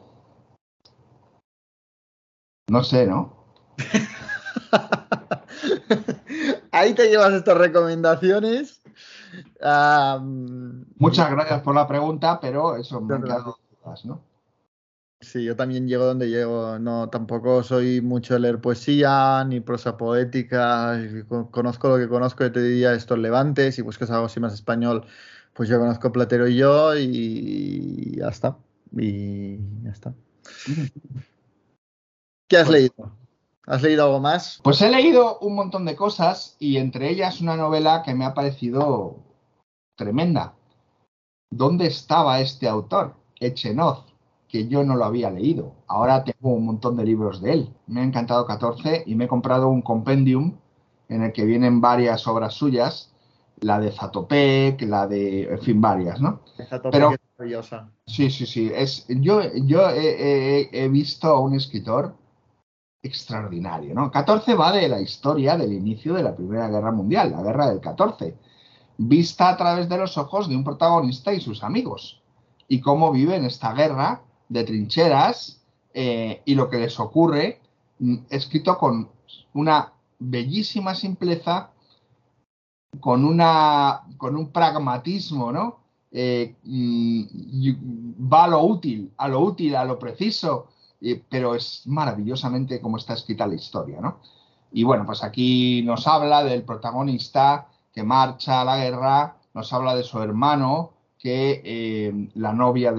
No sé, ¿no?
Ahí te llevas estas recomendaciones
Muchas gracias por la pregunta, pero eso me han quedado dudas, ¿no?
Sí, yo también llego donde llego. No, tampoco soy mucho de leer poesía ni prosa poética. Conozco lo que conozco, yo te diría estos levantes. Si buscas algo así más español, pues yo conozco Platero y yo y ya está. Y ya está. ¿Qué has pues leído? ¿Has leído algo más?
Pues he leído un montón de cosas y entre ellas una novela que me ha parecido tremenda. ¿Dónde estaba este autor, Echenoz? Que yo no lo había leído. Ahora tengo un montón de libros de él. Me ha encantado 14 y me he comprado un compendium en el que vienen varias obras suyas, la de Zatopek, la de, en fin, varias, ¿no?
Pero, es maravillosa.
Sí, sí, sí. Es, yo yo he visto a un escritor extraordinario, ¿no? 14 va de la historia del inicio de la Primera Guerra Mundial, la Guerra del 14, vista a través de los ojos de un protagonista y sus amigos, y cómo viven esta guerra de trincheras eh, y lo que les ocurre, mm, escrito con una bellísima simpleza, con, una, con un pragmatismo, ¿no? Eh, mm, va a lo útil, a lo útil, a lo preciso, pero es maravillosamente como está escrita la historia, ¿no? Y bueno, pues aquí nos habla del protagonista que marcha a la guerra, nos habla de su hermano, que eh, la novia,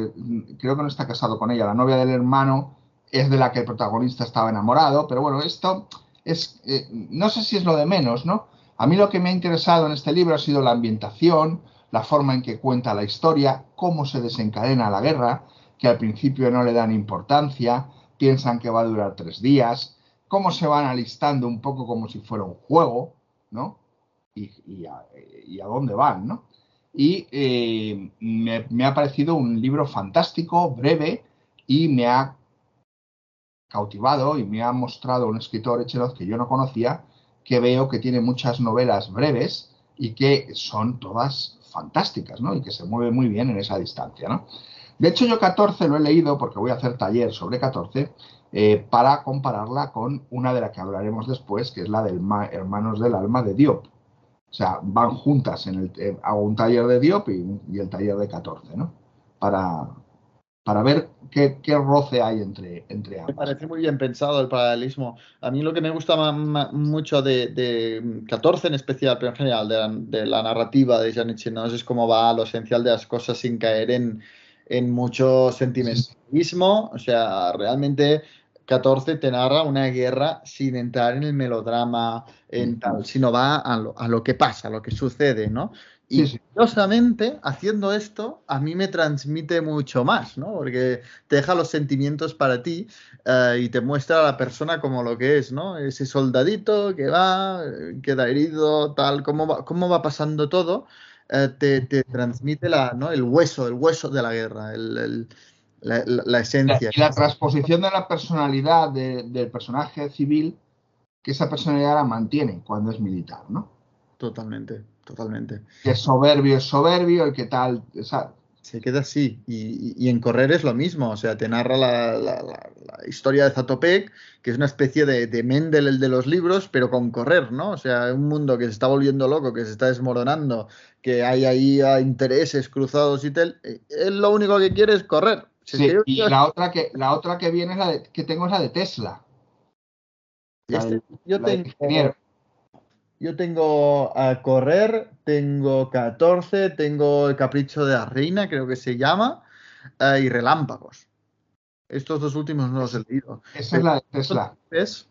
creo que no está casado con ella, la novia del hermano es de la que el protagonista estaba enamorado, pero bueno, esto es, eh, no sé si es lo de menos, ¿no? A mí lo que me ha interesado en este libro ha sido la ambientación, la forma en que cuenta la historia, cómo se desencadena la guerra, que al principio no le dan importancia, piensan que va a durar tres días, cómo se van alistando un poco como si fuera un juego, ¿no? Y, a, dónde van, ¿no? Y eh, me, ha parecido un libro fantástico, breve, y me ha cautivado y me ha mostrado un escritor Echeroz que yo no conocía, que veo que tiene muchas novelas breves y que son todas fantásticas, ¿no? Y que se mueve muy bien en esa distancia, ¿no? De hecho, yo 14 lo he leído porque voy a hacer taller sobre 14 eh, para compararla con una de la que hablaremos después, que es la del Hermanos del Alma de Diop. O sea, van juntas en el, eh, hago un taller de Diop y, el taller de 14, ¿no? Para, para ver qué, roce hay entre, entre ambas.
Me parece muy bien pensado el paralelismo. A mí lo que me gusta mucho de, 14 en especial, pero en general, de la, narrativa de Janet Chenos es cómo va a lo esencial de las cosas sin caer en, en mucho sentimentalismo. O sea, realmente 14 te narra una guerra sin entrar en el melodrama, en tal, sino va a lo, que pasa, a lo que sucede, ¿no? Y curiosamente, haciendo esto, a mí me transmite mucho más, ¿no? Porque te deja los sentimientos para ti eh, y te muestra a la persona como lo que es, ¿no? Ese soldadito que va, queda herido, tal, cómo va, cómo va pasando todo, eh, te, transmite la, ¿no? el hueso, el hueso de la guerra, el, la, esencia.
Y la transposición de la personalidad del personaje civil, que esa personalidad la mantiene cuando es militar, ¿no?
Totalmente, totalmente.
Que es soberbio, es soberbio, el que tal.
Se queda así. Y, en correr es lo mismo. O sea, te narra la, historia de Zatopek, que es una especie de, de, Mendel, el de los libros, pero con correr, ¿no? O sea, un mundo que se está volviendo loco, que se está desmoronando, que hay ahí intereses cruzados y tal. Eh, él lo único que quiere es correr.
Sí, y la otra que la otra que viene es la de, que tengo es la de Tesla.
Este, yo, tengo, yo tengo a correr, tengo 14, tengo el capricho de la reina, creo que se llama, eh, y relámpagos. Estos dos últimos no los he leído.
Esa es la de Tesla.
Es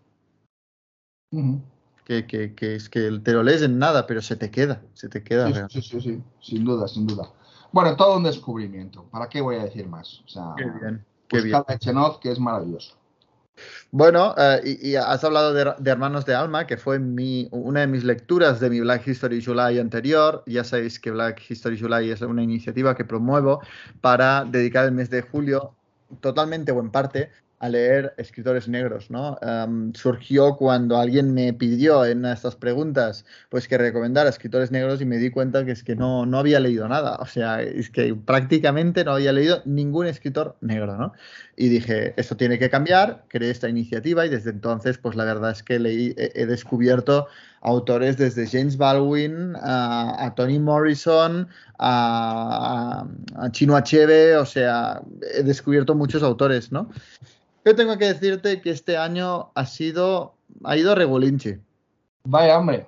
que, que, que, es que te lo lees en nada, pero se te queda, se te queda.
sí, sí, sí, sin duda, sin duda. Bueno, todo un descubrimiento. ¿Para qué voy a decir más? O sea,
qué bien, qué bien.
que es maravilloso.
Bueno, eh, y, has hablado de, Hermanos de Alma, que fue mi, una de mis lecturas de mi Black History July anterior. Ya sabéis que Black History July es una iniciativa que promuevo para dedicar el mes de julio, totalmente o en parte, a leer escritores negros, ¿no? surgió cuando alguien me pidió en estas preguntas, pues que recomendara escritores negros y me di cuenta que es que no, no había leído nada, o sea, es que prácticamente no había leído ningún escritor negro, ¿no? Y dije, esto tiene que cambiar, creé esta iniciativa y desde entonces, pues la verdad es que leí, he, descubierto autores desde James Baldwin a, Tony Morrison, a, a, Chino Achebe, o sea, he descubierto muchos autores, ¿no? Yo tengo que decirte que este año ha sido, ha ido regulinchi.
Vaya, hombre.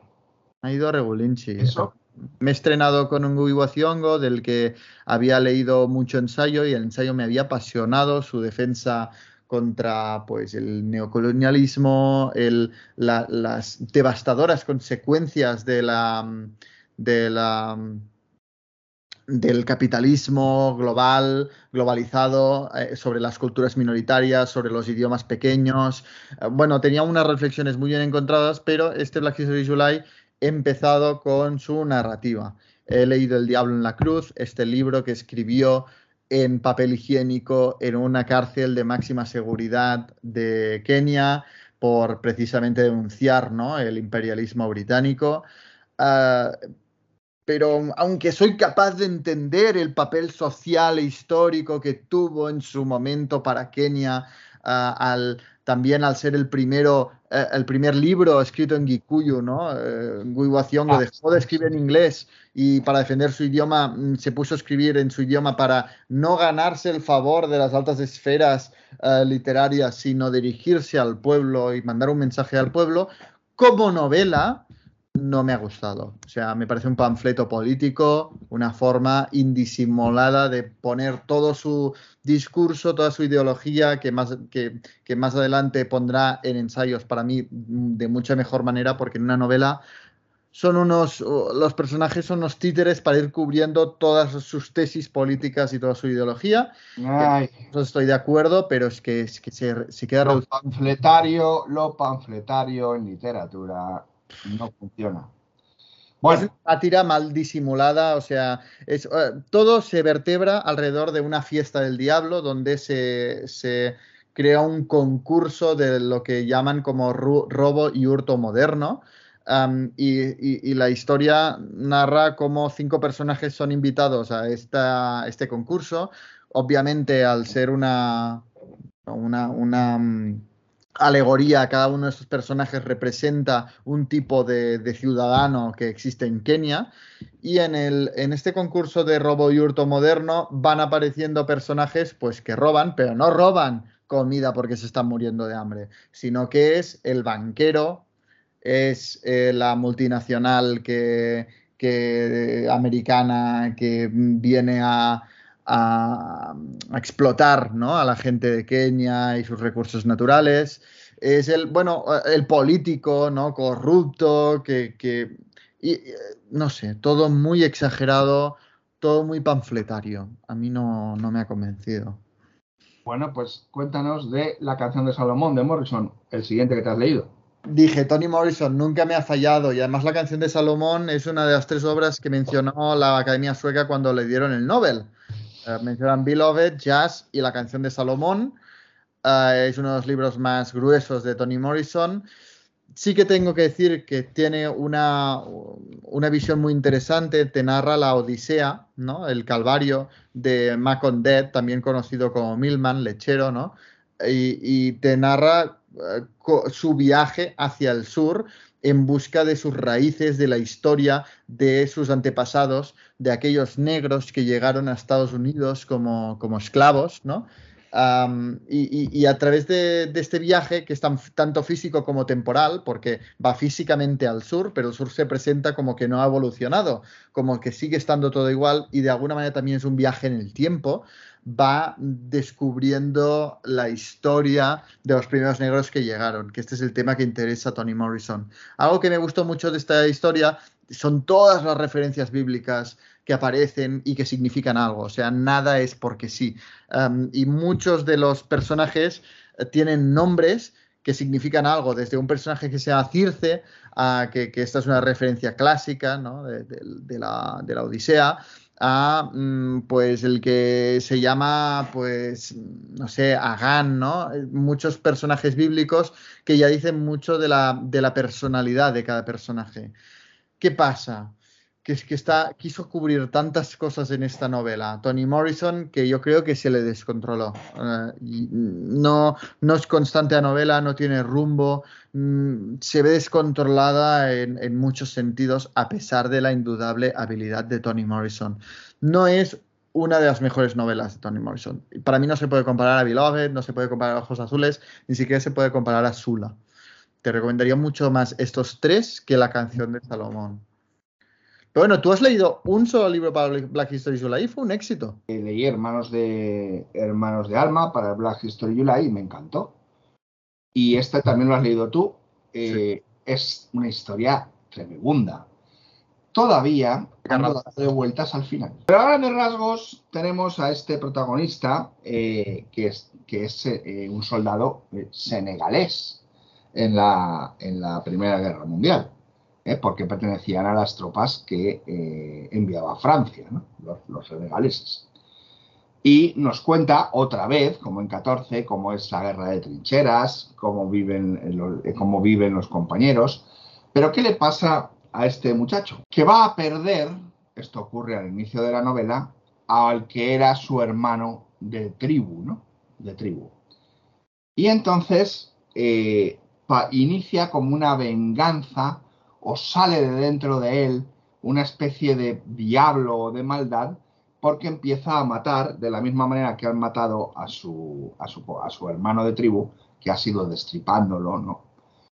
Ha ido regulinchi. Eso. Me he estrenado con un Guiwaciongo del que había leído mucho ensayo y el ensayo me había apasionado, su defensa contra pues el neocolonialismo, el, las devastadoras consecuencias de la, de la del capitalismo global, globalizado, eh, sobre las culturas minoritarias, sobre los idiomas pequeños. Eh, bueno, tenía unas reflexiones muy bien encontradas, pero este Black History July he empezado con su narrativa. He leído El Diablo en la Cruz, este libro que escribió en papel higiénico en una cárcel de máxima seguridad de Kenia por precisamente denunciar ¿no? el imperialismo británico. Ah, pero aunque soy capaz de entender el papel social e histórico que tuvo en su momento para Kenia, ah, al, también al ser el primero, eh, el primer libro escrito en Gikuyu, ¿no? Uh, lo dejó de escribir en inglés y para defender su idioma mm, se puso a escribir en su idioma para no ganarse el favor de las altas esferas eh, literarias, sino dirigirse al pueblo y mandar un mensaje al pueblo. Como novela, no me ha gustado. O sea, me parece un panfleto político, una forma indisimulada de poner todo su discurso, toda su ideología, que más, que, más adelante pondrá en ensayos para mí de mucha mejor manera, porque en una novela son unos, los personajes son unos títeres para ir cubriendo todas sus tesis políticas y toda su ideología.
Ay.
No estoy de acuerdo, pero es que, es que se, se queda
Lo panfletario, lo panfletario en literatura no funciona. Bueno,
Es una sátira mal disimulada, o sea, es, eh, todo se vertebra alrededor de una fiesta del diablo donde se, se crea un concurso de lo que llaman como robo y hurto moderno. Y, y- y la historia narra cómo cinco personajes son invitados a esta, este concurso. Obviamente, al ser una, una, una, mm, alegoría, cada uno de estos personajes representa un tipo de, ciudadano que existe en Kenia. Y en, el, en este concurso de robo y hurto moderno van apareciendo personajes pues, que roban, pero no roban comida porque se están muriendo de hambre, sino que es el banquero, es eh, la multinacional que, que, americana que viene a, a, a explotar ¿no? a la gente de Kenia y sus recursos naturales. Es el, bueno, el político, ¿no? Corrupto, que, que y, no sé, todo muy exagerado, todo muy panfletario. A mí no, no me ha convencido.
bueno, pues cuéntanos de la canción de Salomón de Morrison, el siguiente que te has leído.
Dije, Toni Morrison nunca me ha fallado y además la canción de Salomón es una de las tres obras que mencionó la Academia Sueca cuando le dieron el Nobel. Eh, mencionan Beloved, Jazz y la canción de Salomón. Eh, es uno de los libros más gruesos de Toni Morrison. Sí que tengo que decir que tiene una, una visión muy interesante, te narra la Odisea, ¿no? El Calvario de Macon Dead, también conocido como Milman, lechero, ¿no? Y, te narra eh, su viaje hacia el sur en busca de sus raíces, de la historia de sus antepasados, de aquellos negros que llegaron a Estados Unidos como, como esclavos, ¿no? Y, a través de, este viaje, que es tan- tanto físico como temporal, porque va físicamente al sur, pero el sur se presenta como que no ha evolucionado, como que sigue estando todo igual y de alguna manera también es un viaje en el tiempo, va descubriendo la historia de los primeros negros que llegaron, que este es el tema que interesa a Toni Morrison. Algo que me gustó mucho de esta historia son todas las referencias bíblicas que aparecen y que significan algo, o sea, nada es porque sí. Y muchos de los personajes eh, tienen nombres que significan algo, desde un personaje que se llama Circe, a que, esta es una referencia clásica ¿no? de, la, Odisea, a mm, pues el que se llama, pues, no sé, Agán, ¿no? Eh, Muchos personajes bíblicos que ya dicen mucho de la personalidad de cada personaje. ¿Qué pasa? Que es que está, quiso cubrir tantas cosas en esta novela, Toni Morrison, que yo creo que se le descontroló. Eh, no es constante la novela, no tiene rumbo, mm, se ve descontrolada en, en muchos sentidos, a pesar de la indudable habilidad de Toni Morrison. No es una de las mejores novelas de Toni Morrison. Para mí no se puede comparar a Beloved, no se puede comparar a Ojos Azules, ni siquiera se puede comparar a Sula. Te recomendaría mucho más estos tres que la canción de Salomón. Pero bueno, tú has leído un solo libro para Black History July fue un éxito.
Eh, Leí Hermanos de, Hermanos de Alma para Black History July y me encantó. Y este también lo has leído tú. Eh, Es una historia tremenda. Todavía ando dando vueltas al final. Pero a grandes rasgos tenemos a este protagonista eh, que es, que es eh, un soldado senegalés en la, en la Primera Guerra Mundial. ¿Eh? porque pertenecían a las tropas que eh, enviaba Francia, ¿no? los, los senegaleses. Y nos cuenta otra vez, como en 14, cómo es la guerra de trincheras, cómo viven, los, cómo viven los compañeros. Pero ¿qué le pasa a este muchacho? Que va a perder, esto ocurre al inicio de la novela, al que era su hermano de tribu, ¿no? De tribu. Y entonces eh, inicia como una venganza o sale de dentro de él una especie de diablo o de maldad porque empieza a matar de la misma manera que han matado a su, a su, a su hermano de tribu, que ha sido destripándolo, ¿no?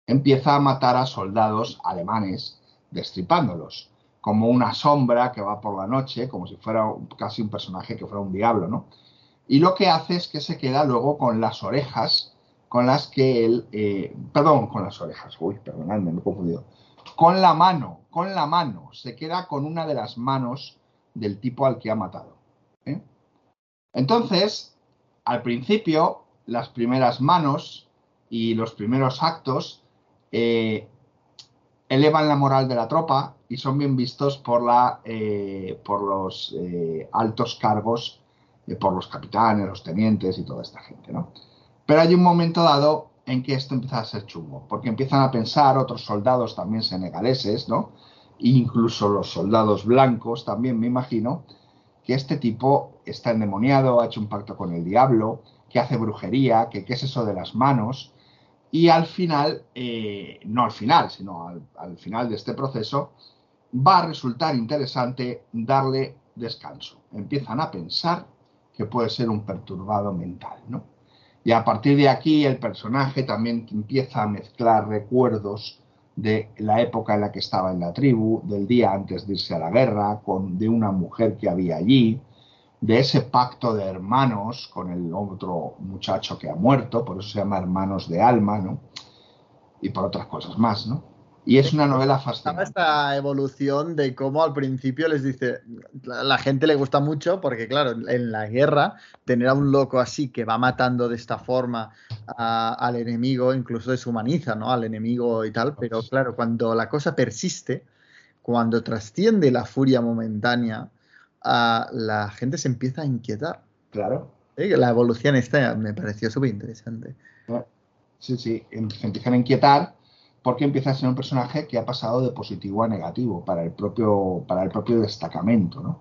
Empieza a matar a soldados alemanes destripándolos, como una sombra que va por la noche, como si fuera casi un personaje que fuera un diablo, ¿no? Y lo que hace es que se queda luego con las orejas con las que él, eh, perdón, con las orejas, uy, perdonadme, me he confundido, con la mano, con la mano, se queda con una de las manos del tipo al que ha matado. ¿eh? Entonces, al principio, las primeras manos y los primeros actos eh, elevan la moral de la tropa y son bien vistos por, la, eh, por los altos cargos, por los capitanes, los tenientes y toda esta gente. ¿no? Pero hay un momento dado en que esto empieza a ser chungo, porque empiezan a pensar otros soldados también senegaleses, ¿no? incluso los soldados blancos también, me imagino, que este tipo está endemoniado, ha hecho un pacto con el diablo, que hace brujería, que qué es eso de las manos, y al final, eh, no al final, sino al, al final de este proceso, va a resultar interesante darle descanso. Empiezan a pensar que puede ser un perturbado mental, ¿no? Y a partir de aquí el personaje también empieza a mezclar recuerdos de la época en la que estaba en la tribu, del día antes de irse a la guerra, con, de una mujer que había allí, de ese pacto de hermanos con el otro muchacho que ha muerto, por eso se llama Hermanos de Alma, ¿no? Y por otras cosas más, ¿no? Y es una novela fascinante.
Esta evolución de cómo al principio les dice, la gente le gusta mucho porque claro, en la guerra tener a un loco así que va matando de esta forma al enemigo, incluso deshumaniza, ¿no? Al enemigo y tal, pero claro, cuando la cosa persiste, cuando trasciende la furia momentánea, la gente se empieza a inquietar.
Claro.
La evolución esta me pareció súper interesante.
Sí, sí, em, se empiezan a inquietar porque empieza a ser un personaje que ha pasado de positivo a negativo para el propio, para el propio destacamento. ¿no?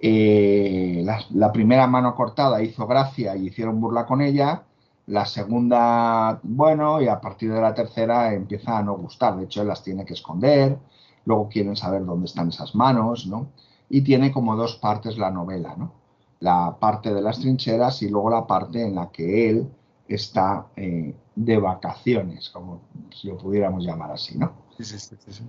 Eh, la, primera mano cortada hizo gracia y hicieron burla con ella. La segunda, bueno, y a partir de la tercera empieza a no gustar. De hecho, él las tiene que esconder. Luego quieren saber dónde están esas manos, ¿no? Y tiene como dos partes la novela, ¿no? La parte de las trincheras y luego la parte en la que él está eh, de vacaciones, como si lo pudiéramos llamar así, ¿no? Sí, sí, sí,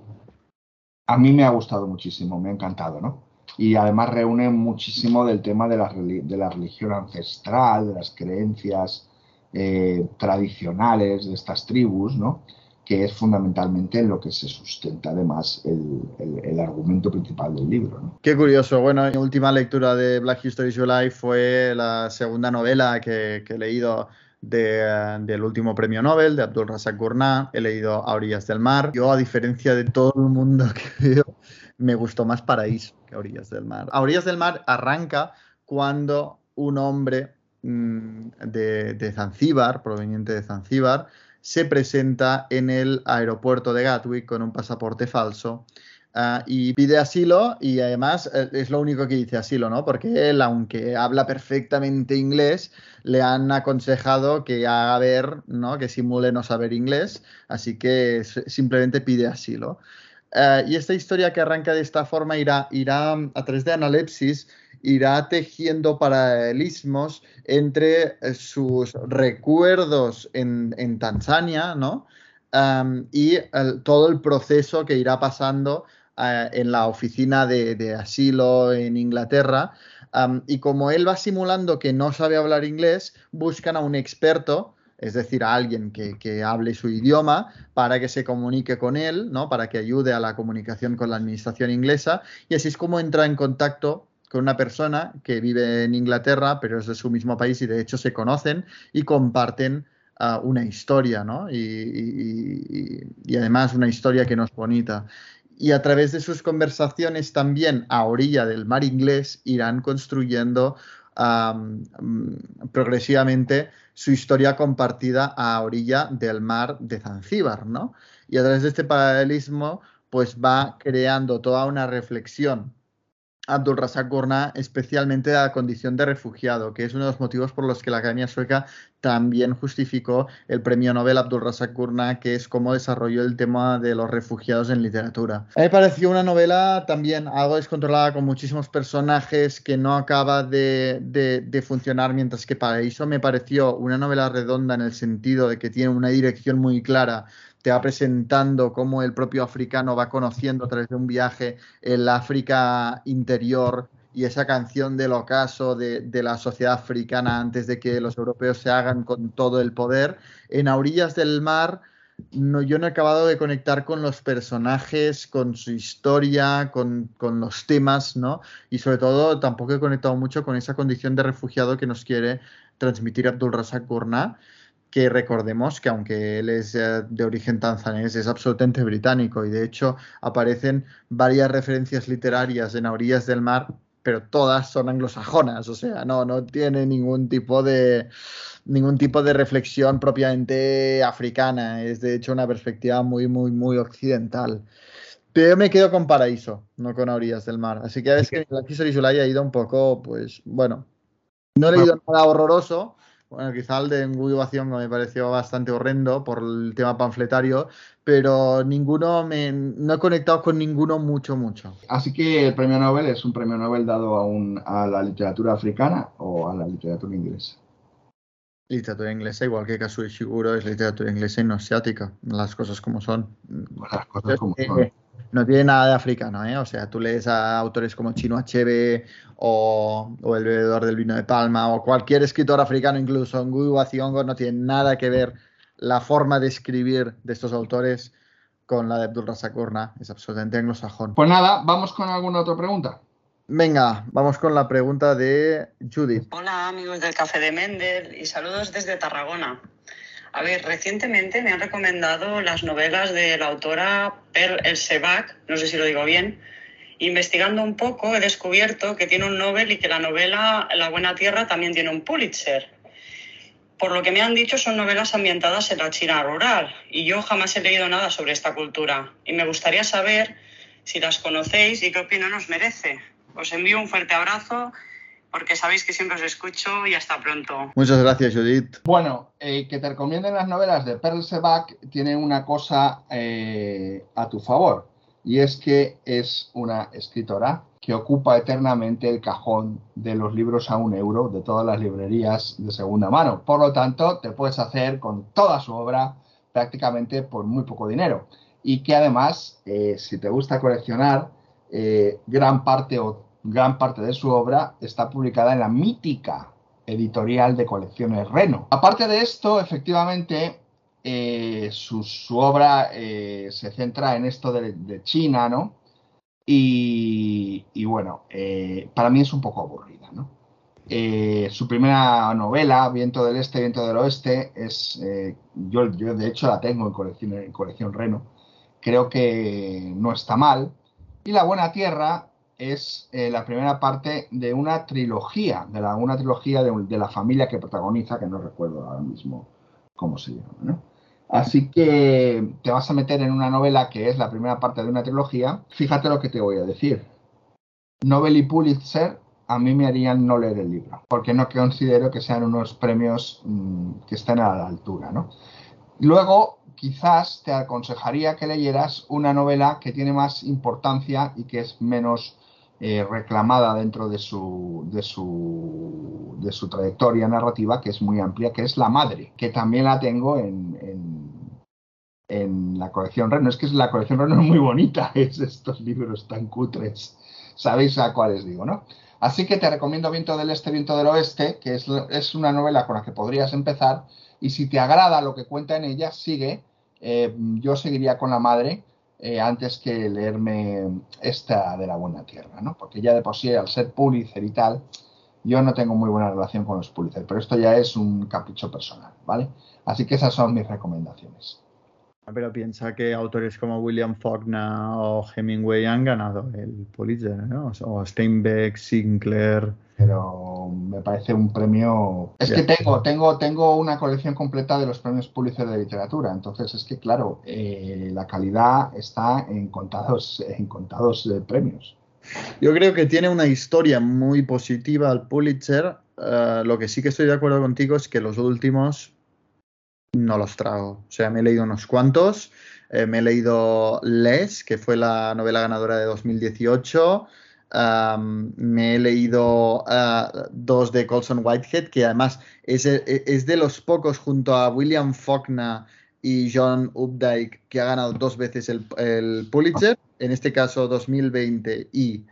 A mí me ha gustado muchísimo, me ha encantado, ¿no? Y además reúne muchísimo del tema de la, de la religión ancestral, de las creencias eh, tradicionales de estas tribus, ¿no? que es fundamentalmente en lo que se sustenta además el, argumento principal del libro. ¿no?
Qué curioso. Bueno, mi última lectura de Black History July fue la segunda novela que, que he leído del último premio Nobel, de Abdul Razak Gurnah. He leído A orillas del mar. Yo, a diferencia de todo el mundo que veo, me gustó más Paraíso que A orillas del mar. A orillas del mar arranca cuando un hombre mm, de, de Zanzíbar, proveniente de Zanzíbar, se presenta en el aeropuerto de Gatwick con un pasaporte falso Ah, y pide asilo y además eh, es lo único que dice asilo, ¿no? Porque él, aunque habla perfectamente inglés, le han aconsejado que haga ver, ¿no? Que simule no saber inglés, así que simplemente pide asilo. Ah, y esta historia que arranca de esta forma irá, irá a través de analepsis, irá tejiendo paralelismos entre eh, sus recuerdos en, en Tanzania, ¿no? y todo el proceso que irá pasando en la oficina de, asilo en Inglaterra. y como él va simulando que no sabe hablar inglés, buscan a un experto, es decir, a alguien que, hable su idioma para que se comunique con él, ¿no? para que ayude a la comunicación con la administración inglesa. Y así es como entra en contacto con una persona que vive en Inglaterra, pero es de su mismo país y de hecho se conocen y comparten ah, una historia, ¿no? Y, y, además una historia que no es bonita y a través de sus conversaciones también a orilla del mar inglés irán construyendo progresivamente su historia compartida a orilla del mar de Zanzíbar, ¿no? Y a través de este paralelismo, pues va creando toda una reflexión Abdul Razak Gurnah especialmente a la condición de refugiado, que es uno de los motivos por los que la Academia Sueca también justificó el premio Nobel Abdul Razak Gurnah, que es cómo desarrolló el tema de los refugiados en literatura. Me pareció una novela también algo descontrolada, con muchísimos personajes que no acaba de, de funcionar, mientras que Paraíso me pareció una novela redonda en el sentido de que tiene una dirección muy clara te va presentando cómo el propio africano va conociendo a través de un viaje el África interior y esa canción del ocaso de, la sociedad africana antes de que los europeos se hagan con todo el poder. En A orillas del mar yo no he acabado de conectar con los personajes, con su historia, con, con, los temas, ¿no? Y sobre todo tampoco he conectado mucho con esa condición de refugiado que nos quiere transmitir Abdul Razak Gurnah, que recordemos que aunque él es eh, de origen tanzanés, es absolutamente británico y de hecho aparecen varias referencias literarias en A orillas del mar, pero todas son anglosajonas, o sea, no, no tiene ningún tipo de ningún tipo de reflexión propiamente africana, es de hecho una perspectiva muy, muy, muy occidental. Pero yo me quedo con Paraíso, no con A orillas del mar. Así que ves que la Solay ha ido un poco, pues, bueno, no he leído nada horroroso, bueno, quizá el de Nguyo me pareció bastante horrendo por el tema panfletario, pero ninguno me, no he conectado con ninguno mucho, mucho.
Así que el premio Nobel es un premio Nobel dado a, un, a la literatura africana o a la literatura inglesa.
Literatura inglesa, igual que Kazuo Ishiguro, es literatura inglesa y no asiática. Las cosas como son.
Las cosas como son
no tiene nada de africano, ¿eh? O sea, tú lees a autores como Chino Achebe o, El bebedor del vino de Palma o cualquier escritor africano, incluso Nguyu Thiongo, no tiene nada que ver la forma de escribir de estos autores con la de Abdul Razak Es absolutamente anglosajón.
Pues nada, vamos con alguna otra pregunta.
Venga, vamos con la pregunta de Judith.
Hola amigos del Café de Mendel y saludos desde Tarragona. A ver, recientemente me han recomendado las novelas de la autora Per El Sebak, no sé si lo digo bien. Investigando un poco he descubierto que tiene un Nobel y que la novela La Buena Tierra también tiene un Pulitzer. Por lo que me han dicho son novelas ambientadas en la China rural y yo jamás he leído nada sobre esta cultura y me gustaría saber si las conocéis y qué opinión os merece. Os envío un fuerte abrazo porque sabéis que siempre os escucho y hasta pronto.
Muchas gracias, Judith.
Bueno, eh, que te recomienden las novelas de Pearl Sebak tiene una cosa eh, a tu favor, y es que es una escritora que ocupa eternamente el cajón de los libros a un euro de todas las librerías de segunda mano. Por lo tanto, te puedes hacer con toda su obra prácticamente por muy poco dinero. Y que además, eh, si te gusta coleccionar, gran parte o gran parte de su obra está publicada en la mítica editorial de colecciones Reno. Aparte de esto, efectivamente, eh, su, obra eh, se centra en esto de, China, ¿no? Y, bueno, eh, para mí es un poco aburrida, ¿no? su primera novela, Viento del Este, Viento del Oeste, es, yo, de hecho la tengo en colección, en colección Reno, creo que no está mal. Y La Buena Tierra es eh, la primera parte de una trilogía, de la, una trilogía de, la familia que protagoniza, que no recuerdo ahora mismo cómo se llama. Así que te vas a meter en una novela que es la primera parte de una trilogía. Fíjate lo que te voy a decir. Nobel y Pulitzer a mí me harían no leer el libro, porque no considero que sean unos premios mm, que estén a la altura. Luego, quizás te aconsejaría que leyeras una novela que tiene más importancia y que es menos eh, reclamada dentro de su, de, su, de su trayectoria narrativa, que es muy amplia, que es La Madre, que también la tengo en, en, la colección Reno. Es que la colección Reno es muy bonita, es estos libros tan cutres. Sabéis a cuáles digo, ¿no? Así que te recomiendo Viento del Este, Viento del Oeste, que es, es una novela con la que podrías empezar. Y si te agrada lo que cuenta en ella, sigue. Eh, yo seguiría con La Madre, eh, antes que leerme esta de la buena tierra, ¿no? Porque ya de por sí, al ser Pulitzer y tal, yo no tengo muy buena relación con los Pulitzer, pero esto ya es un capricho personal, ¿vale? Así que esas son mis recomendaciones.
Pero piensa que autores como William Faulkner o Hemingway han ganado el Pulitzer, ¿no? O Steinbeck, Sinclair.
Pero me parece un premio. Es que tengo, tengo, tengo una colección completa de los premios Pulitzer de literatura. Entonces es que, claro, eh, la calidad está en contados, en contados eh, premios.
Yo creo que tiene una historia muy positiva al Pulitzer. Eh, lo que sí que estoy de acuerdo contigo es que los últimos no los trago. O sea, me he leído unos cuantos. Eh, me he leído Les, que fue la novela ganadora de 2018. Me he leído uh, dos de Colson Whitehead, que además es, de los pocos junto a William Faulkner y John Updike que ha ganado dos veces el, Pulitzer, en este caso 2020 y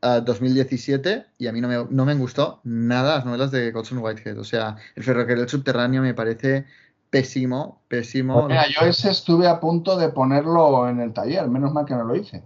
2017, uh, y a mí no me, no me gustó nada las novelas de Colson Whitehead. O sea, El ferrocarril subterráneo me parece pésimo, pésimo.
Mira, yo ese estuve a punto de ponerlo en el taller, menos mal que no lo hice.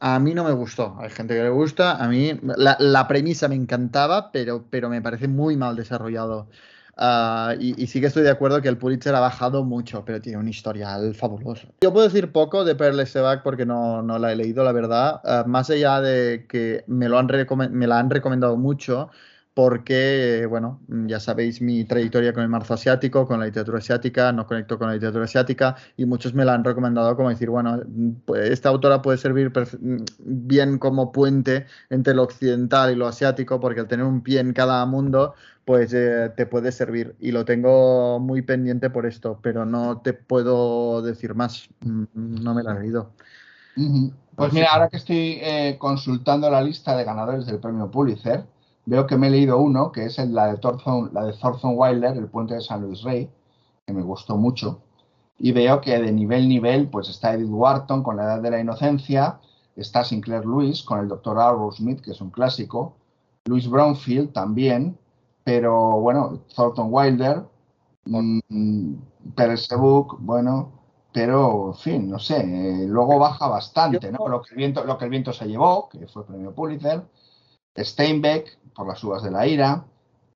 A mí no me gustó, hay gente que le gusta, a mí la, premisa me encantaba, pero, pero me parece muy mal desarrollado. Uh, y, y, sí que estoy de acuerdo que el Pulitzer ha bajado mucho, pero tiene un historial fabuloso. Yo puedo decir poco de Perle Sebac porque no, no, la he leído, la verdad. Uh, más allá de que me, lo han me la han recomendado mucho, porque, bueno, ya sabéis mi trayectoria con el marzo asiático, con la literatura asiática, no conecto con la literatura asiática y muchos me la han recomendado como decir, bueno, pues esta autora puede servir bien como puente entre lo occidental y lo asiático, porque al tener un pie en cada mundo, pues eh, te puede servir. Y lo tengo muy pendiente por esto, pero no te puedo decir más. Mm, no me la he leído.
Pues mira, ahora que estoy eh, consultando la lista de ganadores del premio Pulitzer, veo que me he leído uno, que es el, la, de Thornton, la de Thornton Wilder, El puente de San Luis Rey, que me gustó mucho. Y veo que de nivel nivel, pues está Edith Wharton con La Edad de la Inocencia, está Sinclair Lewis con El Doctor Arrowsmith, que es un clásico, Louis Brownfield también, pero bueno, Thornton Wilder, mmm, Book, bueno, pero en fin, no sé, eh, luego baja bastante, ¿no? Lo que, el viento, lo que el viento se llevó, que fue el premio Pulitzer, Steinbeck, por las uvas de la ira.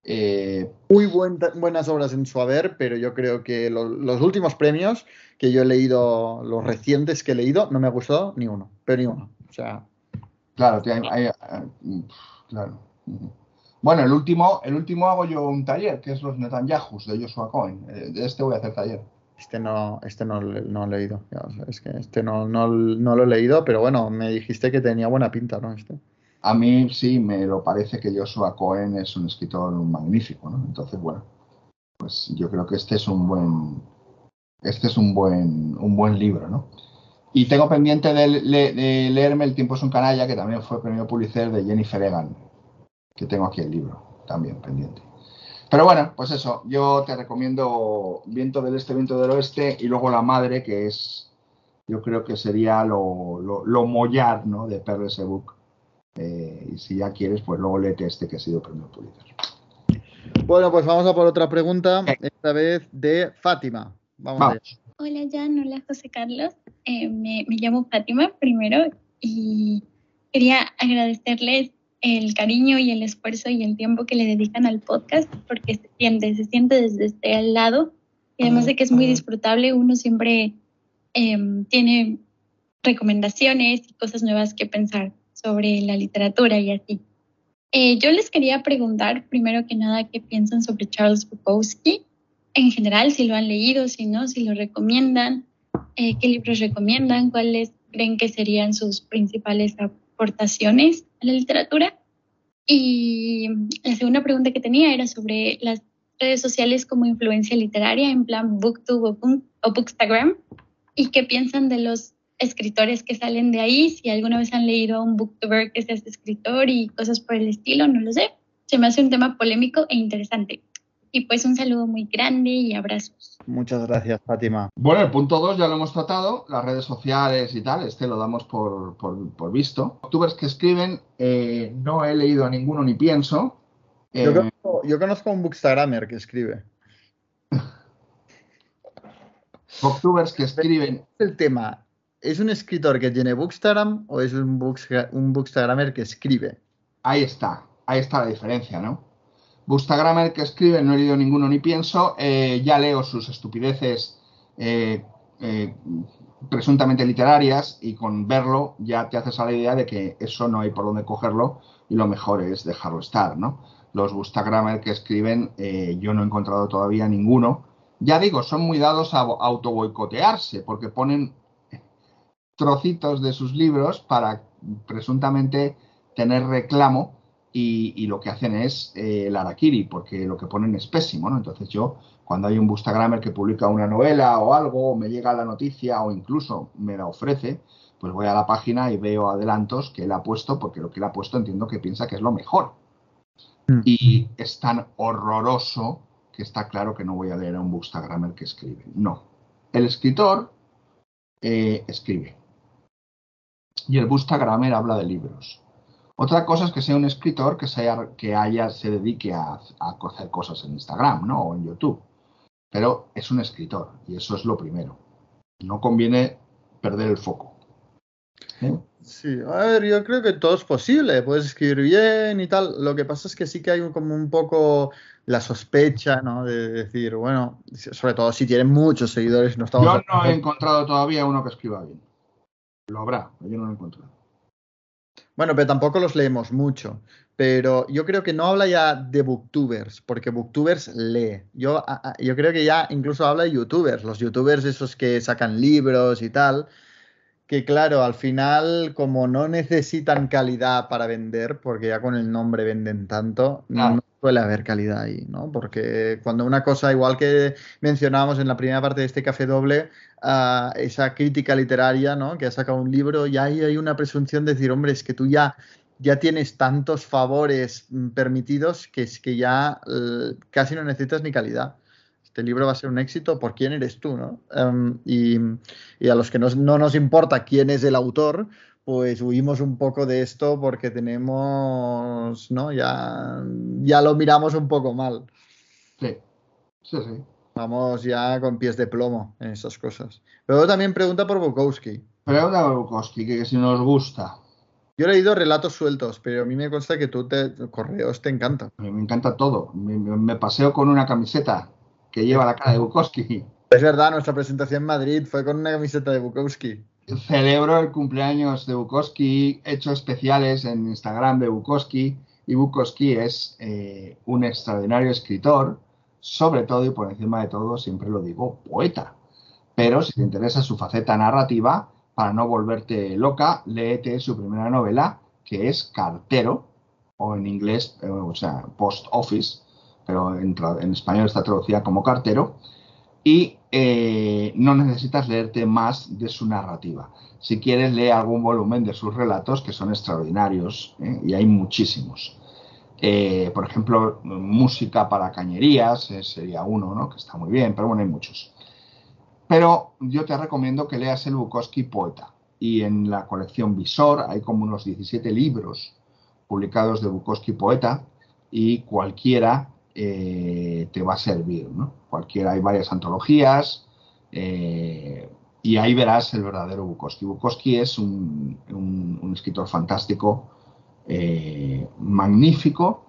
Eh,
Muy buen, buenas obras en su haber, pero yo creo que lo, los últimos premios que yo he leído, los recientes que he leído, no me ha gustado ni uno, pero ni uno. O sea.
Claro, hay, hay, hay, claro. Bueno, el último, el último hago yo un taller, que es los Netanyahus de Joshua Cohen. De este voy a hacer taller.
Este no, este no, no he leído. Es que este no, no, no, lo he leído, pero bueno, me dijiste que tenía buena pinta, ¿no? Este.
A mí sí me lo parece que Joshua Cohen es un escritor magnífico, ¿no? Entonces, bueno, pues yo creo que este es un buen, este es un buen, un buen libro, ¿no? Y tengo pendiente de, leerme El tiempo es un canalla, que también fue premio Pulitzer de Jennifer Egan, que tengo aquí el libro, también pendiente. Pero bueno, pues eso, yo te recomiendo Viento del Este, Viento del Oeste y luego La Madre, que es, yo creo que sería lo, lo, lo mollar, ¿no? De Perles Book. Eh, y si ya quieres, pues luego léete este que ha sido premio Pulitzer.
Bueno, pues vamos a por otra pregunta, esta vez de Fátima. Vamos,
vamos.
Hola Jan, hola José Carlos. Eh, me, me, llamo Fátima primero y quería agradecerles el cariño y el esfuerzo y el tiempo que le dedican al podcast porque se siente, se siente desde este lado y además de que es muy disfrutable, uno siempre eh, tiene recomendaciones y cosas nuevas que pensar sobre la literatura y así. Eh, yo les quería preguntar, primero que nada, qué piensan sobre Charles Bukowski, en general, si lo han leído, si no, si lo recomiendan, eh, qué libros recomiendan, cuáles creen que serían sus principales aportaciones a la literatura. Y la segunda pregunta que tenía era sobre las redes sociales como influencia literaria, en plan Booktube o, Bookstagram, y qué piensan de los escritores que salen de ahí, si alguna vez han leído a un booktuber que sea escritor y cosas por el estilo, no lo sé. Se me hace un tema polémico e interesante. Y pues un saludo muy grande y abrazos.
Muchas gracias, Fátima.
Bueno, el punto 2 ya lo hemos tratado, las redes sociales y tal, este lo damos por, por, por visto. Booktubers que escriben, eh, no he leído a ninguno ni pienso.
Eh, yo, conozco, yo conozco a un bookstagrammer que escribe.
Booktubers que escriben.
El tema, ¿Es un escritor que tiene Bookstagram o es un, books, un Bookstagrammer que escribe?
Ahí está, ahí está la diferencia, ¿no? Bookstagrammer que escribe, no he leído ninguno ni pienso, eh, ya leo sus estupideces eh, eh, presuntamente literarias y con verlo ya te haces a la idea de que eso no hay por dónde cogerlo y lo mejor es dejarlo estar, ¿no? Los Bookstagrammer que escriben, yo no he encontrado todavía ninguno. Ya digo, son muy dados a autoboicotearse porque ponen trocitos de sus libros para presuntamente tener reclamo y, y lo que hacen es eh, el Arakiri, porque lo que ponen es pésimo, ¿no? Entonces yo, cuando hay un Bustagrammer que publica una novela o algo, o me llega la noticia o incluso me la ofrece, pues voy a la página y veo adelantos que él ha puesto, porque lo que él ha puesto entiendo que piensa que es lo mejor. Mm. Y es tan horroroso que está claro que no voy a leer a un Bustagrammer que escribe. No. El escritor eh, escribe y el Bookstagrammer habla de libros. Otra cosa es que sea un escritor que, sea, que haya, se dedique a, a, hacer cosas en Instagram ¿no? o en YouTube. pero es un escritor y eso es lo primero. No conviene perder el foco. ¿Eh?
Sí, a ver, yo creo que todo es posible, puedes escribir bien y tal. Lo que pasa es que sí que hay como un poco la sospecha, ¿no? De decir, bueno, sobre todo si tienen muchos seguidores, no estamos
Yo no he encontrado todavía uno que escriba bien. Lo habrá, yo no lo he encontrado.
Bueno, pero tampoco los leemos mucho. Pero yo creo que no habla ya de booktubers, porque booktubers lee. Yo, yo creo que ya incluso habla de youtubers, los youtubers esos que sacan libros y tal, que claro, al final como no necesitan calidad para vender, porque ya con el nombre venden tanto, no suele haber calidad ahí, ¿no? Porque cuando una cosa, igual que mencionábamos en la primera parte de este café doble, ah, esa crítica literaria, ¿no? Que ha sacado un libro, ya ahí hay una presunción de decir, hombre, es que tú ya, ya tienes tantos favores mm, permitidos que es que ya casi no necesitas ni calidad. Este libro va a ser un éxito por quién eres tú, ¿no? Em, y, y a los que nos- no nos importa quién es el autor, pues huimos un poco de esto porque tenemos, ¿no? Ya, ya lo miramos un poco mal.
Sí, sí, sí.
Vamos ya con pies de plomo en esas cosas. Luego también pregunta por Bukowski.
Pregunta a Bukowski, que, si nos gusta.
Yo he leído relatos sueltos, pero a mí me consta que tú te correos te encantan.
A mí me encanta todo. Me paseo con una camiseta que lleva la cara de Bukowski.
Es verdad, nuestra presentación en Madrid fue con una camiseta de Bukowski.
Celebro el cumpleaños de Bukowski, he hecho especiales en Instagram de Bukowski y Bukowski es eh, un extraordinario escritor, sobre todo y por encima de todo, siempre lo digo, poeta. Pero si te interesa su faceta narrativa, para no volverte loca, léete su primera novela, que es Cartero, o en inglés, eh, o sea, Post Office, pero en, español está traducida como Cartero, y eh, no necesitas leerte más de su narrativa. Si quieres, lee algún volumen de sus relatos que son extraordinarios ¿eh? y hay muchísimos. Eh, por ejemplo, música para cañerías sería uno, ¿no? que está muy bien, pero bueno, hay muchos. Pero yo te recomiendo que leas el Bukowski Poeta. Y en la colección Visor hay como unos 17 libros publicados de Bukowski Poeta y cualquiera eh, te va a servir, ¿no? Cualquiera, hay varias antologías eh, y ahí verás el verdadero Bukowski. Bukowski es un, escritor fantástico, eh, magnífico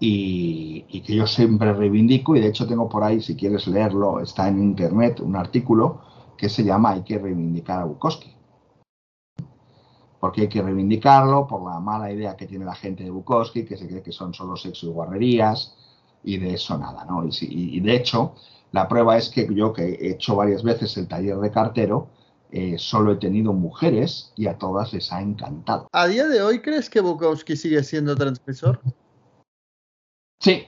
y, y que yo siempre reivindico y de hecho tengo por ahí, si quieres leerlo, está en internet un artículo que se llama Hay que reivindicar a Bukowski. Porque hay que reivindicarlo por la mala idea que tiene la gente de Bukowski, que se cree que son solo sexo y guarrerías, y de eso nada, ¿no? Y, si- y de hecho, la prueba es que yo, que he hecho varias veces el taller de cartero, eh, solo he tenido mujeres y a todas les ha encantado.
¿A día de hoy crees que Bukowski sigue siendo transgresor?
Sí,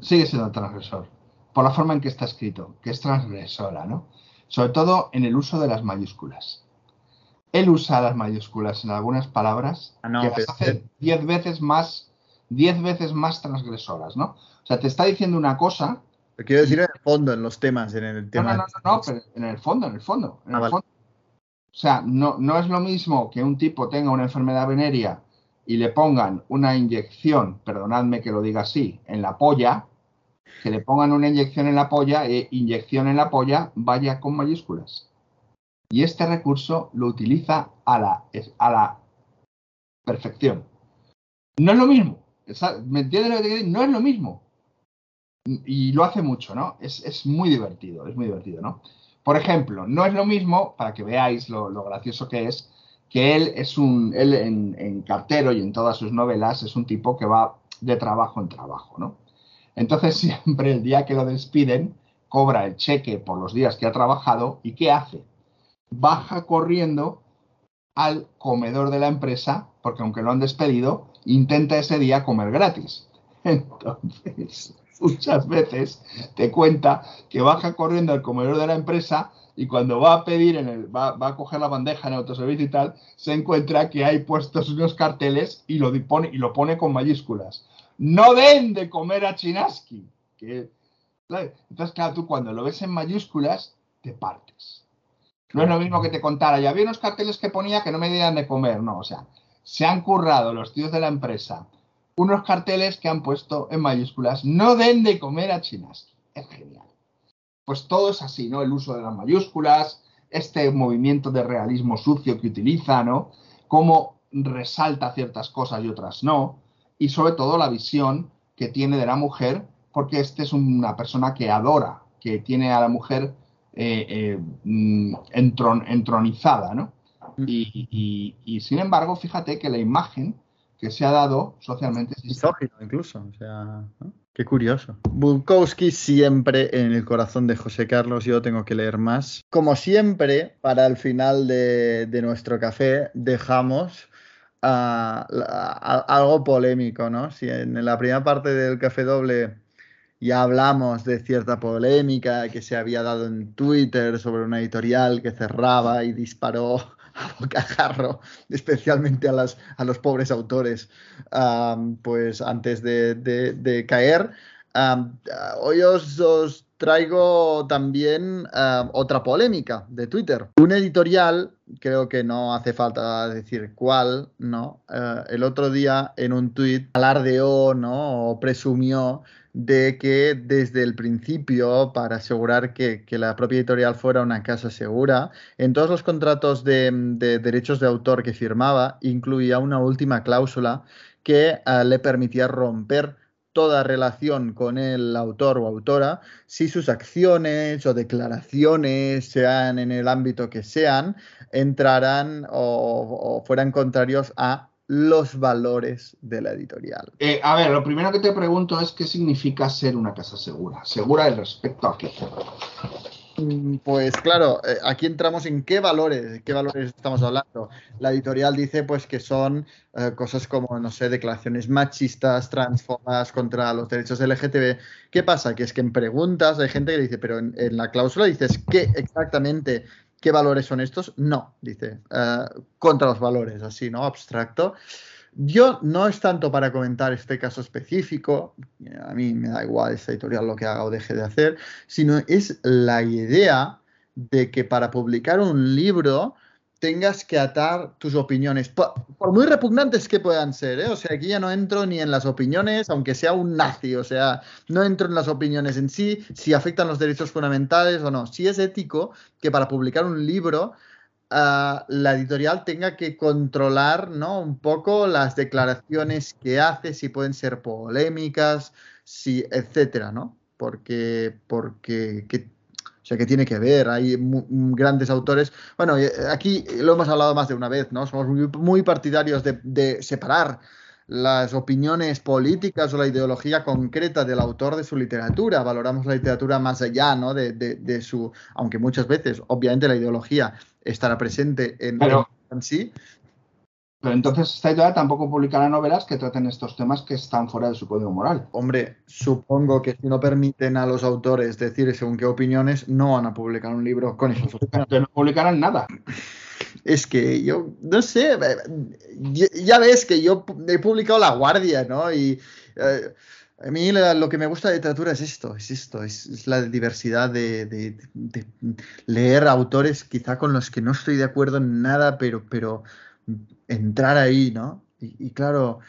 sigue siendo transgresor, por la forma en que está escrito, que es transgresora, ¿no? Sobre todo en el uso de las mayúsculas. Él usa las mayúsculas en algunas palabras
Ah, no,
que las hace diez veces más, diez veces más transgresoras, ¿no? O sea, te está diciendo una cosa.
Te quiero decir en el fondo, en los temas, en el tema.
no, no, no, no, pero en el fondo, en el fondo, en
Ah,
el
vale.
fondo. O sea, no, no es lo mismo que un tipo tenga una enfermedad venérea y le pongan una inyección, perdonadme que lo diga así, en la polla, que le pongan una inyección en la polla, e inyección en la polla, vaya con mayúsculas. Y este recurso lo utiliza a la, a la perfección. No es lo mismo. ¿Me entiendes te? No es lo mismo. Y lo hace mucho, ¿no? Es, es muy divertido, es muy divertido, ¿no? Por ejemplo, no es lo mismo, para que veáis lo, lo gracioso que es, que él es un, él en, en cartero y en todas sus novelas es un tipo que va de trabajo en trabajo, ¿no? Entonces siempre el día que lo despiden, cobra el cheque por los días que ha trabajado y ¿qué hace? Baja corriendo al comedor de la empresa, porque aunque lo han despedido, intenta ese día comer gratis. Entonces, muchas veces te cuenta que baja corriendo al comedor de la empresa y cuando va a pedir, en el, va, a coger la bandeja en autoservicio y tal, se encuentra que hay puestos unos carteles y lo, pone, y lo pone con mayúsculas. No den de comer a Chinaski. Que. Entonces, claro, tú cuando lo ves en mayúsculas, te partes. No es lo mismo que te contara, ya había unos carteles que ponía que no me dieran de comer, no, o sea, se han currado los tíos de la empresa unos carteles que han puesto en mayúsculas, no den de comer a Chinaski. Es genial. pues todo es así, ¿no? El uso de las mayúsculas, este movimiento de realismo sucio que utiliza, ¿no? Cómo resalta ciertas cosas y otras no, y sobre todo la visión que tiene de la mujer, porque este es una persona que adora, que tiene a la mujer eh, eh, mm, entron, entronizada, ¿no? Y, y- y, sin embargo, fíjate que la imagen que se ha dado socialmente es
Misógino incluso, o sea, ¿no? qué curioso. Bukowski siempre en el corazón de José Carlos, yo tengo que leer más. Como siempre, para el final de, de nuestro café dejamos la- a- algo polémico, ¿no? Si en la primera parte del café doble ya hablamos de cierta polémica que se había dado en Twitter sobre una editorial que cerraba y disparó a bocajarro, especialmente a, las, a los pobres autores, pues antes de, de- caer. Hoy os, os traigo también am, otra polémica de Twitter. Un editorial, creo que no hace falta decir cuál, ¿no? Eh, el otro día en un tuit alardeó, ¿no? O presumió de que desde el principio, para asegurar que, la propia editorial fuera una casa segura, en todos los contratos de, de derechos de autor que firmaba, incluía una última cláusula que eh, le permitía romper toda relación con el autor o autora si sus acciones o declaraciones, sean en el ámbito que sean, entraran o, o fueran contrarios a los valores de la editorial.
Eh, a ver, lo primero que te pregunto es qué significa ser una casa segura. ¿Segura del respecto a qué?
Mm, Pues claro, eh, aquí entramos en qué valores, qué valores estamos hablando. La editorial dice pues que son eh, cosas como, no sé, declaraciones machistas, transfobas contra los derechos LGTB. ¿Qué pasa? Que es que en preguntas hay gente que dice, pero en, en la cláusula dices, ¿qué exactamente, qué valores son estos? No, dice, eh, contra los valores, así, ¿no? Abstracto. Yo no es tanto para comentar este caso específico, a mí me da igual esta editorial lo que haga o deje de hacer, sino es la idea de que para publicar un libro tengas que atar tus opiniones, por, muy repugnantes que puedan ser, ¿eh? o sea, aquí ya no entro ni en las opiniones, aunque sea un nazi, o sea, no entro en las opiniones en sí, si afectan los derechos fundamentales o no, si es ético que para publicar un libro ah, la editorial tenga que controlar ¿no? un poco las declaraciones que hace, si pueden ser polémicas, si, etcétera, ¿no? Porque, porque sea, que tiene que ver, hay mu- grandes autores. Bueno, eh, aquí lo hemos hablado más de una vez, ¿no? Somos muy, muy partidarios de, de separar las opiniones políticas o la ideología concreta del autor de su literatura. Valoramos la literatura más allá, ¿no? De, de- de su, aunque muchas veces, obviamente, la ideología estará presente en,
Pero-
en sí.
Pero entonces esta editorial tampoco publicará novelas que traten estos temas que están fuera de su código moral.
Hombre, supongo que si no permiten a los autores decir según qué opiniones, no van a publicar un libro con esas opiniones.
No publicarán nada.
Es que yo, no sé, eh, ya, ves que yo he publicado La Guardia, ¿no? Y eh, a mí lo que me gusta de literatura es esto, es esto, es, es la diversidad de, de- de leer autores quizá con los que no estoy de acuerdo en nada, pero, pero entrar ahí, ¿no? Y, y claro,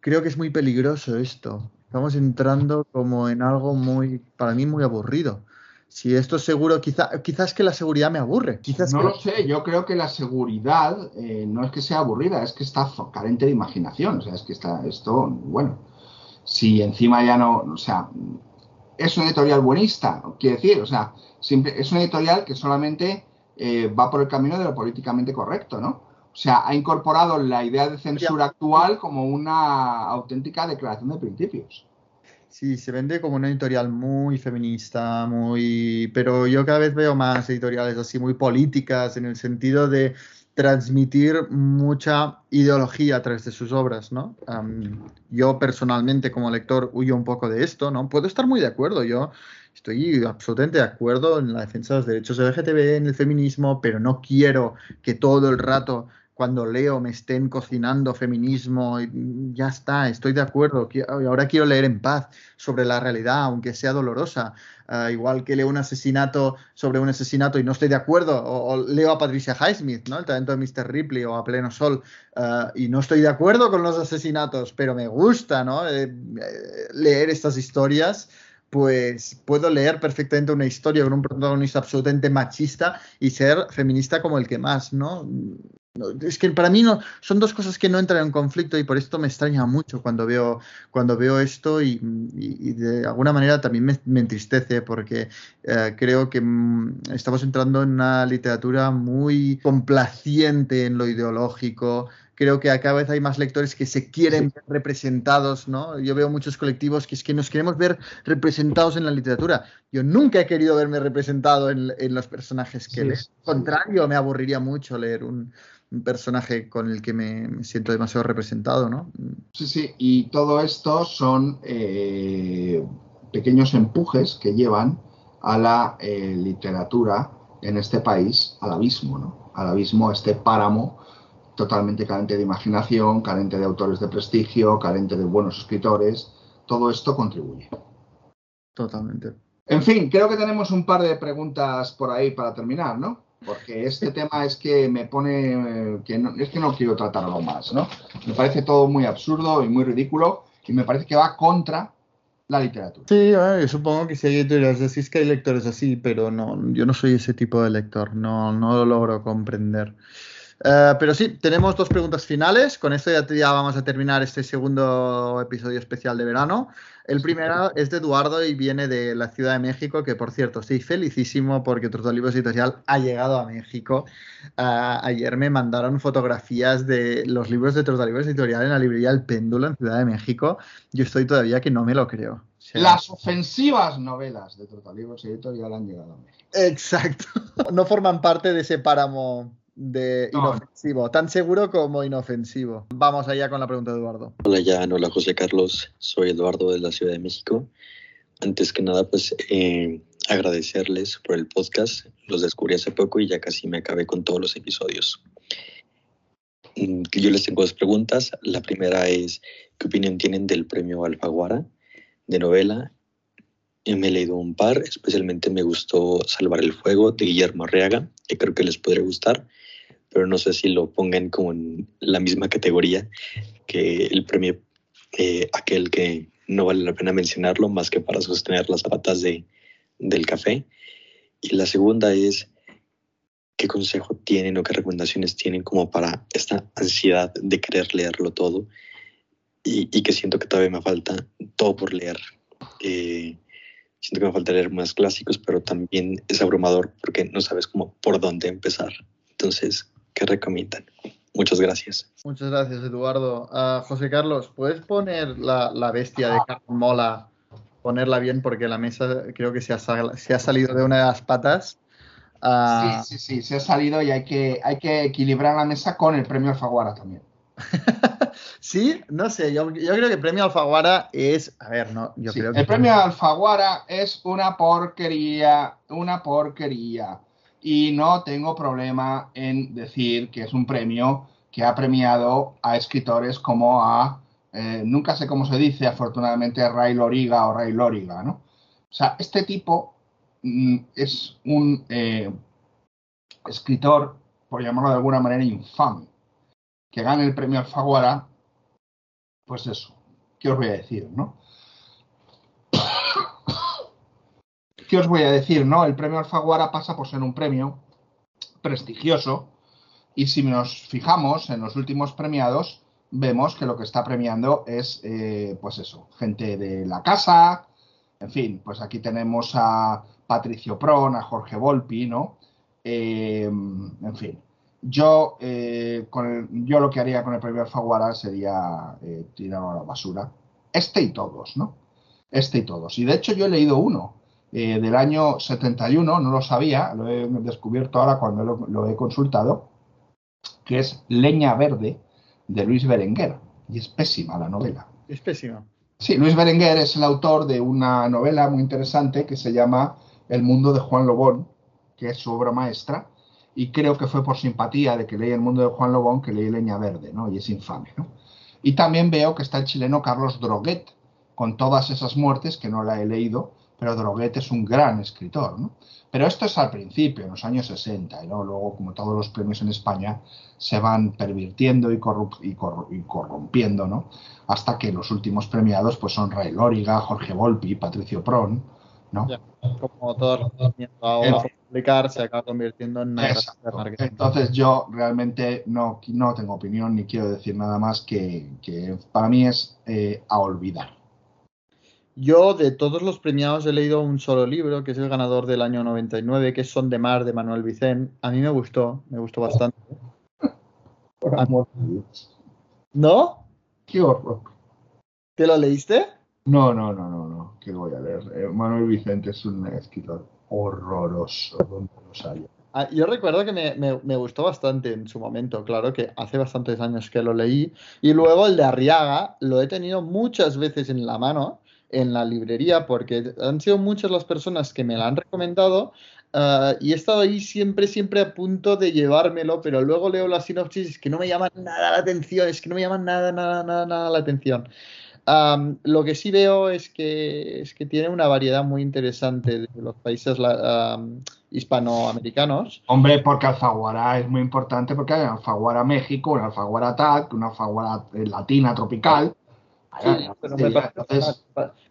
creo que es muy peligroso esto. Estamos entrando como en algo muy, para mí, muy aburrido. Si esto es seguro, quizá, quizás que la seguridad me aburre. Quizás
No
que-
lo sé, yo creo que la seguridad eh, no es que sea aburrida, es que está carente de imaginación. O sea, es que está esto, bueno, si encima ya no, o sea, es una editorial buenista, quiere decir, o sea, es una editorial que solamente eh, va por el camino de lo políticamente correcto, ¿no? O sea, ha incorporado la idea de censura actual como una auténtica declaración de principios.
Sí, se vende como una editorial muy feminista, muy... Pero yo cada vez veo más editoriales así muy políticas en el sentido de transmitir mucha ideología a través de sus obras, ¿no? Yo personalmente como lector huyo un poco de esto, ¿no? Puedo estar muy de acuerdo, yo estoy absolutamente de acuerdo en la defensa de los derechos LGTB, en el feminismo, pero no quiero que todo el rato cuando leo me estén cocinando feminismo, ya está, estoy de acuerdo, ahora quiero leer en paz sobre la realidad, aunque sea dolorosa, Ah, igual que leo un asesinato sobre un asesinato y no estoy de acuerdo, o, o leo a Patricia Highsmith, ¿no? el talento de Mr. Ripley o a Pleno Sol, ah, y no estoy de acuerdo con los asesinatos, pero me gusta ¿no? Eh, eh, leer estas historias pues puedo leer perfectamente una historia con un protagonista absolutamente machista y ser feminista como el que más, ¿no? Es que para mí no, son dos cosas que no entran en conflicto y por esto me extraña mucho cuando veo, cuando veo esto y, de alguna manera también me, entristece porque eh, creo que mm, estamos entrando en una literatura muy complaciente en lo ideológico, creo que a cada vez hay más lectores que se quieren ver representados, ¿no? Yo veo muchos colectivos que es que nos queremos ver representados en la literatura. Yo nunca he querido verme representado en, los personajes que leo. Al contrario, me aburriría mucho leer un, personaje con el que me, siento demasiado representado, ¿no?
Sí, sí, y todo esto son eh, pequeños empujes que llevan a la eh, literatura en este país al abismo, ¿no? Al abismo, este páramo totalmente carente de imaginación, carente de autores de prestigio, carente de buenos escritores. Todo esto contribuye.
Totalmente.
En fin, creo que tenemos un par de preguntas por ahí para terminar, ¿no? Porque este tema es que me pone que no, es que no quiero tratarlo más, ¿no? Me parece todo muy absurdo y muy ridículo y me parece que va contra la literatura.
Sí, yo supongo que si hay editoriales así que hay lectores así, pero no, yo no soy ese tipo de lector, no, no lo logro comprender. Eh, pero sí, tenemos dos preguntas finales. Con esto ya, vamos a terminar este segundo episodio especial de verano. El primero es de Eduardo y viene de la Ciudad de México, que por cierto, estoy felicísimo porque Trotolibros Editorial ha llegado a México. Eh, ayer me mandaron fotografías de los libros de Trotolibros Editorial en la librería El Péndulo en Ciudad de México. Yo estoy todavía que no me lo creo.
Las ofensivas novelas de Trotolibros Editorial han llegado a México.
Exacto. No forman parte de ese páramo de inofensivo, tan seguro como inofensivo. Vamos allá con la pregunta de Eduardo.
Hola Jan, hola José Carlos, soy Eduardo de la Ciudad de México. Antes que nada, pues eh, agradecerles por el podcast. Los descubrí hace poco y ya casi me acabé con todos los episodios. Mm, yo les tengo dos preguntas. La primera es, ¿qué opinión tienen del premio Alfaguara de novela? me he leído un par, especialmente me gustó Salvar el Fuego de Guillermo Arriaga, que creo que les podría gustar pero no sé si lo pongan como en la misma categoría que el premio eh, aquel que no vale la pena mencionarlo más que para sostener las patas de, del café. Y la segunda es, ¿qué consejo tienen o qué recomendaciones tienen como para esta ansiedad de querer leerlo todo? Y, que siento que todavía me falta todo por leer. Eh, siento que me falta leer más clásicos, pero también es abrumador porque no sabes cómo por dónde empezar. Entonces, que recomiendan. Muchas gracias.
Muchas gracias, Eduardo. Uh, José Carlos, ¿puedes poner la, la bestia de Carlos Mola, ponerla bien porque la mesa creo que se ha, se ha salido de una de las patas?
Uh... Sí, sí, sí, se ha salido y hay que, hay que equilibrar la mesa con el premio Alfaguara también.
sí, no sé, yo, yo, creo que el premio Alfaguara es, a ver, no, yo creo que...
El premio Alfaguara es una porquería, una porquería y no tengo problema en decir que es un premio que ha premiado a escritores como a, eh, nunca sé cómo se dice, afortunadamente, Ray Loriga o Ray Loriga, ¿no? O sea, este tipo mm, es un eh, escritor, por llamarlo de alguna manera, infame, que gane el premio Alfaguara, pues eso, ¿qué os voy a decir, no? ¿Qué os voy a decir? No, el premio Alfaguara pasa por ser un premio prestigioso y si nos fijamos en los últimos premiados, vemos que lo que está premiando es, eh, pues eso, gente de la casa, en fin, pues aquí tenemos a Patricio Pron, a Jorge Volpi, ¿no? Eh, en fin, yo, eh, con yo lo que haría con el premio Alfaguara sería tirarlo a la basura. Este y todos, ¿no? Este y todos. Y de hecho yo he leído uno, eh, del año 71, no lo sabía, lo he descubierto ahora cuando lo, he consultado, que es Leña Verde de Luis Berenguer. Y es pésima la novela.
Es pésima.
Sí, Luis Berenguer es el autor de una novela muy interesante que se llama El mundo de Juan Lobón, que es su obra maestra, y creo que fue por simpatía de que leí El mundo de Juan Lobón que leí Leña Verde, ¿no? Y es infame, ¿no? Y también veo que está el chileno Carlos Droguet, con todas esas muertes, que no la he leído, pero Droguet es un gran escritor, ¿no? Pero esto es al principio, en los años 60, y ¿no? luego, como todos los premios en España, se van pervirtiendo y, corrompiendo, ¿no? Hasta que los últimos premiados pues son Ray Lóriga, Jorge Volpi, Patricio Pron, ¿no?
Ya, como todos los ahora publicar se acaba convirtiendo en una marketing.
Entonces yo realmente no, no tengo opinión ni quiero decir nada más que, que para mí es eh, a olvidar.
Yo de todos los premiados he leído un solo libro, que es el ganador del año 99, que es Son de Mar, de Manuel Vicent. A mí me gustó, me gustó bastante.
Por amor de Dios.
¿No?
Qué horror.
¿Te lo leíste?
No, no, no, no, no. ¿Qué voy a leer? Eh, Manuel Vicente es un escritor horroroso, donde los haya.
Ah, Yo recuerdo que me, me- me gustó bastante en su momento, claro que hace bastantes años que lo leí. Y luego el de Arriaga lo he tenido muchas veces en la mano, en la librería, porque han sido muchas las personas que me la han recomendado ah, y he estado ahí siempre, siempre a punto de llevármelo, pero luego leo la sinopsis, es que no me llaman nada la atención, es que no me llaman nada, nada, nada, nada la atención. Am, lo que sí veo es que, es que tiene una variedad muy interesante de los países la- am, hispanoamericanos.
Hombre, porque Alfaguara es muy importante porque hay Alfaguara México, una Alfaguara TAC, una Alfaguara eh, latina tropical.
Pero me parece,
Entonces,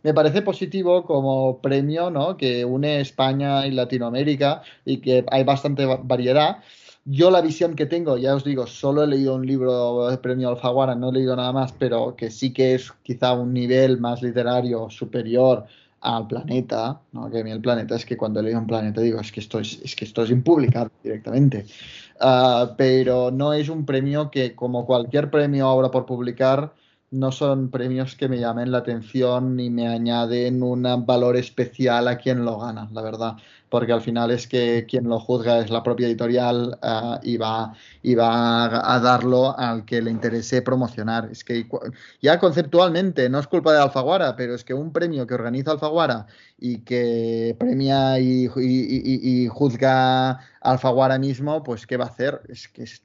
me parece positivo como premio, ¿no? Que une España y Latinoamérica y que hay bastante va- variedad. Yo la visión que tengo, ya os digo, solo he leído un libro de premio Alfaguara, no he leído nada más, pero que sí que es quizá un nivel más literario superior al planeta, ¿no? Que a mí el planeta es que cuando leído un planeta digo, es que esto es, es que esto es impublicable directamente. Ah, pero no es un premio que, como cualquier premio ahora por publicar, no son premios que me llamen la atención ni me añaden un valor especial a quien lo gana, la verdad, porque al final es que quien lo juzga es la propia editorial ah, y va, y va a, darlo al que le interese promocionar. Es que ya conceptualmente no es culpa de Alfaguara, pero es que un premio que organiza Alfaguara y que premia y, juzga Alfaguara mismo, pues ¿qué va a hacer? Es que es-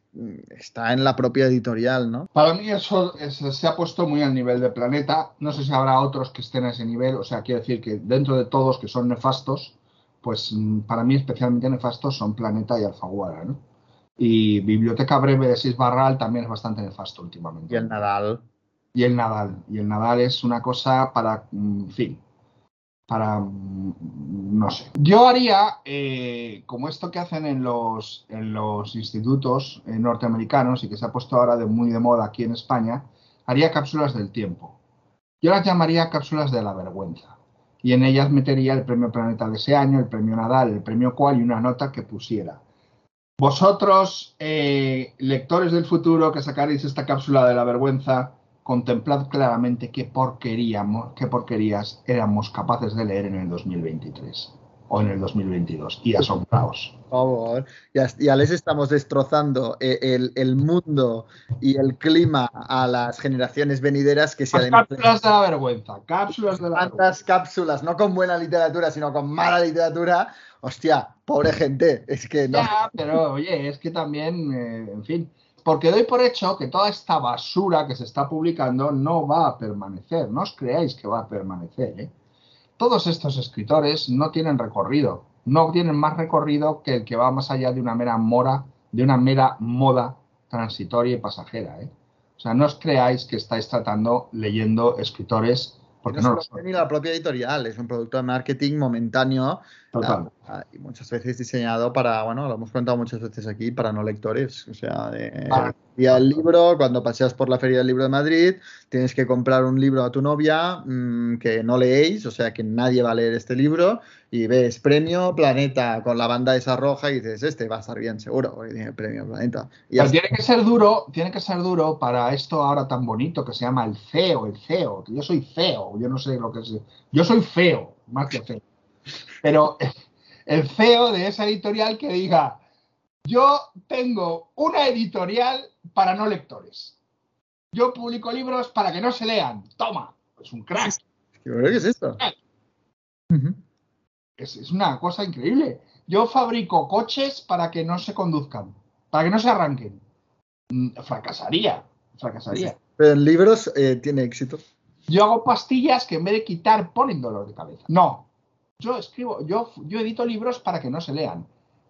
está en la propia editorial, ¿no?
Para mí eso es- se ha puesto muy al nivel de Planeta. No sé si habrá otros que estén a ese nivel. O sea, quiero decir que dentro de todos que son nefastos, pues mm, para mí especialmente nefastos son Planeta y Alfaguara, ¿no? Y Biblioteca Breve de Sis Barral también es bastante nefasto últimamente.
Y el Nadal.
Y el Nadal. Y el Nadal es una cosa para, mm, en fin, para, mm, no sé. Yo haría, eh, como esto que hacen en los, en los institutos eh, norteamericanos y que se ha puesto ahora de muy de moda aquí en España, haría cápsulas del tiempo. Yo las llamaría cápsulas de la vergüenza. Y en ellas metería el premio Planeta de ese año, el premio Nadal, el premio Cual y una nota que pusiera. Vosotros, eh, lectores del futuro, que sacaréis esta cápsula de la vergüenza, contemplad claramente qué porqueríamos, qué porquerías éramos capaces de leer en el 2023 o en el 2022 y asombraos.
Por favor, ya, ya les estamos destrozando eh, el, el mundo y el clima a las generaciones venideras que se adentran
cápsulas de la vergüenza, cápsulas de la vergüenza.
tantas cápsulas, no con buena literatura, sino con mala literatura. Hostia, pobre gente, es que no.
Ya, pero oye, es que también, eh, en fin, porque doy por hecho que toda esta basura que se está publicando no va a permanecer, no os creáis que va a permanecer. ¿eh? Todos estos escritores no tienen recorrido, no tienen más recorrido que el que va más allá de una mera mora, de una mera moda transitoria y pasajera. ¿eh? O sea, no os creáis que estáis tratando leyendo escritores porque
no
no lo son.
ni la propia editorial, es un producto de marketing momentáneo
Total.
ah, y muchas veces diseñado para, bueno, lo hemos contado muchas veces aquí, para no lectores. O sea, de,
Ah.
día del libro, cuando paseas por la Feria del Libro de Madrid, tienes que comprar un libro a tu novia mm, que no leéis, o sea que nadie va a leer este libro, y ves premio Planeta con la banda esa roja y dices, este va a estar bien seguro, premio Planeta. Y
Pero tiene que ser duro, tiene que ser duro para esto ahora tan bonito que se llama el CEO, el CEO, que yo soy feo, yo no sé lo que es. Yo soy feo, más que feo. Pero el CEO de esa editorial que diga, yo tengo una editorial para no lectores. Yo publico libros para que no se lean. Toma, es un crack.
¿Qué es esto?
Es, es una cosa increíble. Yo fabrico coches para que no se conduzcan, para que no se arranquen. Mm, Fracasaría, fracasaría.
Pero en libros eh, tiene éxito.
Yo hago pastillas que en vez de quitar ponen dolor de cabeza. No, yo escribo, yo, yo edito libros para que no se lean.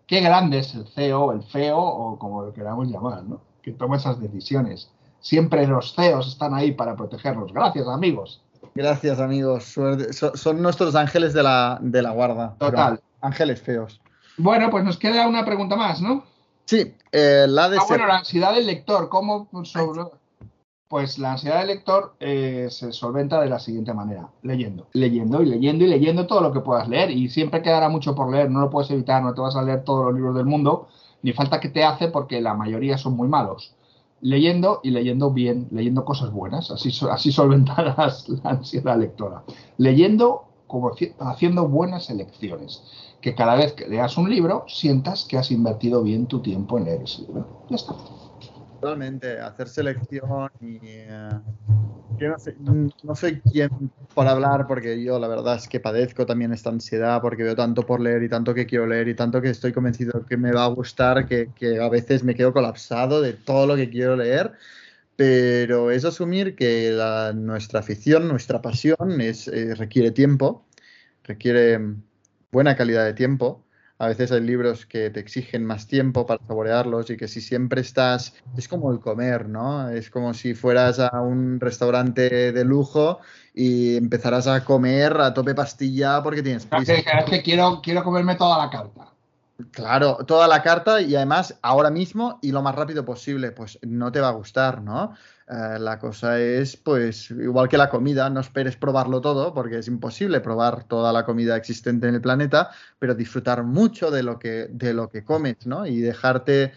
Qué grande es el CEO, el feo o como lo queramos llamar, ¿no? Que toma esas decisiones. Siempre los CEOs están ahí para protegernos. Gracias, amigos.
Gracias, amigos. Suerte- so- Son nuestros ángeles de la, de la guarda.
Total.
Ángeles feos.
Bueno, pues nos queda una pregunta más, ¿no?
Sí, eh, la de
Ah,
ser-
bueno, la ansiedad del lector, ¿cómo sobre- Pues la ansiedad del lector eh, se solventa de la siguiente manera, leyendo, leyendo y leyendo y leyendo todo lo que puedas leer y siempre quedará mucho por leer, no lo puedes evitar, no te vas a leer todos los libros del mundo, ni falta que te hace porque la mayoría son muy malos. Leyendo y leyendo bien, leyendo cosas buenas, así, así solventarás la ansiedad lectora. Leyendo como haci- haciendo buenas elecciones, que cada vez que leas un libro sientas que has invertido bien tu tiempo en leer ese libro. Ya está.
Totalmente, hacer selección y... eh, yo no, sé, no soy quien por hablar porque yo la verdad es que padezco también esta ansiedad porque veo tanto por leer y tanto que quiero leer y tanto que estoy convencido que me va a gustar que, que a veces me quedo colapsado de todo lo que quiero leer. Pero es asumir que la- nuestra afición, nuestra pasión es, eh, requiere tiempo, requiere mm, buena calidad de tiempo. A veces hay libros que te exigen más tiempo para saborearlos y que si siempre estás, es como el comer, ¿no? Es como si fueras a un restaurante de lujo y empezarás a comer a tope pastilla porque tienes prisa.
Es que, es que quiero, quiero comerme toda la carta.
Claro, toda la carta y además ahora mismo y lo más rápido posible, pues no te va a gustar, ¿no? Eh, la cosa es, pues, igual que la comida, no esperes probarlo todo, porque es imposible probar toda la comida existente en el planeta, pero disfrutar mucho de lo que, de lo que comes, ¿no? Y dejarte,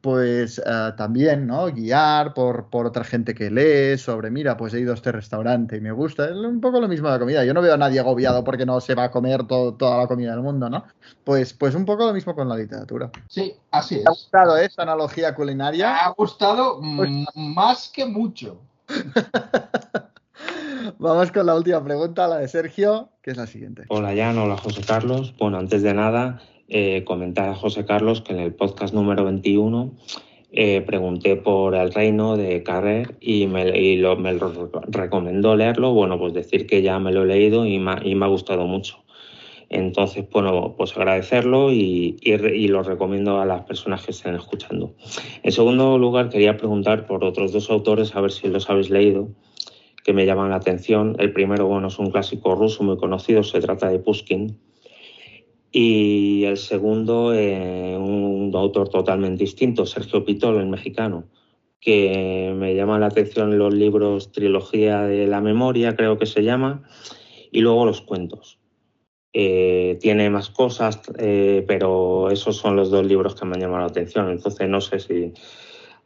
pues, eh, también, ¿no? Guiar por, por otra gente que lee sobre, mira, pues he ido a este restaurante y me gusta. Es un poco lo mismo de la comida. Yo no veo a nadie agobiado porque no se va a comer todo- toda la comida del mundo, ¿no? Pues, pues un poco lo mismo con la literatura.
Sí, así es.
¿Te ha gustado esta analogía culinaria?
Me ha gustado mm, más que mucho.
Vamos con la última pregunta, la de Sergio, que es la siguiente.
Hola Jan, hola José Carlos. Bueno, antes de nada, eh, comentar a José Carlos que en el podcast número 21 eh, pregunté por El Reino de Carrer y, me, lo- me lo recomendó leerlo. Bueno, pues decir que ya me lo he leído y me, ha- gustado mucho. Entonces, bueno, pues agradecerlo y, y lo recomiendo a las personas que estén escuchando. En segundo lugar, quería preguntar por otros dos autores, a ver si los habéis leído, que me llaman la atención. El primero, bueno, es un clásico ruso muy conocido, se trata de Pushkin. Y el segundo, eh, un autor totalmente distinto, Sergio Pitol, el mexicano, que me llama la atención los libros Trilogía de la Memoria, creo que se llama, y luego los cuentos. Eh, tiene más cosas, eh, pero esos son los dos libros que me han llamado la atención. Entonces no sé si,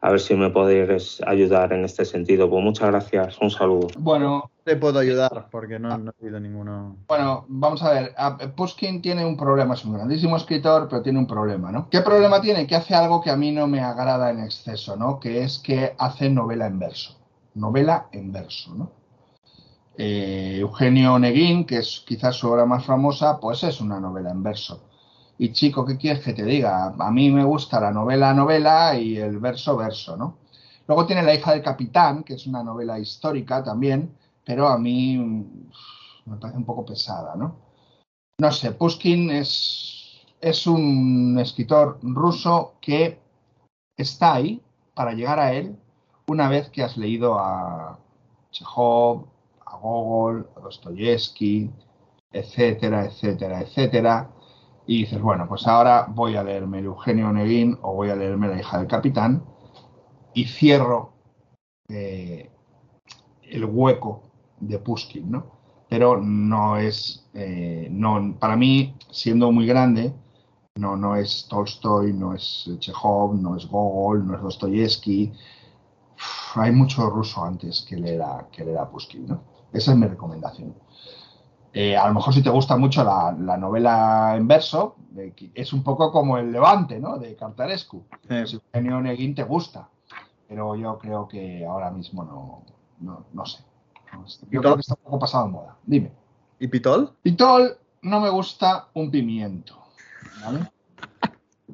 a ver si me podéis ayudar en este sentido. Pues muchas gracias, un saludo.
Bueno,
Te puedo ayudar porque no, no he leído ninguno.
Bueno, vamos a ver. a- Pushkin tiene un problema, es un grandísimo escritor, pero tiene un problema, ¿no? ¿Qué problema tiene? Que hace algo que a mí no me agrada en exceso, ¿no? Que es que hace novela en verso. Novela en verso, ¿no? Eh, Eugenio Neguín, que es quizás su obra más famosa, pues es una novela en verso. Y chico, ¿qué quieres que te diga? A mí me gusta la novela novela y el verso verso, ¿no? Luego tiene La hija del capitán, que es una novela histórica también, pero a mí mm, me parece un poco pesada, ¿no? No sé, Pushkin es, es un escritor ruso que está ahí para llegar a él una vez que has leído a Chekhov, a Gogol, a Dostoyevsky, etcétera, etcétera, etcétera. Y dices, bueno, pues ahora voy a leerme el Eugenio Onegin o voy a leerme La hija del capitán y cierro eh, el hueco de Pushkin, ¿no? Pero no es, eh, no, para mí, siendo muy grande, no, no es Tolstoy, no es Chekhov, no es Gogol, no es Dostoyevsky. Hay mucho ruso antes que leer a, que Pushkin, ¿no? Esa es mi recomendación. Eh, a lo mejor si te gusta mucho la, la novela en verso, es un poco como el Levante, ¿no? De Cartarescu. Si Eugenio Neguín te gusta, pero yo creo que ahora mismo no, no. No sé. Yo creo que está un poco pasado de moda. Dime.
¿Y Pitol?
Pitol no me gusta un pimiento. ¿vale?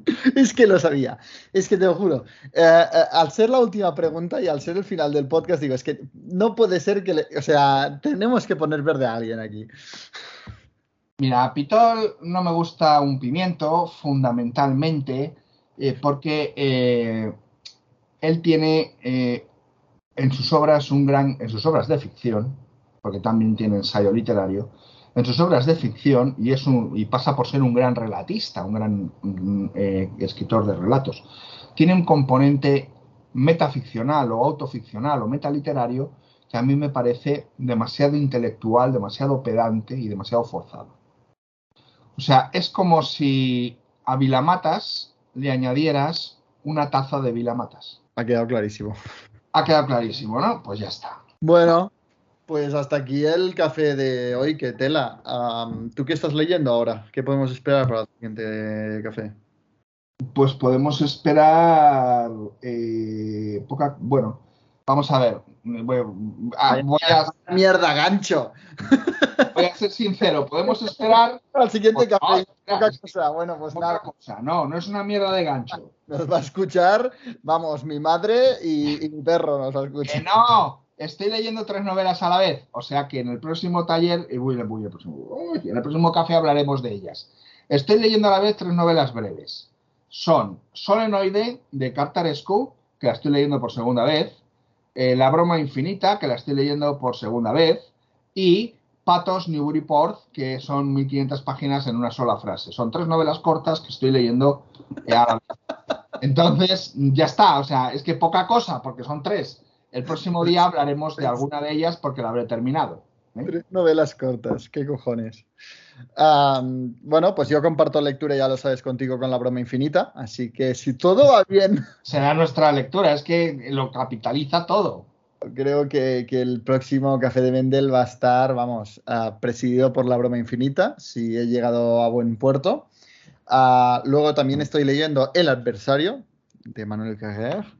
Es que lo sabía, es que te lo juro. Eh, eh, al ser la última pregunta y al ser el final del podcast, digo, es que no puede ser que, le- o sea, tenemos que poner verde a alguien aquí.
Mira, Pitol no me gusta un pimiento, fundamentalmente, eh, porque él tiene en sus obras un gran, en sus obras de ficción, porque también tiene ensayo literario, en sus obras de ficción y es un, y pasa por ser un gran relatista, un gran mm, eh, escritor de relatos. Tiene un componente metaficcional o autoficcional o metaliterario que a mí me parece demasiado intelectual, demasiado pedante y demasiado forzado. O sea, es como si a Vilamatas le añadieras una taza de Vilamatas.
Ha quedado clarísimo.
Ha quedado clarísimo, ¿no? Pues ya está.
Bueno, pues hasta aquí el café de hoy, que tela. ¿Tú qué estás leyendo ahora? ¿Qué podemos esperar para el siguiente café?
Pues podemos esperar eh, poca. Bueno, vamos a ver. Voy, ah, voy a,
Mierda, gancho.
voy a ser sincero. Podemos esperar.
Al siguiente
Pues,
café.
no,
Poca cosa. Bueno, pues
poca
nada.
cosa. No, no es una mierda de gancho.
Nos va a escuchar, vamos, mi madre y, y mi perro nos va a
Que
escuchar.
no. Estoy leyendo tres novelas a la vez. O sea que en el próximo taller. el próximo, uy, en el próximo café hablaremos de ellas. Estoy leyendo a la vez tres novelas breves. Son Solenoide de Cartarescu, que la estoy leyendo por segunda vez. eh, La broma infinita, que la estoy leyendo por segunda vez. Y Patos Newburyport, que son 1500 páginas en una sola frase. Son tres novelas cortas que estoy leyendo eh, a la vez. Entonces, ya está. O sea, es que poca cosa, porque son tres. El próximo día hablaremos de alguna de ellas porque la habré terminado. ¿eh?
Tres novelas cortas, qué cojones. Bueno, pues yo comparto lectura, ya lo sabes, contigo con la broma infinita, así que si todo va bien,
Será nuestra lectura, es que lo capitaliza todo.
creo que, que el próximo Café de Mendel va a estar, vamos, ah, presidido por la broma infinita, si he llegado a buen puerto. Ah, luego también estoy leyendo El adversario, de Manuel Carrer.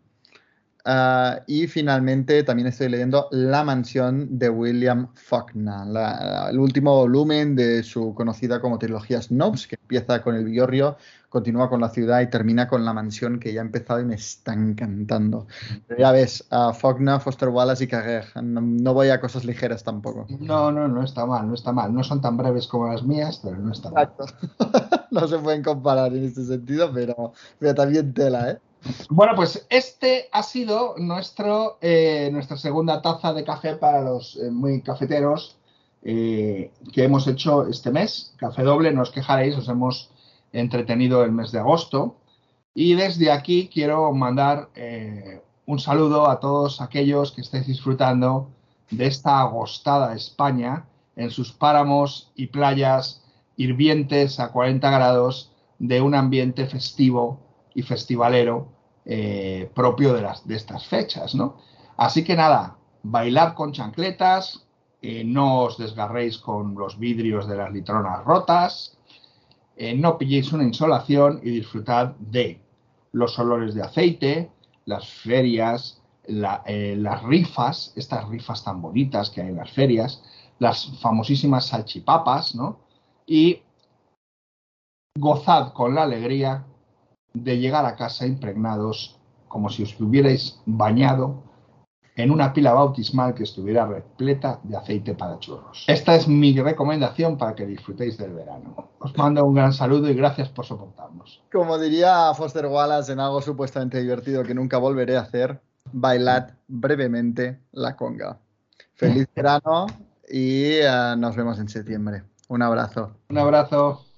Ah, y finalmente también estoy leyendo La mansión de William Faulkner, la- el último volumen de su conocida como trilogía Snobs, que empieza con el Biorrio, continúa con la ciudad y termina con la mansión que ya ha empezado y me está encantando. Pero ya ves, a Faulkner, Foster Wallace y Carrer, no, no voy a cosas ligeras tampoco.
No, no, no está mal, no está mal. No son tan breves como las mías, pero no está mal.
No se pueden comparar en este sentido, pero, pero también tela, ¿eh?
Bueno, pues este ha sido nuestro, eh, nuestra segunda taza de café para los eh, muy cafeteros eh, que hemos hecho este mes. Café doble, no os quejaréis, os hemos entretenido el mes de agosto. Y desde aquí quiero mandar eh, un saludo a todos aquellos que estéis disfrutando de esta agostada España en sus páramos y playas hirvientes a 40 grados de un ambiente festivo festivalero eh, propio de, las, de estas fechas, ¿no? Así que nada, bailad con chancletas, eh, no os desgarréis con los vidrios de las litronas rotas, eh, no pilléis una insolación y disfrutad de los olores de aceite, las ferias, la- las rifas, estas rifas tan bonitas que hay en las ferias, las famosísimas salchipapas, ¿no? Y gozad con la alegría de llegar a casa impregnados como si os hubierais bañado en una pila bautismal que estuviera repleta de aceite para churros. Esta es mi recomendación para que disfrutéis del verano. Os mando un gran saludo y gracias por soportarnos.
Como diría Foster Wallace en algo supuestamente divertido que nunca volveré a hacer, bailad brevemente la conga. Feliz verano y eh, nos vemos en septiembre. Un abrazo.
Un abrazo.